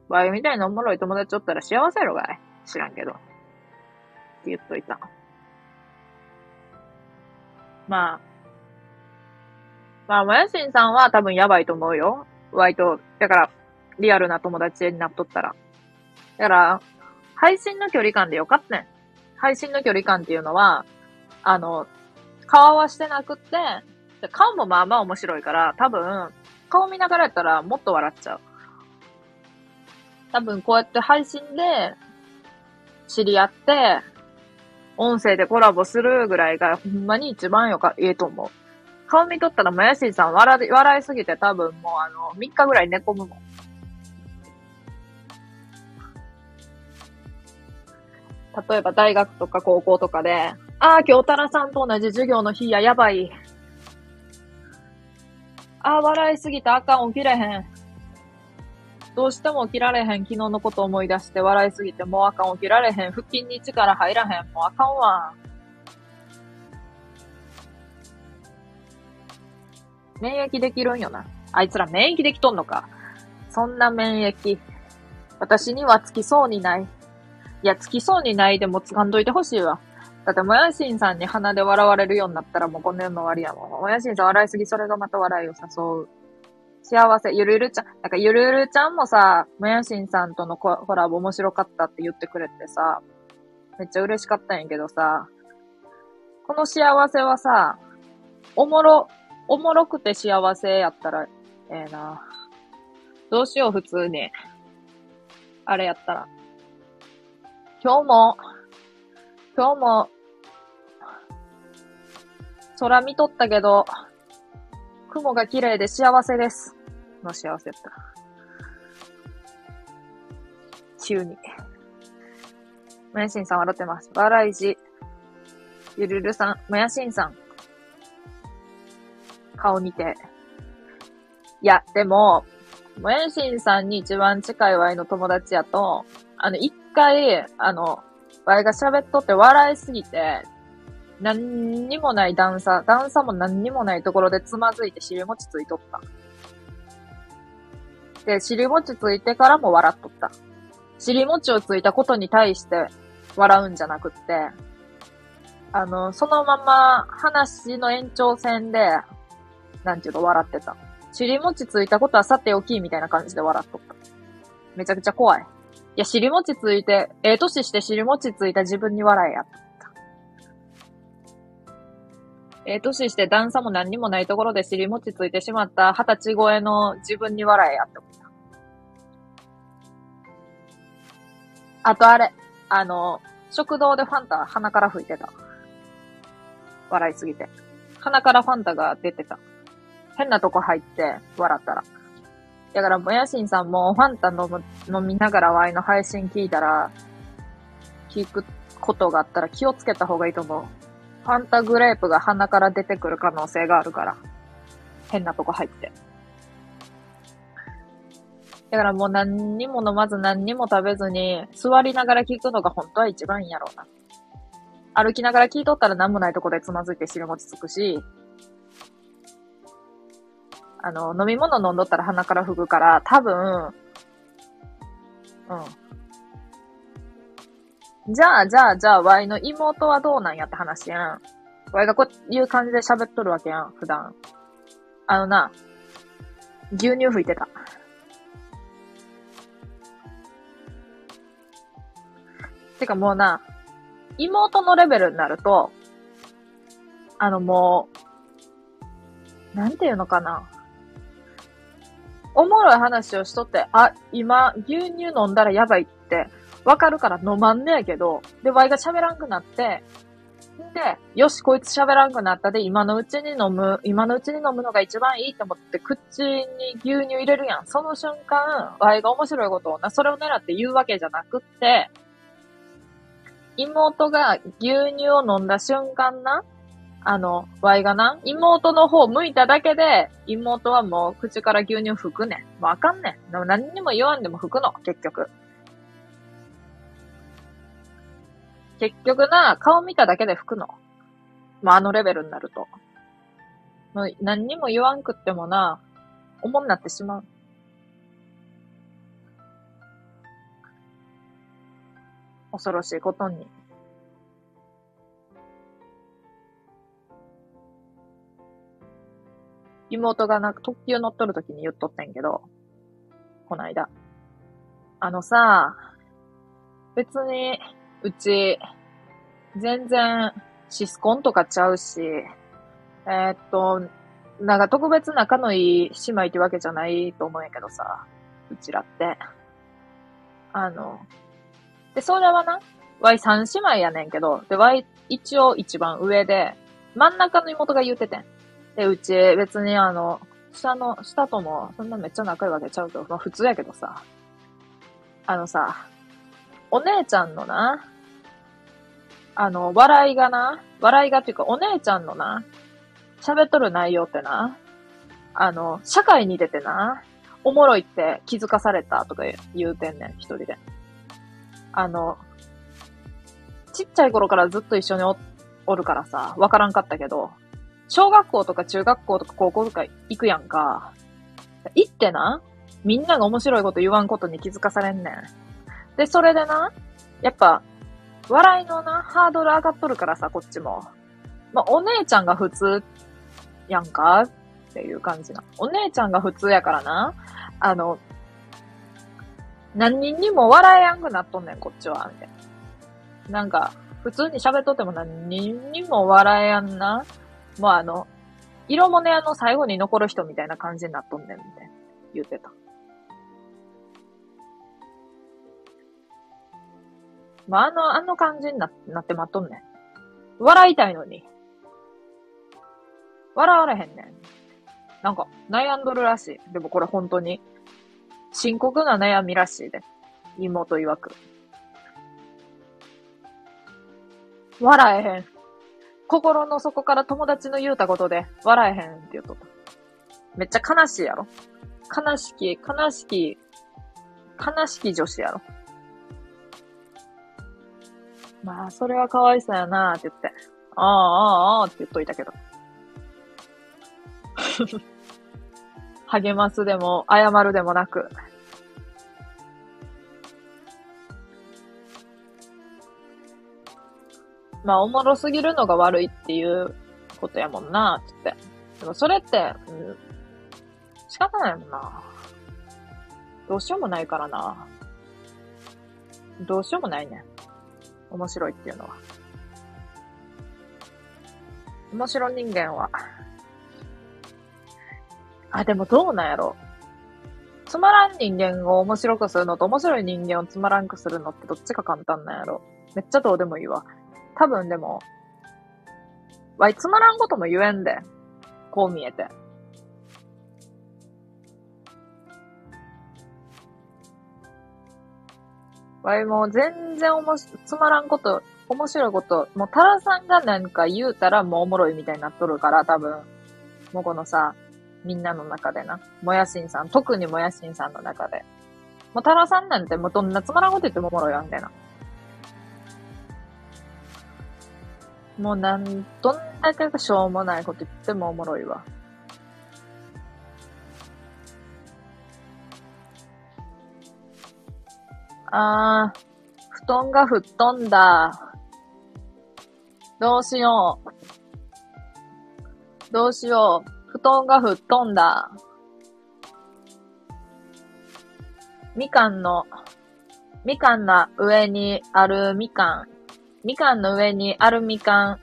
ワイみたいなおもろい友達おったら幸せやろがい。知らんけど。って言っといた。まあ。まあ、もやしんさんは多分やばいと思うよ。割と、だから、リアルな友達になっとったら。だから、配信の距離感でよかったね配信の距離感っていうのは、あの、顔はしてなくって、顔もまあまあ面白いから、多分、顔見ながらやったらもっと笑っちゃう。多分こうやって配信で知り合って、音声でコラボするぐらいがほんまに一番よか、ええと思う。顔見とったらもやしさん笑い、笑いすぎて多分もうあの、3日ぐらい寝込むもん。例えば大学とか高校とかで、ああ、今日タラさんと同じ授業の日や、やばい。あ、笑いすぎてあかん、起きれへん。どうしても起きられへん、昨日のこと思い出して笑いすぎてもうあかん、起きられへん、腹筋に力入らへん、もうあかんわ。免疫できるんよな。あいつら免疫できとんのか。そんな免疫。私にはつきそうにない。いや、つきそうにないでもつかんどいてほしいわ。だって、もやしんさんに鼻で笑われるようになったらもうこの世の終わりやもん。もやしんさん笑いすぎ、それがまた笑いを誘う。幸せ、ゆるゆるちゃん、なんかゆるゆるちゃんもさ、もやしんさんとのコラボ面白かったって言ってくれてさ、めっちゃ嬉しかったんやけどさ、この幸せはさ、おもろ、おもろくて幸せやったら、ええー、な。どうしよう、普通に。あれやったら。今日も、今日も、空見とったけど、雲が綺麗で幸せです。の幸せやった。急に。もやしんさん笑ってます。笑いじ。ゆるるさん、もやしんさん。顔見て。いや、でも、もやしんさんに一番近いワイの友達やと、あの、一回、あの、ワイが喋っとって笑いすぎて、何にもない段差、段差も何にもないところでつまずいて尻餅ついとった。で、尻餅ついてからも笑っとった。尻餅をついたことに対して笑うんじゃなくって、あの、そのまま話の延長線で、なんていうの、笑ってた。尻餅ついたことはさておき、みたいな感じで笑っとった。めちゃくちゃ怖い。いや、尻餅ついて、ええ年して尻餅ついた自分に笑えや。ええ年して段差も何にもないところで尻餅ついてしまった二十歳超えの自分に笑えやって思った。あとあれ、あの、食堂でファンタ鼻から吹いてた。笑いすぎて。鼻からファンタが出てた。変なとこ入って笑ったら。だからもやしんさんもファンタ飲む飲みながらワイの配信聞いたら、聞くことがあったら気をつけた方がいいと思う。ファンタグレープが鼻から出てくる可能性があるから。変なとこ入って。だからもう何にも飲まず何にも食べずに、座りながら聞くのが本当は一番いいんやろうな。歩きながら聞いとったら何もないとこでつまずいて汁餅つくし、あの、飲み物飲んどったら鼻から吹くから、多分、うん。じゃあ、じゃあ、じゃあ、ワイの妹はどうなんやって話やん。ワイがこういう感じで喋っとるわけやん、普段。あのな、牛乳吹いてた。てかもうな、妹のレベルになると、あのもう、なんていうのかな。おもろい話をしとって、あ、今、牛乳飲んだらやばいってわかるから飲まんねやけど、で、ワイが喋らんくなって、で、よし、こいつ喋らんくなったで、今のうちに飲む、今のうちに飲むのが一番いいって思って、口に牛乳入れるやん。その瞬間、ワイが面白いことをな、それを狙って言うわけじゃなくって、妹が牛乳を飲んだ瞬間な、あの、ワイがな、妹の方向いただけで、妹はもう口から牛乳吹くねん。もうあかんねん。何にも言わんでも吹くの、結局。結局な、顔見ただけで吹くの。まあ、あのレベルになると。もう何にも言わんくってもな、重になってしまう。恐ろしいことに。妹がなんか特急乗っとる時に言っとってんけど、こないだ。あのさ、別に、うち、全然、シスコンとかちゃうし、えー、っと、なんか特別仲のいい姉妹ってわけじゃないと思うんやけどさ、うちらって。あの、で、それはな、ワイ三姉妹やねんけど、で、ワイ一応一番上で、真ん中の妹が言うててん。で、うち別にあの、下の、下ともそんなめっちゃ仲いいわけちゃうけど、まあ普通やけどさ、あのさ、お姉ちゃんのな、あの、笑いがな、笑いがっていうかお姉ちゃんのな、喋っとる内容ってな、あの、社会に出てな、おもろいって気づかされたとか言うてんねん、一人で。あの、ちっちゃい頃からずっと一緒におおるからさ、わからんかったけど、小学校とか中学校とか高校とか行くやんか。行ってな、みんなが面白いこと言わんことに気づかされんねん。で、それでな、やっぱ、笑いのな、ハードル上がっとるからさ、こっちも。まあ、お姉ちゃんが普通やんかっていう感じな。お姉ちゃんが普通やからな、あの、何人にも笑えやんくなっとんねん、こっちは、みたいな。なんか、普通に喋っとっても何人にも笑えやんな。もうあの、色物屋の最後に残る人みたいな感じになっとんねん、みたいな。言ってた。まあ、あの、あの感じにななってまっとんねん。笑いたいのに。笑われへんねん。なんか、悩んどるらしい。でもこれ本当に。深刻な悩みらしいで。妹曰く。笑えへん。心の底から友達の言うたことで、笑えへんって言うとった。めっちゃ悲しいやろ。悲しき、悲しき、悲しき女子やろ。まあ、それはかわいそうやなーって言って。ああ、ああ、ああって言っといたけど。励ますでも、謝るでもなく。まあ、おもろすぎるのが悪いっていうことやもんな、つって。でもそれって、うん、仕方ないもんな。どうしようもないからな。どうしようもないね。面白いっていうのは。面白人間は。あ、でもどうなんやろ。つまらん人間を面白くするのと面白い人間をつまらんくするのってどっちが簡単なんやろ。めっちゃどうでもいいわ。多分でも、わいつまらんことも言えんで。こう見えて。わいもう全然おもし、つまらんこと、面白いこと、もうタラさんがなんか言うたらもうおもろいみたいになっとるから、多分。もうこのさ、みんなの中でな。もやしんさん、特にもやしんさんの中で。もうタラさんなんてもうどんなつまらんこと言ってもおもろいわ、みたいな。もうなん、どんだけしょうもないこと言ってもおもろいわ。あー、布団が吹っ飛んだ。どうしよう。どうしよう。布団が吹っ飛んだ。みかんの、みかんの上にあるみかん。みかんの上にあるみかん。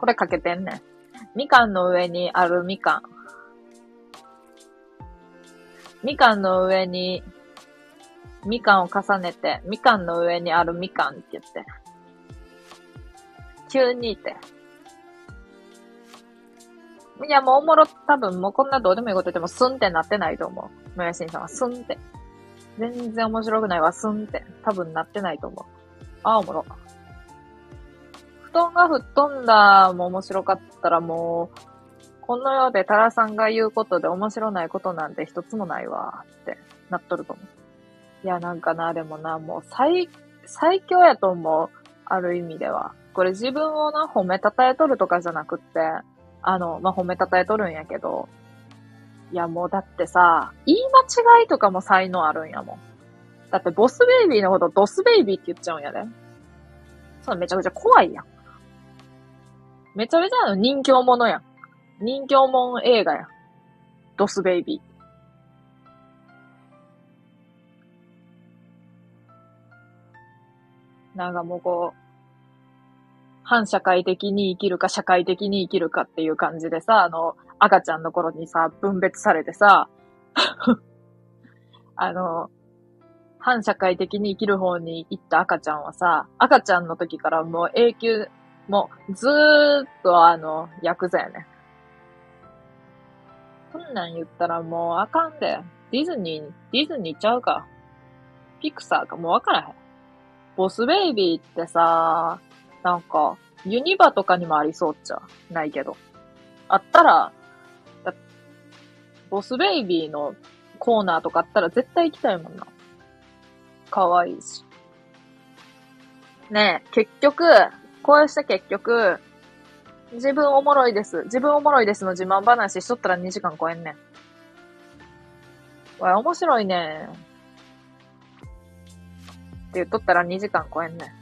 これかけてんね。みかんの上にあるみかん。みかんの上に、みかんを重ねて、みかんの上にあるみかんって言って。急にって。いや、もうおもろ、多分もうこんなどうでもいいこと言ってもスンってなってないと思う。もやしんさんはスンって。全然面白くないわ、スンって。多分なってないと思う。あ、おもろ。布団が吹っ飛んだも面白かったらもう、この世でタラさんが言うことで面白ないことなんて一つもないわってなっとると思う。いや、なんかな、でもな、もう最、最強やと思う。ある意味では。これ自分をな、褒めたたえとるとかじゃなくって、あの、まあ、褒めたたえとるんやけど、いや、もうだってさ、言い間違いとかも才能あるんやもん。だってボスベイビーのことドスベイビーって言っちゃうんやで。それめちゃくちゃ怖いやん。めちゃめちゃの人気者やん。人気者映画やん。ドスベイビー。なんかもうこう、反社会的に生きるか社会的に生きるかっていう感じでさ、あの、赤ちゃんの頃にさ、分別されてさ、あの、反社会的に生きる方に行った赤ちゃんはさ、赤ちゃんの時からもう永久もう、ずーっとあの、ヤクザやね。こんなん言ったらもうあかんで。ディズニー、ディズニーちゃうか。ピクサーかもうわからへん。ボスベイビーってさ、なんか、ユニバとかにもありそうっちゃないけど。あったら、ボスベイビーのコーナーとかあったら絶対行きたいもんな。かわいいし。ねえ、結局、こうして結局、自分おもろいです。自分おもろいですの自慢話しとったら2時間超えんねん。おい、面白いねん。って言っとったら2時間超えんね。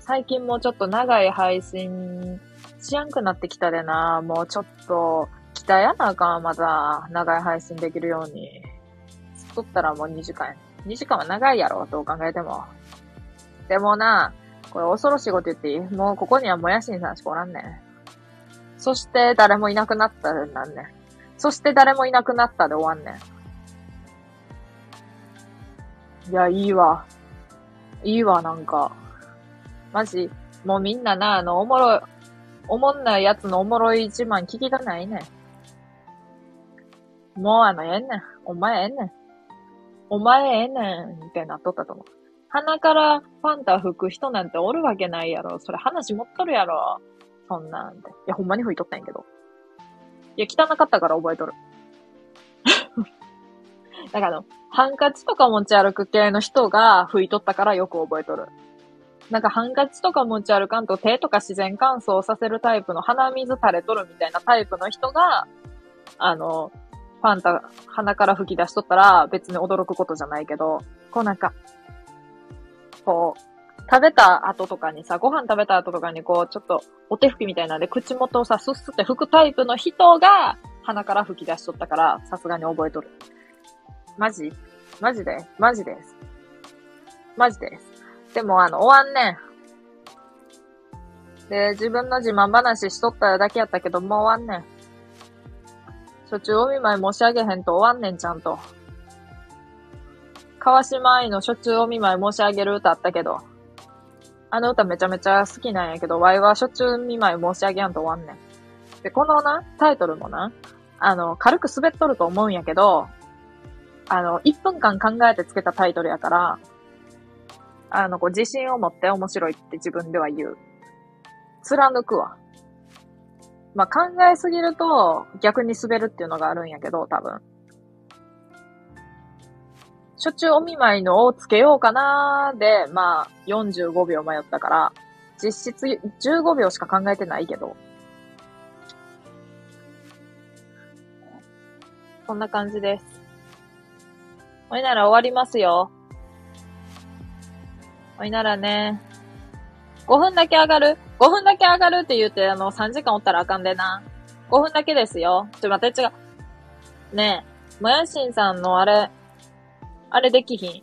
最近もうちょっと長い配信しやんくなってきたでな。もうちょっと、鍛えやなあかん、まだ。長い配信できるように。つったらもう2時間。2時間は長いやろ、どう考えても。でもな、これ恐ろしいこと言っていい？もうここにはもやしんさんしかおらんねん。そして誰もいなくなったなんねん。そして誰もいなくなったで終わんねん。いや、いいわ。いいわ、なんか。マジ、もうみんなな、あの、おもろい、おもんないやつのおもろい自慢聞きたないねん。もうあの、ええねん。お前ええねん。お前ええねん。ってなっとったと思う。鼻からファンタ吹く人なんておるわけないやろ。それ話持っとるやろ。そんなんて。いや、ほんまに吹いとったんやけど。いや、汚かったから覚えとる。だかあの、ハンカチとか持ち歩く系の人が吹いとったからよく覚えとる。なんかハンカチとか持ち歩かんと手とか自然乾燥させるタイプの鼻水垂れとるみたいなタイプの人が、あの、ファンタ、鼻から吹き出しとったら別に驚くことじゃないけど、こうなんか、こう、食べた後とかにさ、ご飯食べた後とかにこう、ちょっとお手拭きみたいなんで口元をさ、すっすって拭くタイプの人が鼻から吹き出しとったから、さすがに覚えとる。マジ？マジで？マジです。マジです。でもあの、終わんねん。で、自分の自慢話しとっただけやったけど、もう終わんねん。初中お見舞い申し上げへんと終わんねん、ちゃんと。川島愛の初中お見舞い申し上げる歌あったけど、あの歌めちゃめちゃ好きなんやけど、ワイは初中見舞い申し上げやんと終わんねん。で、このな、タイトルもな、あの、軽く滑っとると思うんやけど、あの、1分間考えてつけたタイトルやから、あの、こう自信を持って面白いって自分では言う。貫くわ。まあ、考えすぎると逆に滑るっていうのがあるんやけど、多分。初中お見舞いのをつけようかなーで、まあ、45秒迷ったから、実質15秒しか考えてないけど。こんな感じです。ほいなら終わりますよ。ほいならね、5分だけ上がる ?5 分だけ上がるって言って、あの、3時間おったらあかんでな。5分だけですよ。ちょ、待って、違う。ねえ、もやしんさんのあれ、あれできひん。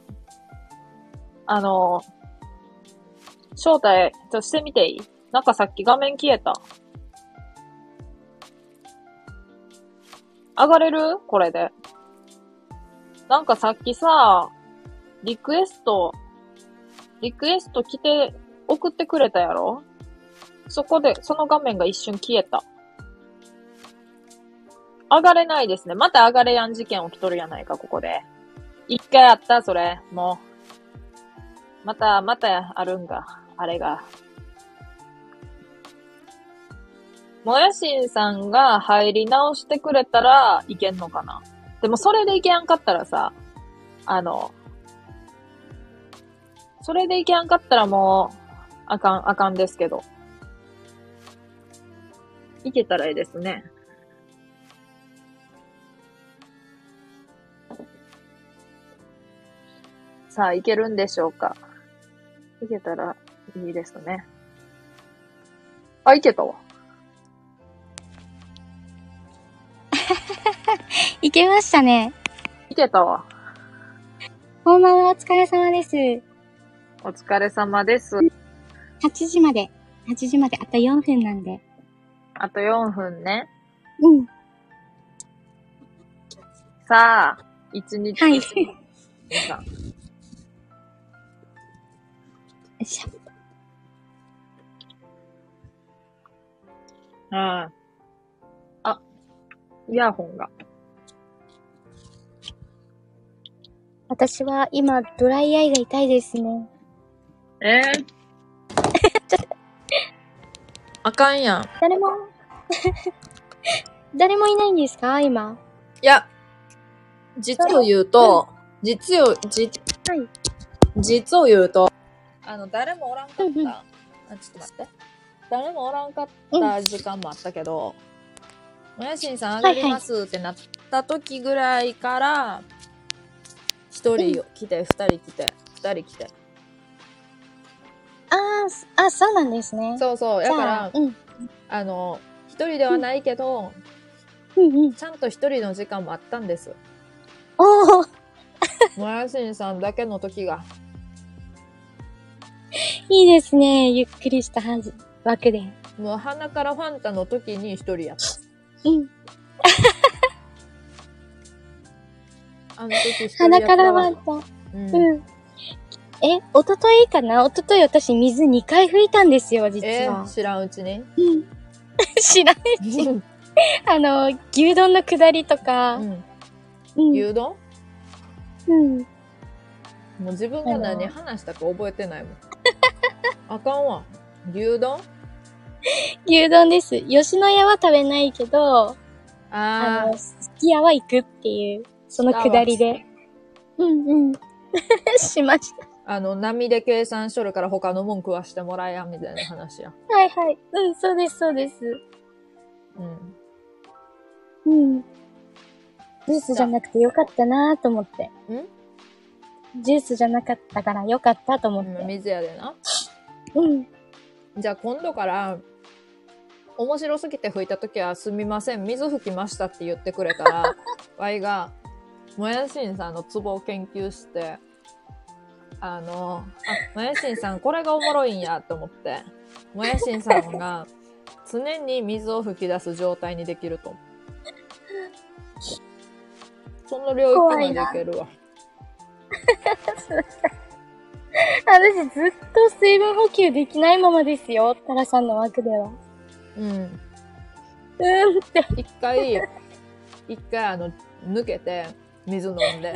あの、招待、ちょっとしてみていい？なんかさっき画面消えた。上がれる？これで。なんかさっきさ、リクエスト、リクエスト来て、送ってくれたやろ？そこで、その画面が一瞬消えた。上がれないですね。また上がれやん事件起きとるやないか、ここで。一回あった、それ。もう。また、またあるんが。あれが。もやしんさんが入り直してくれたらいけんのかな？でもそれでいけやんかったらさ、あの、それでいけやんかったらもう、あかん、あかんですけど。いけたらいいですね。さあ、いけるんでしょうか。いけたらいいですね。あ、いけたわ。いけましたね。いけたわ。こんばんは、お疲れ様です。お疲れ様です。8時まで。8時まで、あと4分なんで。あと4分ね。うん。さあ、1日。はい。よさいしょああ。イヤホンが。私は今、ドライアイが痛いですね。え？ー、あかんやん。誰も、誰もいないんですか？今。いや、実を言うと、実を、じ、はい。実を言うと、あの、誰もおらんかった。うんうんあ、ちょっと待って。誰もおらんかった時間もあったけど、もやしんさん上がりますってなった時ぐらいから、一人来て、二人来て、二人来て。ああ、そうなんですね。そうそう。だからあ、、うん。あの、一人ではないけど、うんうん。ちゃんと一人の時間もあったんです。おー、もやしんさんだけの時が。いいですね。ゆっくりしたはず、枠で。もう鼻からファンタの時に一人やった。うん。あの時鼻からわワンタン。うんうん。え、おとといかな？おととい私水2回拭いたんですよ、実は。えー、知らんうちに。うん。知らない。うん。あの、牛丼の下りとか。うん。牛丼？うん。もう自分が何話したか覚えてないもん。あかんわ。牛丼？牛丼です。吉野家は食べないけど、ああの、すき家は行くっていう、その下りで。うんうん。しました。あの、波で計算しとるから他のもん食わしてもらえやんみたいな話や。はいはい。うん、そうです、そうです。うん。うん。ジュースじゃなくてよかったなと思って。ん？ジュースじゃなかったからよかったと思っうんて。水やでな。うん。じゃあ今度から、面白すぎて吹いた時はすみません、水吹きましたって言ってくれたら、ワイが、もやしんさんのツボを研究して、あの、あ、もやしんさんこれがおもろいんやって思って、もやしんさんが常に水を吹き出す状態にできると。その領域までいけるわ。私ずっと水分補給できないままですよ。タラさんの枠では。うん。うーんって。一回、一回あの、抜けて、水飲んで。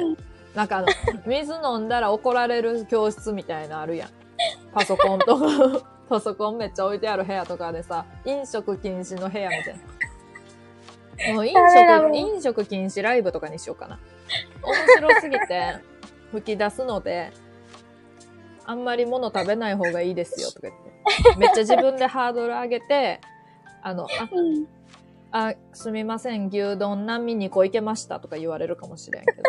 なんかあの、水飲んだら怒られる教室みたいなのあるやん。パソコンとか、パソコンめっちゃ置いてある部屋とかでさ、飲食禁止の部屋みたいな。もう飲食、飲食禁止ライブとかにしようかな。面白すぎて、吹き出すので、あんまり物食べない方がいいですよとか言って。めっちゃ自分でハードル上げて、あの、あ、うん。あ、すみません、牛丼何味2個いけましたとか言われるかもしれんけど。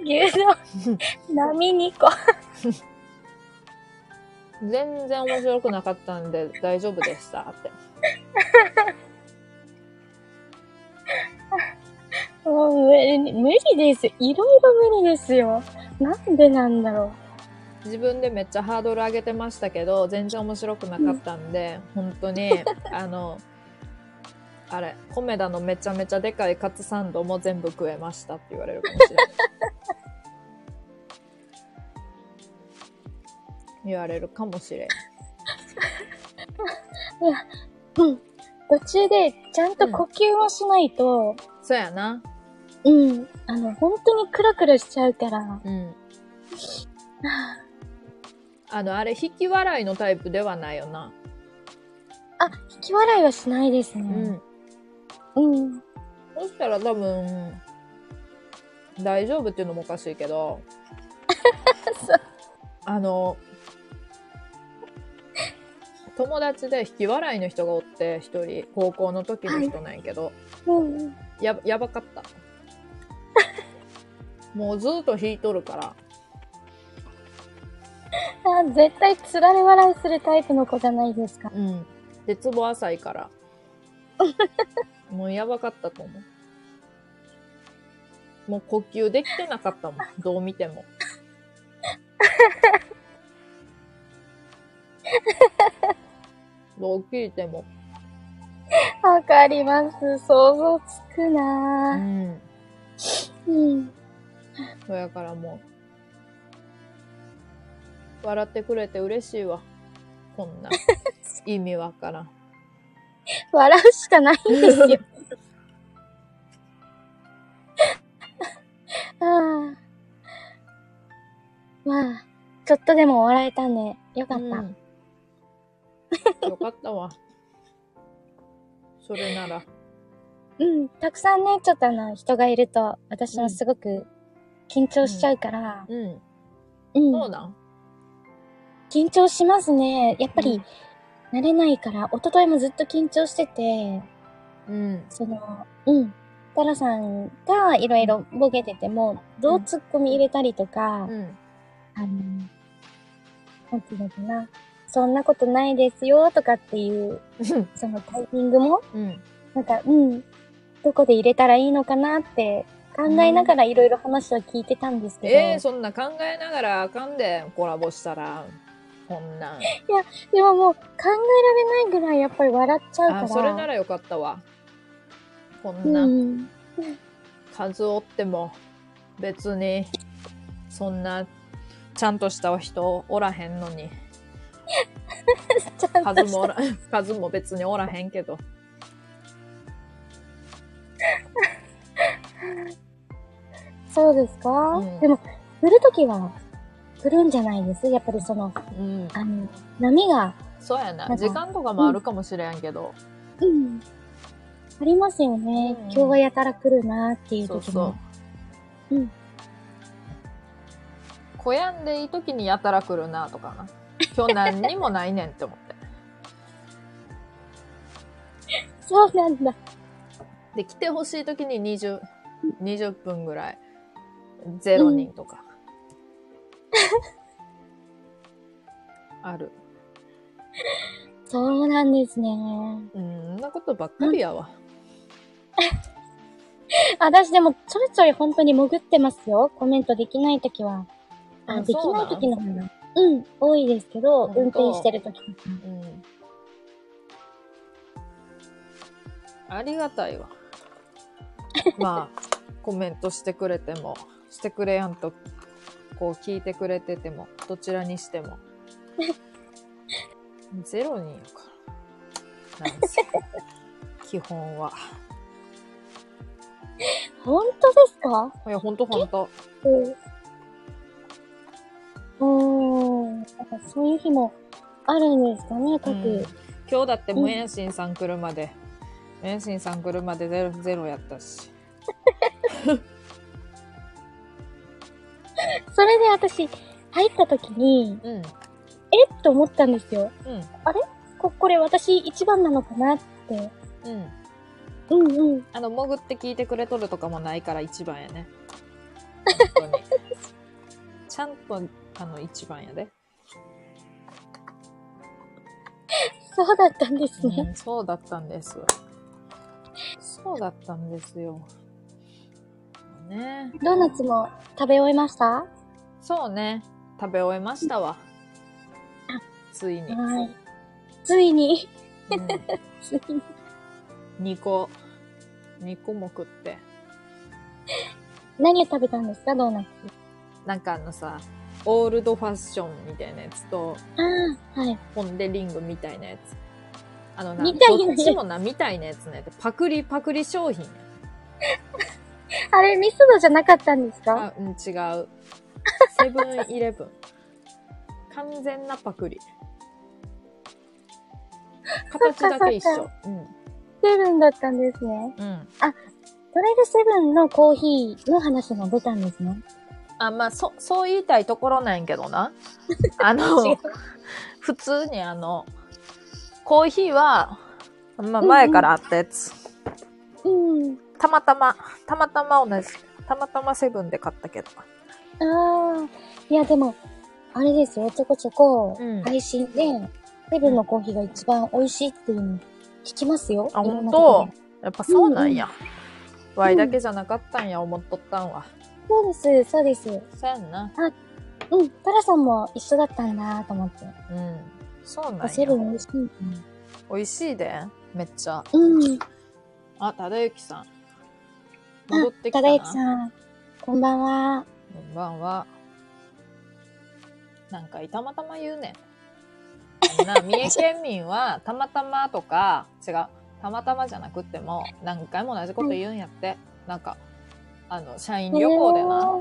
牛丼、波2個。全然面白くなかったんで大丈夫でしたって。もう無理です。いろいろ無理ですよ。なんでなんだろ自分でめっちゃハードル上げてましたけど、全然面白くなかったんで、本当に、あの、あれ、コメダのめちゃめちゃでかいカツサンドも全部食えましたって言われるかもしれない。言われるかもしれん。う。うん。途中でちゃんと呼吸をしないと、そうやな。うん。あの、本当にクラクラしちゃうから。うん。あの、あれ、引き笑いのタイプではないよな。あ、引き笑いはしないですうね。ん。うん。そしたら多分、大丈夫っていうのもおかしいけど あの、友達で引き笑いの人がおって、一人、高校の時の人なんやけど、うん。や、やばかった。もうずっと引いとるから、あ、絶対つられ笑いするタイプの子じゃないですか。うん。で、ツボ浅いから、もうやばかったと思う。もう呼吸できてなかったもん。どう見ても。どう聞いても。わかります。想像つくうなぁ。ん。うん。そやからもう、笑ってくれて嬉しいわ。こんな、意味わからん。笑うしかないんですよ。ああ。まあ、ちょっとでも笑えたんで、よかった。うんよかったわ。それなら。うん、たくさんね、ちょっとあの、人がいると、私はすごく緊張しちゃうから、うん。うん、そうなん？緊張しますね。やっぱうんり、慣れないから、一昨日もずっと緊張してて、うん。その、うん。タラさんがいろいろボケてても、どうツッコミ入れたりとか、うん。あの、なんていうのかな。そんなことないですよとかっていう、そのタイミングも、うん。なんか、うん、どこで入れたらいいのかなって考えながらいろいろ話を聞いてたんですけど、えー、そんな考えながらあかんで、コラボしたら。こんなん。でももう考えられないぐらいやっぱり笑っちゃうから。あ、それならよかったわ。こんうな、ん。数おっても、別に、そんな、ちゃんとした人おらへんのに。数もおら、数も別におらへんけど。そうですか、うんでも、来るときは来るんじゃないです？やっぱりその、うん。あの、波が、そうやな。時間とかもあるかもしれんけど。うん。ありますよね。うん今日はやたら来るなっていうそう時も。そう。うん。小やんでいい時にやたら来るなとかな。今日何にもないねんって思って。そうなんだ。で、来てほしい時に20、20分ぐらい。0人とか。ある。そうなんですね。うん、んなことばっかりやわ。私でもちょいちょい本当に潜ってますよ。コメントできないときは。あ、あできないんときの方が。うん、多いですけど、運転してるときとか。うん。ありがたいわ。まあ、コメントしてくれても、してくれやんと、こう聞いてくれてても、どちらにしても。ゼロ人やから。なんせ。基本は。本当ですか？いや、ほんとほんと。うん。なんかそういう日もあるんですかね、各。うん今日だってムエンシンさん来るまで、ムエンシンさん来るまでゼロゼロやったし。それで私、入ったときに、うん。えっと思ったんですよ。うん。こ、これ私一番なのかなって。うん。うんうん。あの、潜って聞いてくれとるとかもないから一番やね。本当に。ちゃんと、あの、一番やで。そうだったんですね。うん、そうだったんです。そうだったんですよ。ね。ドーナツも食べ終えました？そうね。食べ終えましたわ。ついに。はい。ついに、うん、ついに。2個。2個も食って。何を食べたんですか、ドーナツ。なんかあのさ、オールドファッションみたいなやつと、ああ、はい。ポンデリングみたいなやつ。あのな、みたいなやつどっちもな、みたいなやつね。パクリパクリ商品や。あれ、ミスドじゃなかったんですか？あ、うん、違う。セブンイレブン。完全なパクリ。形だけ一そっ緒。うん。セブンだったんですね。うん。それでセブンのコーヒーの話も出たんですね。あ、まあ、そ、そう言いたいところなんやけどな。あ違のう、普通にあの、コーヒーは、まあ、前からあったやつ。うん。たまたま、たまたま同じ。たまたまセブンで買ったけど。ああ。いや、でも、あれですよ、ちょこちょこうん、配信で、セブンのコーヒーが一番美味しいっていうの聞きますよ。あいろんなほんととこやっぱそうなんや。ワイだけじゃなかったんや、思っとったんは。でそうです、そうです。そうやんな。うん、タラさんも一緒だったんだと思って。うん。そうなんセブや。ン美味しいんだ美味しいで。めっちゃ。うん。あ、ただゆきさん。戻ってきたたな。だゆきさん、こんばんは。こんばんは。なんか、たまたま言うねん。な、三重県民は、たまたまとか、違う、たまたまじゃなくっても、何回も同じこと言うんやって。なんか、あの、社員旅行でな、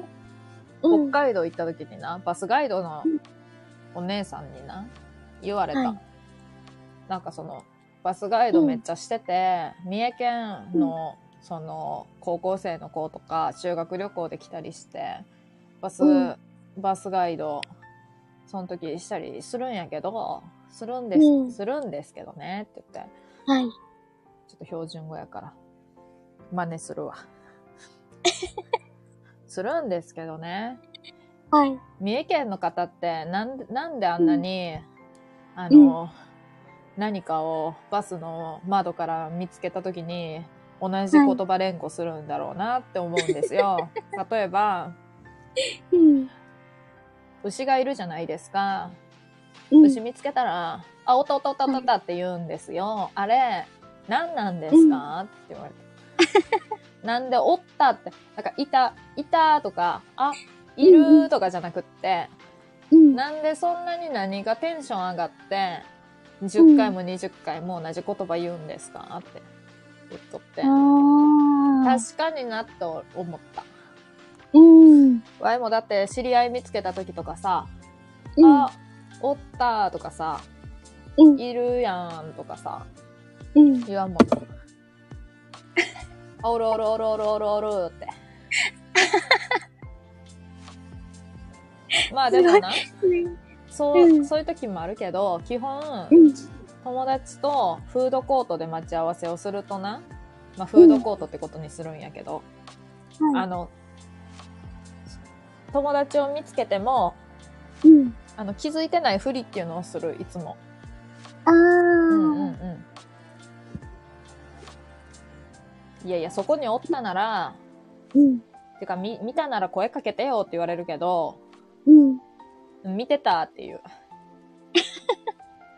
うん。北海道行った時にな、バスガイドのお姉さんにな、言われた。はいなんかその、バスガイドめっちゃしてて、三重県の、その、高校生の子とか、修学旅行で来たりして、バス、うん。バスガイド、その時したりするんやけど、するんです、うん。するんですけどね、って言って、はい。ちょっと標準語やから、真似するわ。するんですけどね、はい。三重県の方ってなんでなんであんなに、あの、何かをバスの窓から見つけた時に同じ言葉連呼するんだろうなって思うんですよ。例えばうん。牛がいるじゃないですか。うん牛見つけたら「あおたおたおたおたおた」って言うんですよ。あれ何なんですか、って言われて。なんでおったってなんかいたいたとかあいるとかじゃなくって、うん。なんでそんなに何がテンション上がって、10回も20回も同じ言葉言うんですか？って言っとって。確かになって思った。うん。わいもだって知り合い見つけた時とかさ、うん。あ、おったとかさ、うん。いるやんとかさ、うん。言わんもん。あおるおるおるおるおるおるって。まあでもな、うん。そう、うんそういう時もあるけど、基本、うん。友達とフードコートで待ち合わせをするとな、まあフードコートってことにするんやけど、あはい。の、友達を見つけても、うん。あの、気づいてないふりっていうのをする、いつも。あー。うんうんうん。いやいや、そこにおったなら、うん。てか、み、見たなら声かけてよって言われるけど、うん。見てたっていう。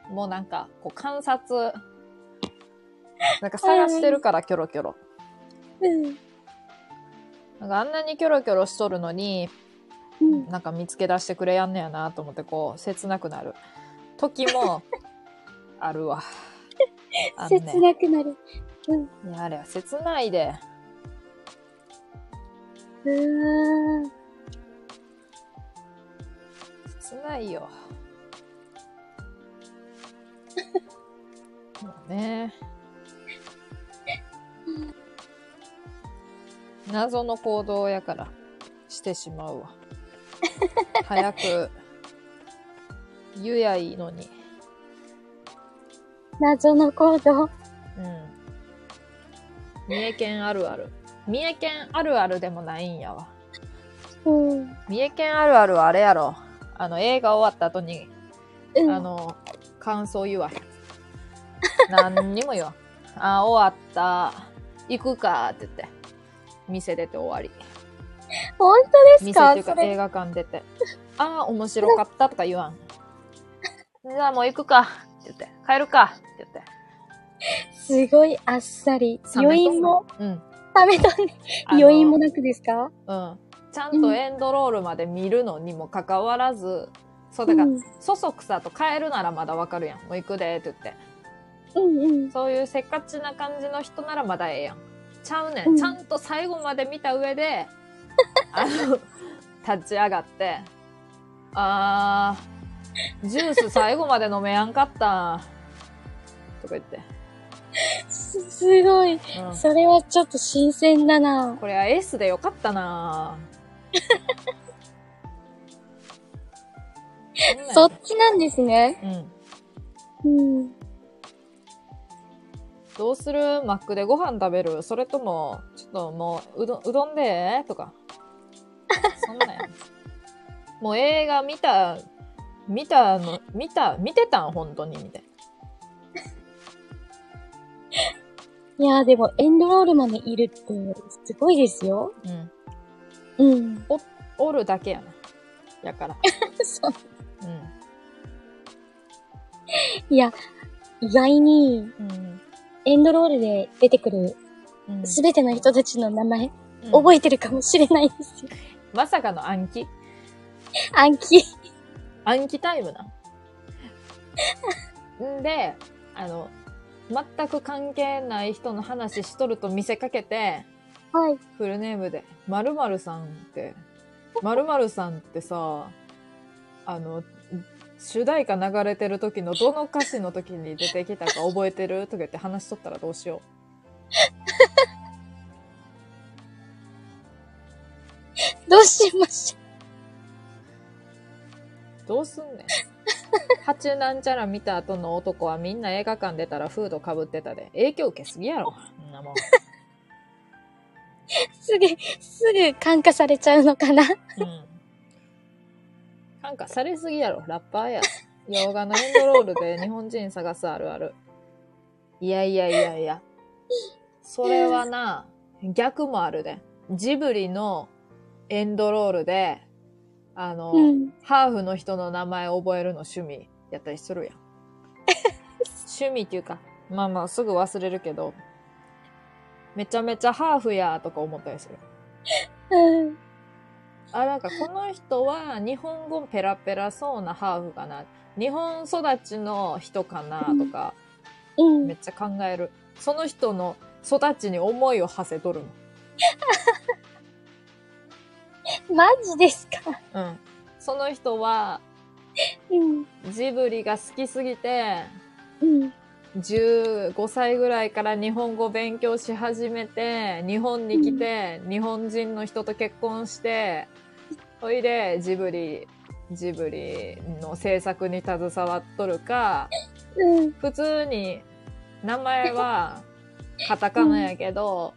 もうなんか、こう観察、なんか探してるからキョロキョロ。うん。なんかあんなにキョロキョロしとるのに、うん。なんか見つけ出してくれやんねやなと思ってこう、切なくなる時もあるわ。あのね切なくなる。いや、あれは切ないで。うーん。切ないよ。もうね。謎の行動やからしてしまうわ。早く言やいいのに。謎の行動？うん。三重県あるある。三重県あるあるでもないんやわ。うん。三重県あるあるはあれやろ。あの、映画終わった後に、うん。あの、感想言わへん。何にも言わん。あ、終わった。行くかって言って。店出て終わり。本当です店か？それ。っていうか映画館出て。ああ、面白かったとか言わん。じゃあもう行くかって言って。帰るかって言って。すごいあっさり。余韻も、うん。ためたね。余韻もなくですか？うん。ちゃんとエンドロールまで見るのにもかかわらず、そう、だから、うんそそくさと帰るならまだわかるやん。もう行くでって言って。うんうん。そういうせっかちな感じの人ならまだええやん。ちゃうねん。うんちゃんと最後まで見た上で、あの、立ち上がって、あー、ジュース最後まで飲めやんかった。とか言って。す、すごい。うん、それはちょっと新鮮だな。これは S でよかったなそっちなんですね。うん。うん。どうする？マックでご飯食べる？それとも、ちょっともう、うどん、うどんでとか。そんなんやん。もう映画見た、見たの、見た、見てたん？本当にみたいいやーでもエンドロールまでいるってすごいですよ。な。うん。うん。おるだけやな。やから。そううん。いや、意外にうん。エンドロールで出てくるうん。すべての人たちの名前、うん覚えてるかもしれないですよ。まさかの暗記？暗記。暗記タイムな。んで、あの、全く関係ない人の話しとると見せかけて、はい。フルネームで、〇〇さんって、〇〇さんってさ、あの、主題歌流れてる時のどの歌詞の時に出てきたか覚えてる？とか言って話しとったらどうしよ どうしましょう。どうすんねん。八なんちゃら見た後の男はみんな映画館出たらフード被ってたで。影響受けすぎやろ。そんなもん。う。すぐ、すぐ感化されちゃうのかな？うん。なんかされすぎやろ。ラッパーや。洋画のエンドロールで日本人探すあるある。いやいやいやいや。それはな、逆もあるで。ジブリのエンドロールで、あの、うん。ハーフの人の名前覚えるの趣味やったりするやん。趣味っていうか、まあまあすぐ忘れるけど、めちゃめちゃハーフやとか思ったりする。うん。あ、なんかこの人は日本語ペラペラそうなハーフかな。日本育ちの人かなとか、うんめっ。ちゃ考える。その人の育ちに思いを馳せとる マジですか？うん。その人はうん。ジブリが好きすぎて、うん。15歳ぐらいから日本語勉強し始めて、日本に来て、日本人の人と結婚して、そいでジブリジブリの制作に携わっとるか、うん。普通に名前はカタカナやけど、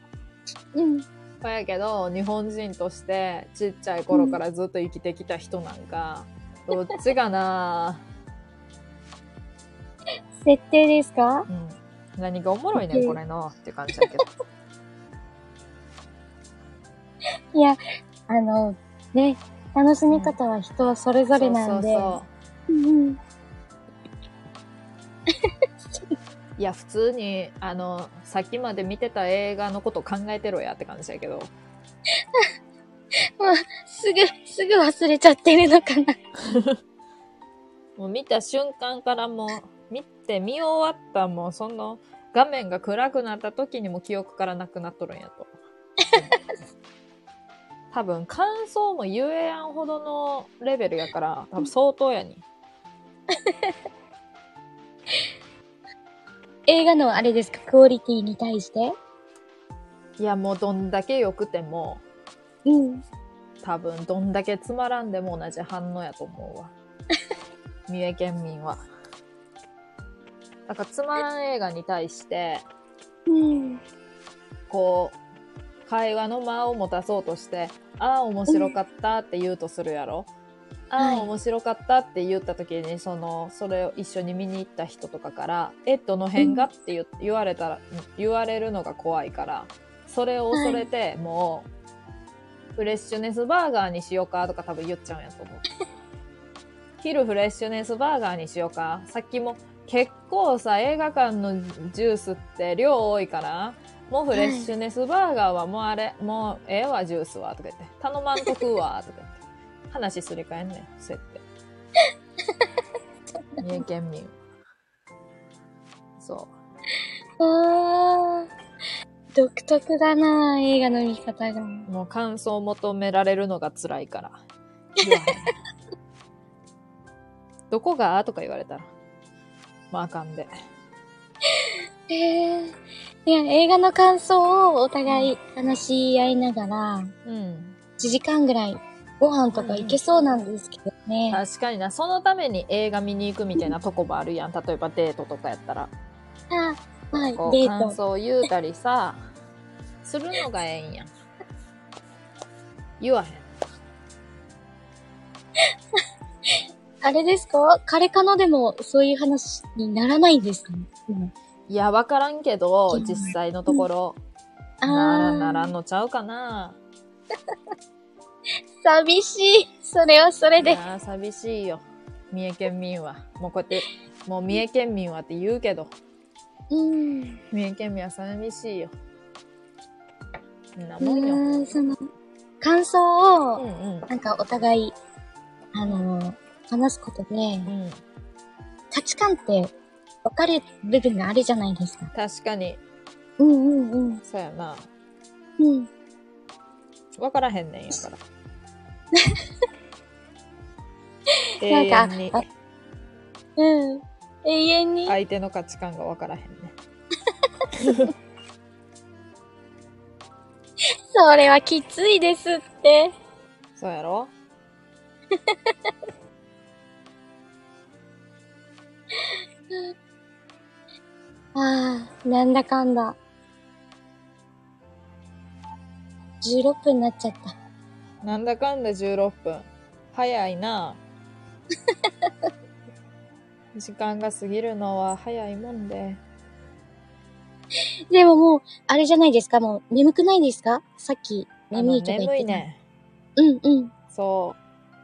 うん。そうやけど、日本人としてちっちゃい頃からずっと生きてきた人なんか、どっちかな？設定ですか？うん。何がおもろいねん、これの。って感じだけど。いや、あの、ね、楽しみ方は人それぞれなんで。そうんうん。いや、普通に、あの、さっきまで見てた映画のこと考えてろやって感じだけど。すぐ、すぐ忘れちゃってるのかな。もう見た瞬間からもう、見て見終わったもう、その画面が暗くなった時にも記憶からなくなっとるんやと。多分、感想も言えやんほどのレベルやから、多分相当やに。映画のあれですか、クオリティに対して？いや、もうどんだけ良くても、うん。多分、どんだけつまらんでも同じ反応やと思うわ。三重県民は。だから、つまらん映画に対して、うん。こう、会話の間を持たそうとして、ああ、面白かったって言うとするやろ。ああ、はい面白かったって言った時に、その、それを一緒に見に行った人とかから、え、どの辺が？って言言われたら、言われるのが怖いから、それを恐れて、もう、フレッシュネスバーガーにしようかとか多分言っちゃうんやと思う。昼フレッシュネスバーガーにしようか。さっきも結構さ、映画館のジュースって量多いから、もうフレッシュネスバーガーはもうあれ、もうええわ、ジュースは、とか言って。頼まんと食うわ、とか言って。話すり替えんねん、そうやって。三重県民。そあー、独特だな映画の見方が。う。もう感想を求められるのが辛いから。どこが？とか言われたら。まああかんで。えー、いや、映画の感想をお互い話し合いながら、うん。1時間ぐらいご飯とか行けそうなんですけどね。確かにな、そのために映画見に行くみたいなとこもあるやん。例えばデートとかやったら。あ、はい、デート。感想を言うたりさ、するのがええんやん。言わへん。あれですか？彼かのでもそういう話にならないんですか？ね、うんいや、わからんけどう、ん実際のところ、あならーならんのちゃうかな。寂しい。それはそれで。いやー、寂しいよ。三重県民は。もうこうやって、もう三重県民はって言うけど、うん。三重県民は寂しいよ。そんなうもんよ。ーん、その、感想を、うんうん。なんかお互い、あの、話すことで、うん。価値観って分かる部分があるじゃないですか。確かに、うんうんうん。そうやな。うん。わからへんねんやから。永 なんかうん。永遠に。相手の価値観がわからへんね。それはきついですって。そうやろ？ああ、なんだかんだ。16分になっちゃった。なんだかんだ16分。早いな。時間が過ぎるのは早いもんで。でももう、あれじゃないですか？もう、眠くないですか？さっき、眠いとか言ってた。眠い。ね。うんうん。そ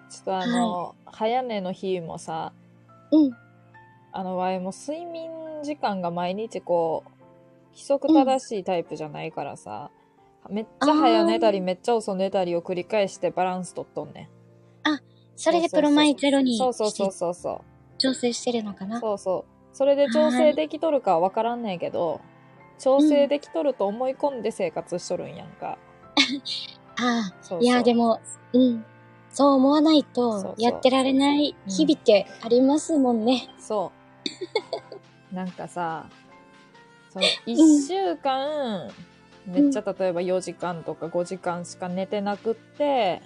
う。ちょっとあの、早寝の日もさ、うん。あの、わいも睡眠時間が毎日こう、規則正しいタイプじゃないからさ、めっちゃ早寝たりめっちゃ遅寝たりを繰り返してバランス取っとんねん。それでプロマイゼロにそうそうそうそうそう。調整してるのかなそうそう。それで調整できとるかはわからんねんけど、調整できとると思い込んで生活しとるんやんか。ああ、そうそういやでも、うん。そう思わないそうそうと、やってられない日々ってありますもんね。そう。なんかさ、その一週間、めっちゃ例えば4時間とか5時間しか寝てなくって、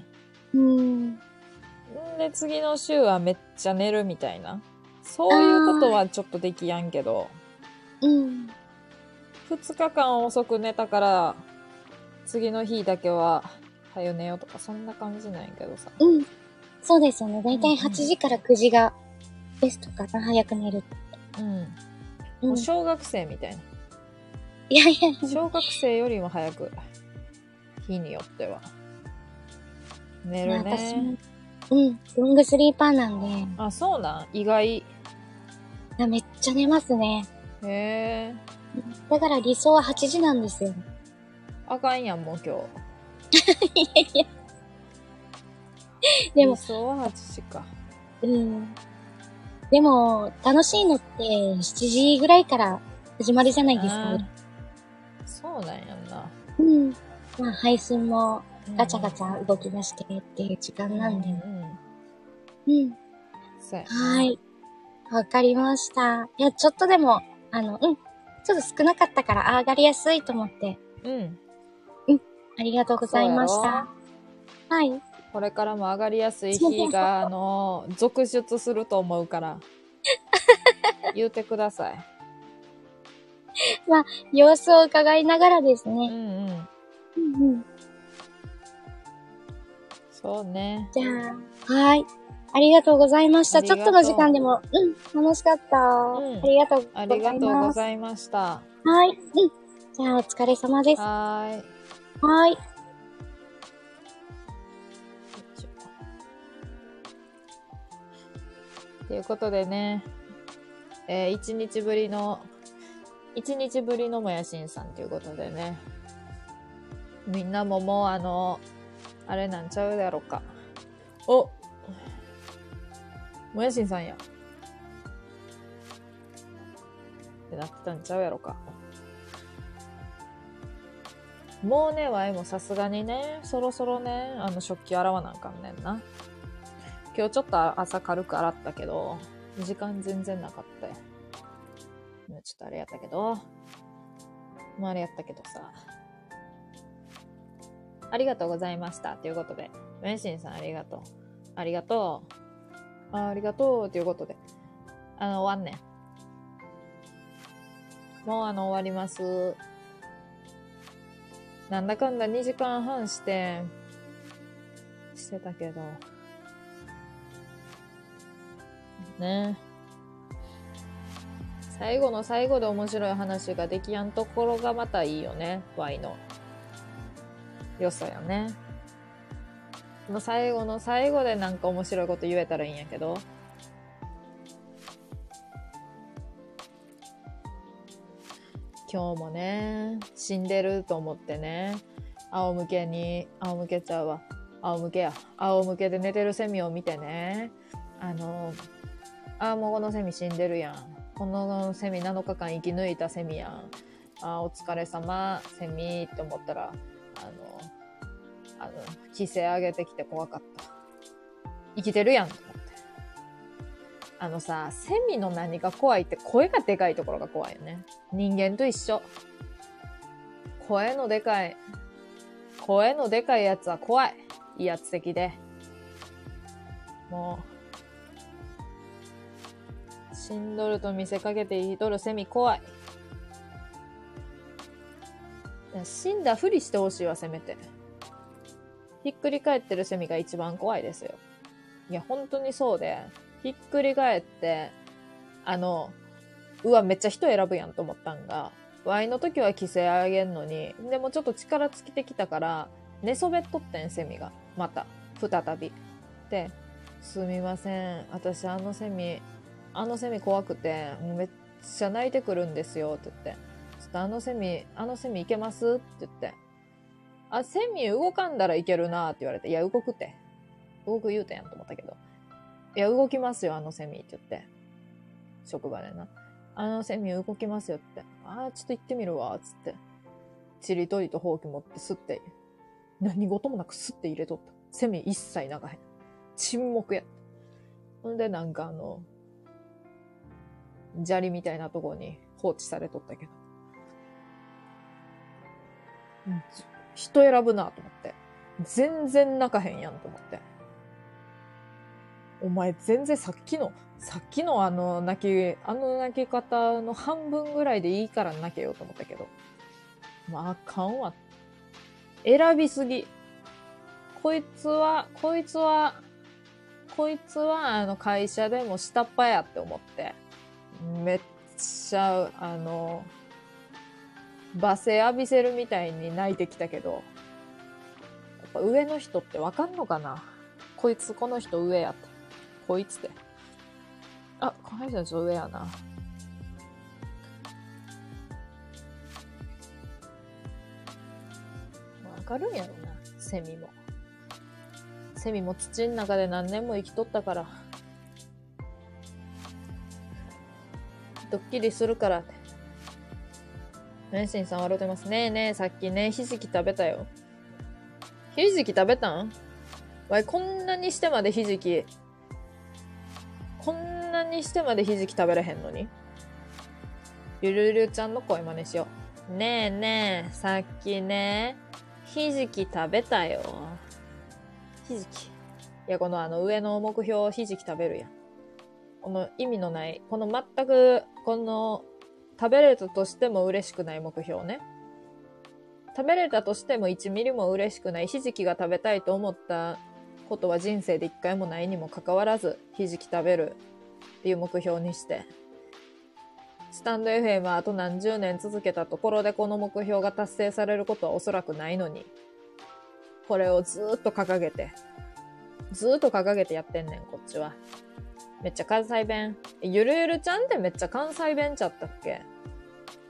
うん。んで、次の週はめっちゃ寝るみたいな。そういうことはちょっとできやんけど、うん。2日間遅く寝たから、次の日だけは、はよ寝ようとか、そんな感じなんやけどさ。うん。そうですよね。だいたいうんうん8時から9時がベストかな。早く寝る。うん。うんもう。小学生みたいな。いやいやいや。小学生よりも早く、日によっては。寝る私もね。うん。ロングスリーパーなんで、あ、そうなん？意外。へいやめっちゃ寝ますね。え。だから理想は8時なんですよ。あかんやん、もう今 いやいや。日。でも理、想は8時か。うん。でも、楽しいのって7時ぐらいから始まるじゃないですかそうなんやんな。うん。まあ、配信もガチャガチャ動き出してっていう時間なんで。うんうん。うん。は。い。わかりました。いや、ちょっとでも、あの、うん。ちょっと少なかったから上がりやすいと思って、うん。ありがとうございました。はい。これからも上がりやすい日が、あの、続出すると思うから。言うてください。様子を伺いながらですね。うんうん。うんうん。そうね。じゃあ、はい。ありがとうございました。ちょっとの時間でも、うん、楽しかった。んありがとうござあいます。りがとうございました。はい。うん。じゃあ、お疲れ様です。はーい。はい。ということでね、えー、一日ぶりの、一日ぶりのもやしんさんということでね、みんなももうあの、あれなんちゃうやろか。おもやしんさんや。ってなってたんちゃうやろか。もうね、わいもさすがにね、そろそろね、あの食器洗わなあかんねんな。今日ちょっと朝軽く洗ったけど、時間全然なかったよ。ちょっとあれやったけど、もうあれやったけどさ。ありがとうございました。ということで、メンシンさんありがとう。ありがとう。あありがとう。ということで、あの、終わんねん。もうあの、終わります。なんだかんだ2時間半して、してたけど、ね。最後の最後で面白い話ができやんところがまたいいよね。Y の。良さよね。もう最後の最後でなんか面白いこと言えたらいいんやけど。今日もね、死んでると思ってね、仰向けに、仰向けちゃうわ。仰向けや。仰向けで寝てるセミを見てね、あの、ああ、もうこのセミ死んでるやん。このセミ7日間生き抜いたセミやん。あ、お疲れ様、セミって思ったら、あの、あの、規制上げてきて怖かった。生きてるやんと思って。あのさ、セミの何が怖いって声がでかいところが怖いよね。人間と一緒。声のでかい、声のでかいやつは怖い。威圧的で。もう、死んどると見せかけて生きとるセミ怖い。死んだふりしてほしいわ、せめて。ひっくり返ってるセミが一番怖いですよ。いや、本当にそうで、ひっくり返って、あの、うわ、めっちゃ人選ぶやんと思ったんが、ワイの時は規制上げんのに、でもちょっと力尽きてきたから、寝そべっとってん、セミが。また、再び。で、すみません。私、あのセミ、あのセミ怖くて、めっちゃ泣いてくるんですよ、って言って。ちょっとあのセミ、あのセミいけます？って言って。あ、セミ動かんだらいけるなって言われて。いや、動くって。動く言うてんやんと思ったけど。いや、動きますよ、あのセミって言って。職場でな。あのセミ動きますよって。あー、ちょっと行ってみるわ、つって。ちりとりとほうき持ってすって、何事もなくすって入れとった。セミ一切流へん。沈黙や。ほんで、なんかあの、砂利みたいなとこに放置されとったけど。人選ぶなと思って。全然泣かへんやんと思って。お前全然さっきの、さっきのあの泣き、あの泣き方の半分ぐらいでいいから泣けようと思ったけど。まあ、あかんわ。選びすぎ。こいつは、こいつは、こいつはあの会社でも下っ端やって思って。めっちゃ、あの、罵声浴びせるみたいに泣いてきたけど、やっぱ上の人ってわかんのかな？こいつこの人上やって。こいつって。あ、この人ちょっと上やな。わかるんやろな、セミも。セミも土の中で何年も生きとったから。ドッキリするから。メンシンさん笑ってます。ねえねえ、さっきね、ひじき食べたよ。ひじき食べたん？わい、こんなにしてまでひじき、こんなにしてまでひじき食べれへんのに？ゆるゆるちゃんの声真似しよう。ねえねえ、さっきね、ひじき食べたよ。ひじき。いや、このあの上の目標、ひじき食べるやん。この意味のない、この全く、この、食べれたとしても嬉しくない目標ね。食べれたとしても1ミリも嬉しくないひじきが食べたいと思ったことは人生で一回もないにもかかわらず、ひじき食べるっていう目標にして、スタンド FM はあと何十年続けたところでこの目標が達成されることはおそらくないのに、これをずっと掲げて、ずっと掲げてやってんねん、こっちは。めっちゃ関西弁。ゆるゆるちゃんってめっちゃ関西弁ちゃったっけ？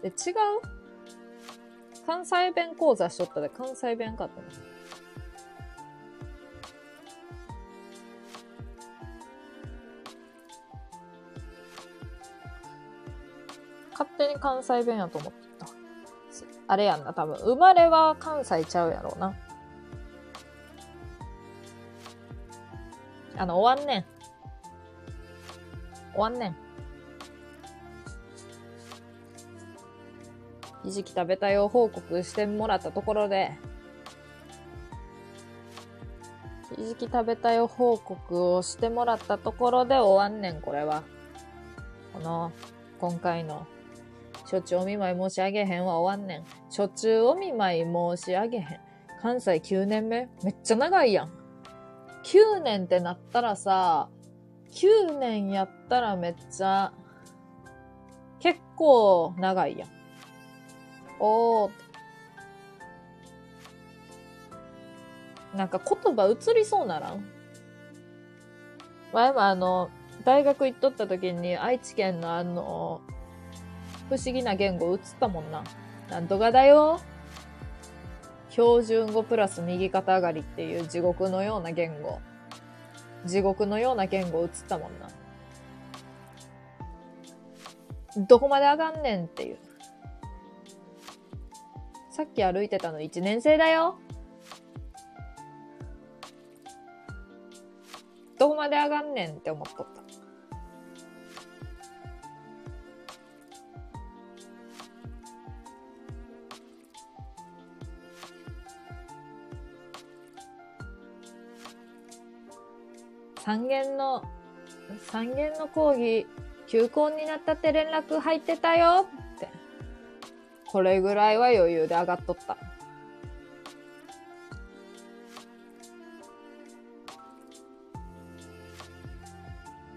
え、違う？関西弁講座しとったで関西弁かった。勝手に関西弁やと思ってた。あれやんな、多分。生まれは関西ちゃうやろうな。あの、終わんねん。終わんねん。ひじき食べたよ報告してもらったところで、ひじき食べたよ報告をしてもらったところで終わんねん、これは。この、今回の、処置お見舞い申し上げへんは終わんねん。処置お見舞い申し上げへん。関西9年目？めっちゃ長いやん。9年ってなったらさ、9年やったらめっちゃ、結構長いやん。おー。なんか言葉移りそうならん？前もあの、大学行っとった時に愛知県のあの、不思議な言語移ったもんな。なんとかだよ。標準語プラス右肩上がりっていう地獄のような言語。地獄のような言語映ったもんな。どこまで上がんねんっていう。さっき歩いてたの1年生だよ。どこまで上がんねんって思っとった。三限の、三限の講義、休校になったって連絡入ってたよって。これぐらいは余裕で上がっとった。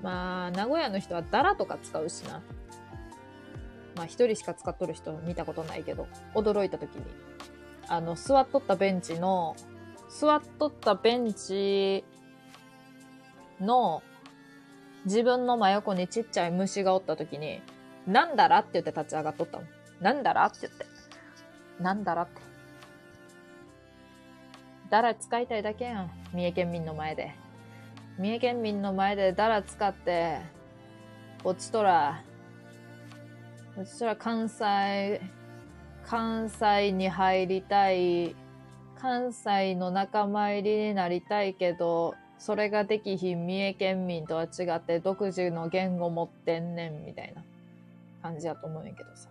まあ、名古屋の人はダラとか使うしな。まあ、一人しか使っとる人見たことないけど、驚いた時に。あの、座っとったベンチの、座っとったベンチの自分の真横にちっちゃい虫がおった時に、なんだらって言って立ち上がっとったもん。なんだらって言って。なんだらって。だら使いたいだけやん。三重県民の前で。三重県民の前でだら使って、落ちとら、落ちとら関西、関西に入りたい、関西の仲間入りになりたいけど、それができひん三重県民とは違って独自の言語持ってんねんみたいな感じやと思うんやけどさ。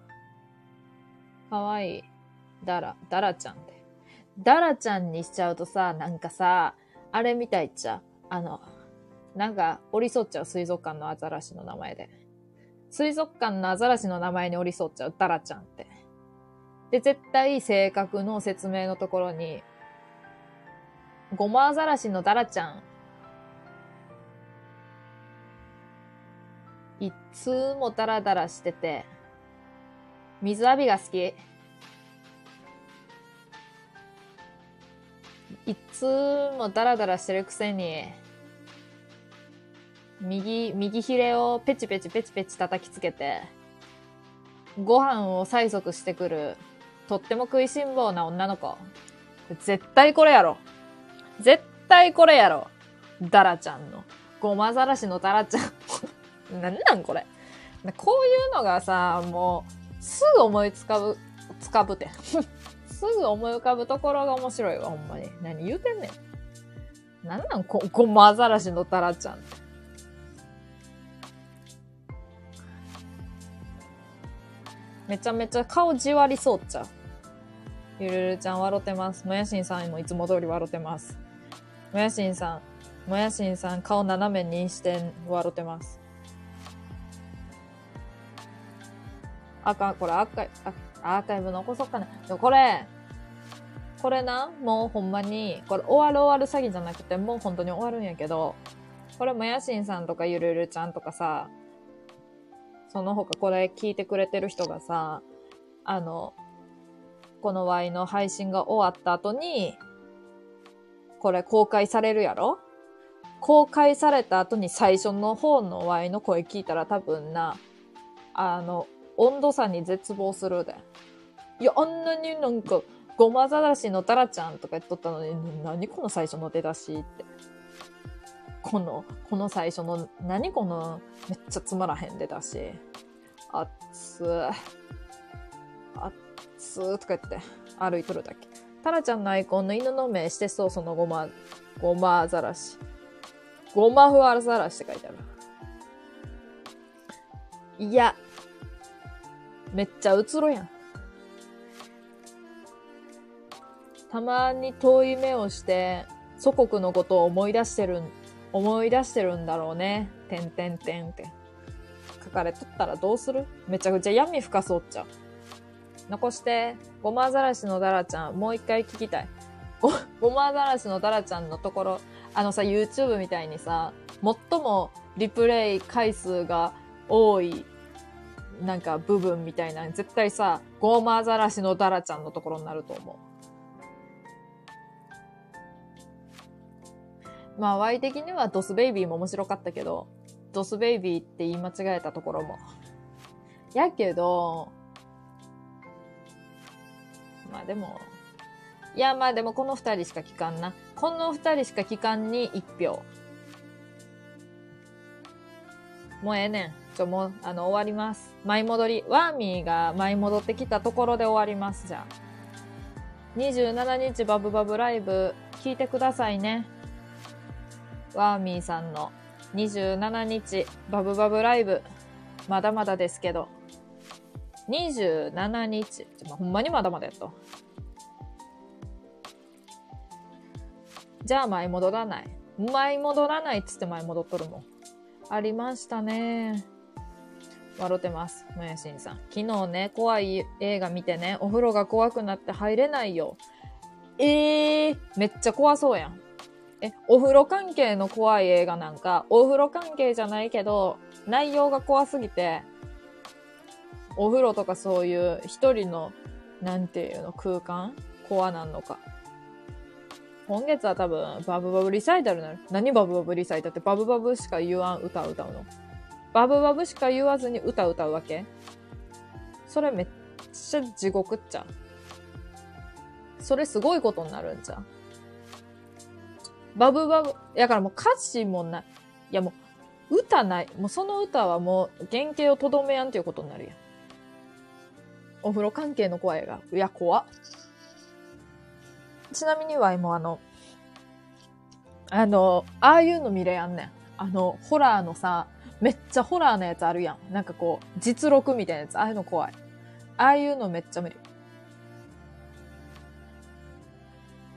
かわいい。ダラ、ダラちゃんって。ダラちゃんにしちゃうとさ、なんかさ、あれみたいっちゃ。あの、なんか、降り添っちゃう水族館のアザラシの名前で。水族館のアザラシの名前に降り添っちゃうダラちゃんって。で、絶対性格の説明のところに、ゴマアザラシのダラちゃん。いつもダラダラしてて、水浴びが好き。いつもダラダラしてるくせに、右、右ひれをペチペチペチペチ叩きつけて、ご飯を催促してくる、とっても食いしん坊な女の子。絶対これやろ。絶対これやろ。ダラちゃんの。ごまざらしのダラちゃん。なんなんこれ。こういうのがさ、もう、すぐ思いつかぶ、つかぶて。すぐ思い浮かぶところが面白いわ、ほんまに。何言うてんねん。なんなんご、ごまアザラシのダラちゃん。めちゃめちゃ顔じわりそうっちゃ。ゆるるちゃん笑ってます。もやしんさんもいつも通り笑ってます。もやしんさん、もやしんさん顔斜めにして笑ってます。あかん、これアーカイ、アーカイブ残そうかな。でもこれ、これな、もうほんまに、これ終わる終わる詐欺じゃなくて、もう本当に終わるんやけど、これもやしんさんとかゆるゆるちゃんとかさ、その他これ聞いてくれてる人がさ、あの、この Y の配信が終わった後に、これ公開されるやろ？公開された後に最初の方の Y の声聞いたら多分な、あの、温度差に絶望するで。いや、あんなになんか、ごまざらしのタラちゃんとか言っとったのに、何この最初の出だしって。この、この最初の、何この、めっちゃつまらへん出だし。あっつー。あっつーとか言って歩いとるだけ。タラちゃんのアイコンの犬の目してそう、そのごま、ごまアザラシ。ごまふアザラシって書いてある。いや、めっちゃうつろやん。たまに遠い目をして、祖国のことを思い出してる、思い出してるんだろうね。てんてんてんって。書かれとったらどうする？めちゃくちゃ闇深そうっちゃう。残して、ごまアザラシのダラちゃん、もう一回聞きたい。ご、ごまアザラシのダラちゃんのところ、あのさ、YouTube みたいにさ、最もリプレイ回数が多いなんか部分みたいな、絶対さ、ゴーマアザラシのダラちゃんのところになると思う。まあ、Y 的にはドスベイビーも面白かったけど、ドスベイビーって言い間違えたところも。やけど、まあでも、いやまあでもこの二人しか聞かんな。この二人しか聞かんに一票。もうええねん。ちょ、もう、あの、終わります。舞戻り。ワーミーが舞い戻ってきたところで終わります、じゃあ。27日バブバブライブ、聞いてくださいね。ワーミーさんの27日バブバブライブ、まだまだですけど。27日。ちょ、ほんまにまだまだやっと。じゃあ舞い戻らない。舞い戻らないっつって舞い戻っとるもん。ありましたね。笑ってます。もやしんさん。昨日ね、怖い映画見てね、お風呂が怖くなって入れないよ。えー、めっちゃ怖そうやん。え、お風呂関係の怖い映画なんか、お風呂関係じゃないけど、内容が怖すぎて、お風呂とかそういう一人の、なんていうの、空間？怖なんのか。今月は多分、バブバブリサイタルなる。何バブバブリサイタルってバブバブしか言わん歌歌うの。バブバブしか言わずに歌歌うわけ？それめっちゃ地獄っちゃ。それすごいことになるんちゃう？バブバブ、やからもう歌詞もない。いやもう、歌ない。もうその歌はもう原型をとどめやんっていうことになるやん。お風呂関係の怖い映画。いや、怖。ちなみにはもうあの、あの、ああいうの見れやんねん。あの、ホラーのさ、めっちゃホラーのやつあるやん。なんかこう、実録みたいなやつ。ああいうの怖い。ああいうのめっちゃ無理。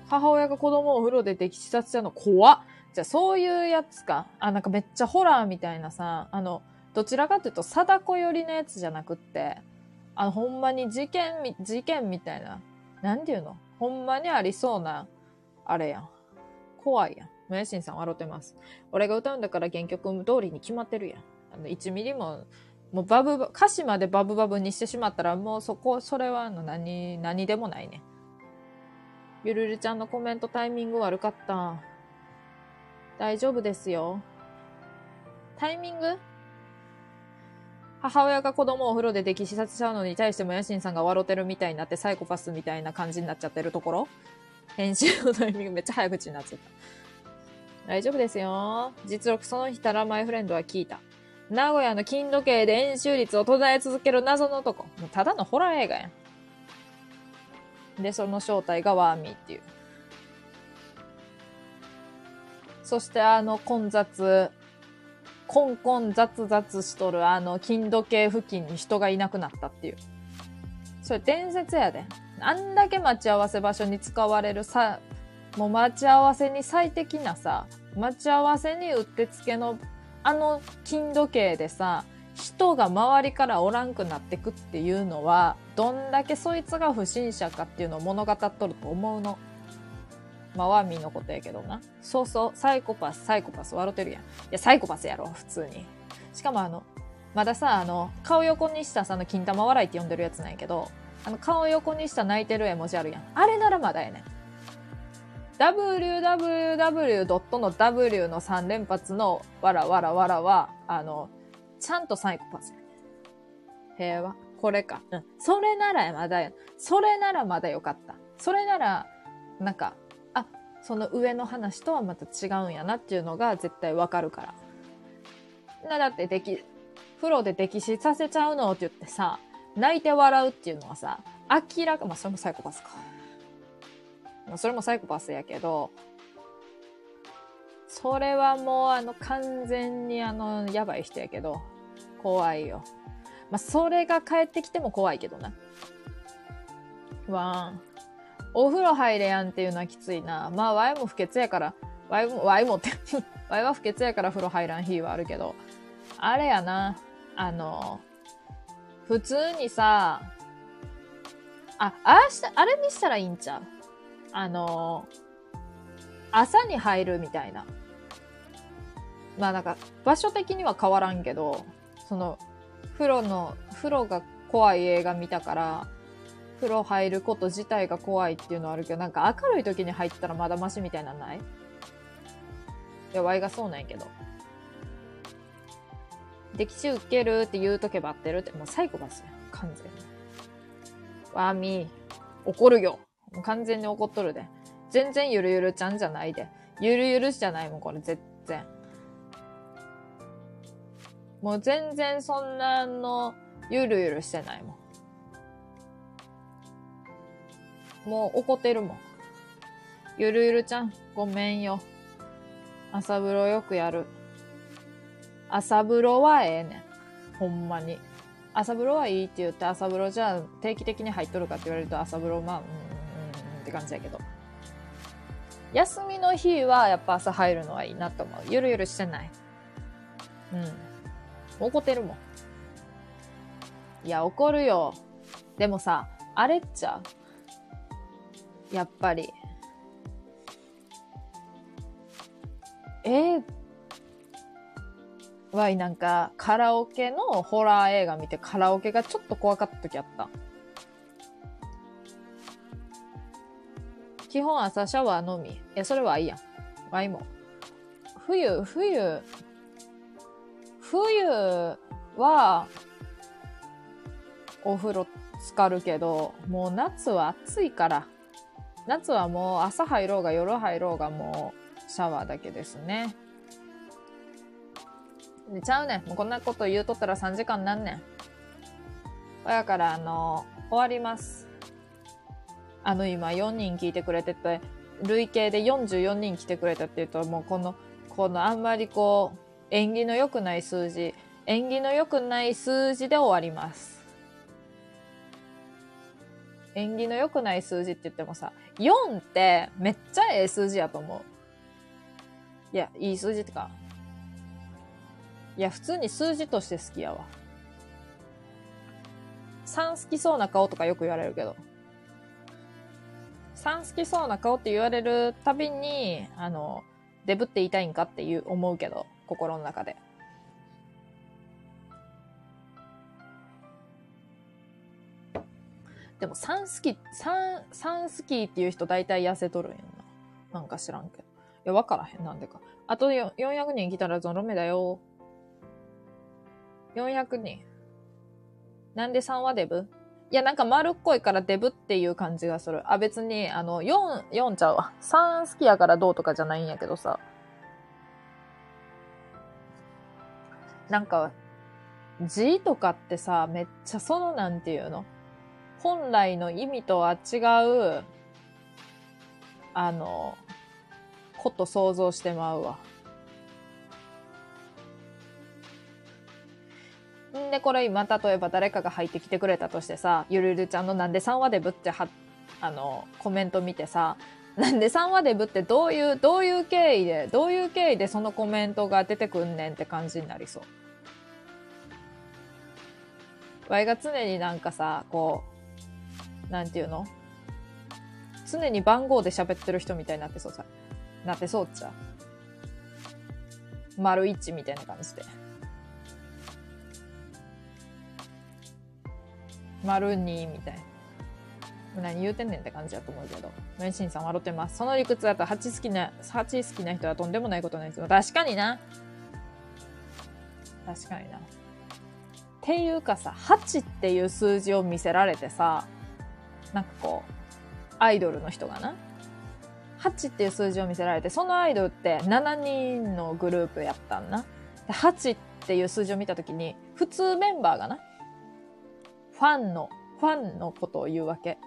母親が子供をお風呂で溺死させたの怖っ。じゃあそういうやつか。あ、なんかめっちゃホラーみたいなさ、あの、どちらかというと貞子寄りのやつじゃなくって、あの、ほんまに事件み、事件みたいな、なんていうの？ほんまにありそうな、あれやん。怖いやん。もやしんさん笑ってます。俺が歌うんだから原曲通りに決まってるやん。あの、1ミリも、もうバブバブ、歌詞までバブバブにしてしまったら、もうそこ、それはあの、何、何でもないね。ゆるるちゃんのコメントタイミング悪かった。大丈夫ですよ。タイミング？母親が子供をお風呂で溺死させちゃうのに対してもヤシンさんが笑ってるみたいになってサイコパスみたいな感じになっちゃってるところ？編集のタイミングめっちゃ早口になっちゃった。大丈夫ですよ。実録その日たらマイフレンドは聞いた。名古屋の金時計で円周率を途絶え続ける謎の男。もうただのホラー映画やん。で、その正体がワーミーっていう。そしてあの混雑、コンコン雑雑しとるあの金時計付近に人がいなくなったっていう。それ伝説やで。あんだけ待ち合わせ場所に使われるさ、もう待ち合わせに最適なさ、待ち合わせにうってつけのあの金時計でさ、人が周りからおらんくなってくっていうのは、どんだけそいつが不審者かっていうのを物語っとると思うの。まあ、ワーミーのことやけどな。そうそう、サイコパス、サイコパス笑ってるやん。いや、サイコパスやろ、普通に。しかもあの、まださ、あの、顔横にしたさ、あの、金玉笑いって呼んでるやつなんやけど、あの、顔横にした泣いてる絵文字あるやん。あれならまだやねん。Www の W の3連発のわらわらわらは、あの、ちゃんとサイコパス。平和。これか。うん。それならまだや。それならまだよかった。それなら、なんか、あ、その上の話とはまた違うんやなっていうのが絶対わかるから。な、だって、でき、風呂で溺死させちゃうのって言ってさ、泣いて笑うっていうのはさ、明らか、まあ、それもサイコパスか。それもサイコパスやけど、それはもうあの完全にあのやばい人やけど、怖いよ。まあ、それが帰ってきても怖いけどな。わーん。お風呂入れやんっていうのはきついな。まあ、ワイも不潔やから、ワイも、ワイもって、ワイは不潔やから風呂入らん日はあるけど、あれやな。あの、普通にさ、あ、ああした、あれにしたらいいんちゃう？あの、朝に入るみたいな。まあなんか、場所的には変わらんけど、その、風呂の、風呂が怖い映画見たから、風呂入ること自体が怖いっていうのはあるけど、なんか明るい時に入ったらまだマシみたいなのない？いや、ワイがそうなんやけど。歴史受けるって言うとけばってるって、もうサイコパスや。完全に。ワーミー、怒るよ。完全に怒っとるで。全然ゆるゆるちゃんじゃないで。ゆるゆるじゃないもん、これ、全然。もう全然そんなの、ゆるゆるしてないもん。もう怒ってるもん。ゆるゆるちゃん、ごめんよ。朝風呂よくやる。朝風呂はええねん。ほんまに。朝風呂はいいって言って朝風呂じゃあ定期的に入っとるかって言われると朝風呂まあ、って感じやけど。休みの日はやっぱ朝入るのはいいなと思う。ゆるゆるしてない。うん。怒ってるもん。いや、怒るよ。でもさ、あれっちゃ。やっぱり。えー、わいなんかカラオケのホラー映画見てカラオケがちょっと怖かった時あった。基本朝シャワーのみ。いや、それはいいやん。わいも。冬、冬、冬は、お風呂浸かるけど、もう夏は暑いから。夏はもう朝入ろうが夜入ろうがもうシャワーだけですね。でちゃうね。もうこんなこと言うとったら3時間なんねん。だから、あの、終わります。あの、今4人聞いてくれてて、累計で44人来てくれたって言うと、もうこの、このあんまりこう、縁起の良くない数字、縁起の良くない数字で終わります。縁起の良くない数字って言ってもさ、4ってめっちゃええ数字やと思う。いや、いい数字ってか。いや、普通に数字として好きやわ。3好きそうな顔とかよく言われるけど。3好きそうな顔って言われるたびに、あの、デブって言いたいんかっていう思うけど、心の中で。でも3好き、3、3好きっていう人大体痩せとるんやな。なんか知らんけど。いや、わからへん、なんでか。あと400人来たらゾロ目だよ。400人。なんで3はデブ？いや、なんか丸っこいからデブっていう感じがする。あ、別に、あの、4、4ちゃうわ。3好きやからどうとかじゃないんやけどさ。なんか、字とかってさ、めっちゃその、なんていうの？本来の意味とは違う、あの、こと想像してまうわ。んで、これ今、例えば誰かが入ってきてくれたとしてさ、ゆるゆるちゃんのなんで3話でぶっては、あの、コメント見てさ、なんで3話でぶってどういう、どういう経緯で、どういう経緯でそのコメントが出てくんねんって感じになりそう。わいが常になんかさ、こう、なんていうの？常に番号で喋ってる人みたいになってそうさ。なってそうっちゃ。丸一みたいな感じで。丸二みたいな。何言うてんねんって感じだと思うけど。メンシンさん笑ってます。その理屈だと8好きな、8好きな人はとんでもないことないですよ。確かにな。確かにな。っていうかさ、8っていう数字を見せられてさ、なんかこう、アイドルの人がな、8っていう数字を見せられて、そのアイドルって7人のグループやったんな。で8っていう数字を見たときに、普通メンバーがな、ファンの、ファンのことを言うわけ。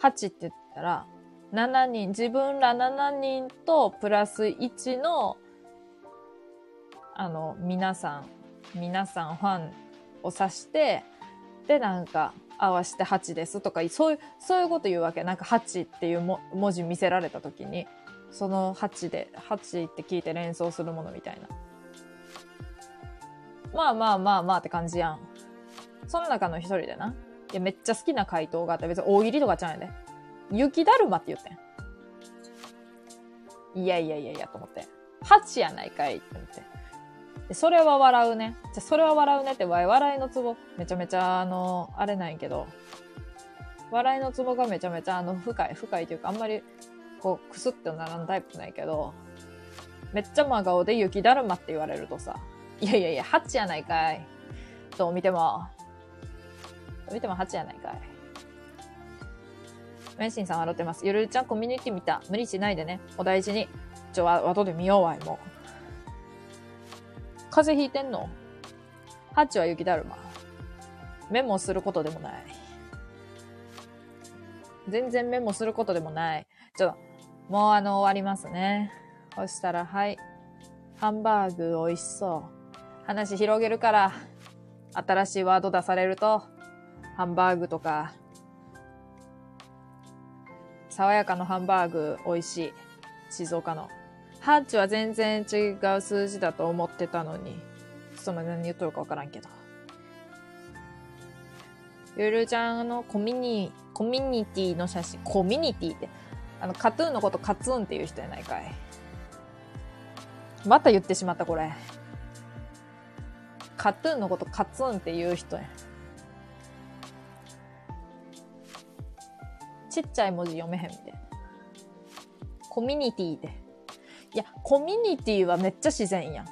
8って言ったら、7人、自分ら7人とプラス1の、あの、皆さん、皆さんファンを指して、で、なんか、合わせて8ですとか、そういう、そういうこと言うわけ。なんか8っていうも文字見せられたときに、その8で、8って聞いて連想するものみたいな。まあまあまあまあって感じやん。その中の一人でな。いや、めっちゃ好きな回答があって、別に大喜利とかちゃうんやで。雪だるまって言ってん。いやいやいやいやと思って。8やないかいって思って。それは笑うね。じゃ、それは笑うねって、わい笑いのツボ、めちゃめちゃ、あの、あれなんやけど、笑いのツボがめちゃめちゃ、あの、深い、深いというか、あんまり、こう、くすってならんタイプないけど、めっちゃ真顔で雪だるまって言われるとさ、いやいやいや、8やないかい。どう見ても。見ても8やないかい。メンシンさん笑ってます。ゆるちゃんコミュニティ見た。無理しないでね。お大事に。ちょ、後で見ようわい、もう。風邪ひいてんの？ハッチは雪だるま。メモすることでもない。全然メモすることでもない。ちょ、もうあの、終わりますね。そしたら、はい。ハンバーグ美味しそう。話広げるから、新しいワード出されると、ハンバーグとか、爽やかのハンバーグ美味しい。静岡の。ハッチは全然違う数字だと思ってたのに。ちょっと何言っとるかわからんけど。ゆるちゃんのコミュニ、コミュニティの写真、コミュニティって、あの、カトゥーンのことカツーンっていう人やないかい。また言ってしまった、これ。カトゥーンのことカツーンっていう人や。ちっちゃい文字読めへんみたいな。コミュニティで。いや、コミュニティはめっちゃ自然やん。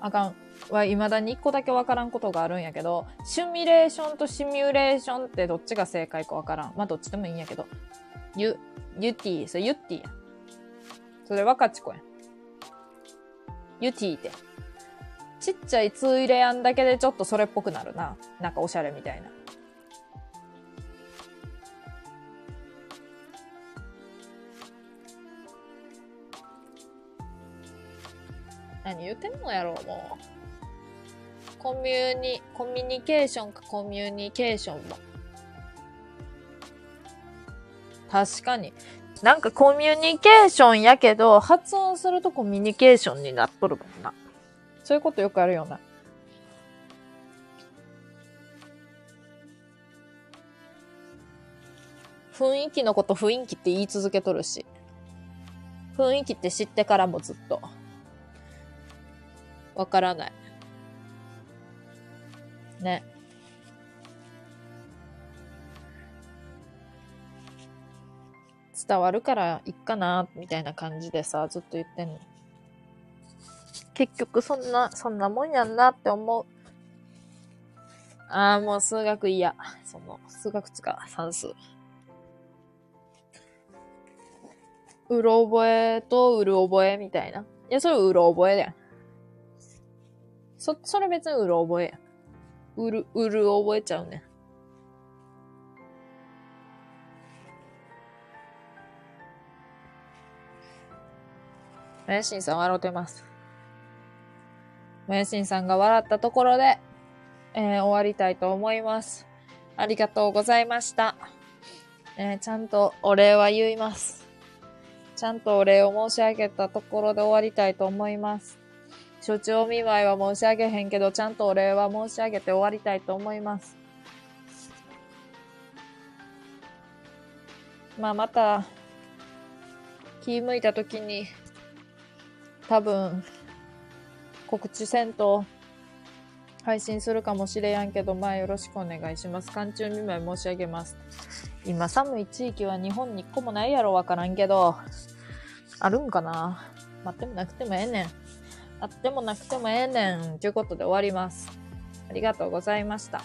あかん。は、未だに一個だけわからんことがあるんやけど、シミュレーションとシミュレーションってどっちが正解かわからん。まあ、どっちでもいいんやけど。ゆ、ゆティ、それゆってぃや。それ若ちこやん。ゆティって。ちっちゃいツー入れやんだけでちょっとそれっぽくなるな。なんかおしゃれみたいな。何言ってんのやろう、もう。コミュニ、コミュニケーションかコミュニケーションも。確かに。なんかコミュニケーションやけど、発音するとコミュニケーションになっとるもんな。そういうことよくあるよな。雰囲気のこと雰囲気って言い続けとるし。雰囲気って知ってからもずっと。わからない。ね。伝わるからいっかな、みたいな感じでさ、ずっと言ってんの。結局そんな、そんなもんやんなって思う。ああ、もう数学嫌。その、数学つか、算数。うろ覚えとうる覚えみたいな。いや、それうろ覚えだよ。そ、それ別にうろ覚えや。うる、うる覚えちゃうね。マヤシンさん笑ってます。マヤシンさんが笑ったところで、えー終わりたいと思います。ありがとうございました。えーちゃんとお礼は言います。ちゃんとお礼を申し上げたところで終わりたいと思います。所長見舞いは申し上げへんけど、ちゃんとお礼は申し上げて終わりたいと思います。まあ、また、気向いた時に、多分、告知せんと、配信するかもしれやんけど、まあよろしくお願いします。寒中見舞い申し上げます。今寒い地域は日本に一個もないやろわからんけど、あるんかな？待ってもなくてもええねん。あってもなくてもええねん。ということで終わります。ありがとうございました。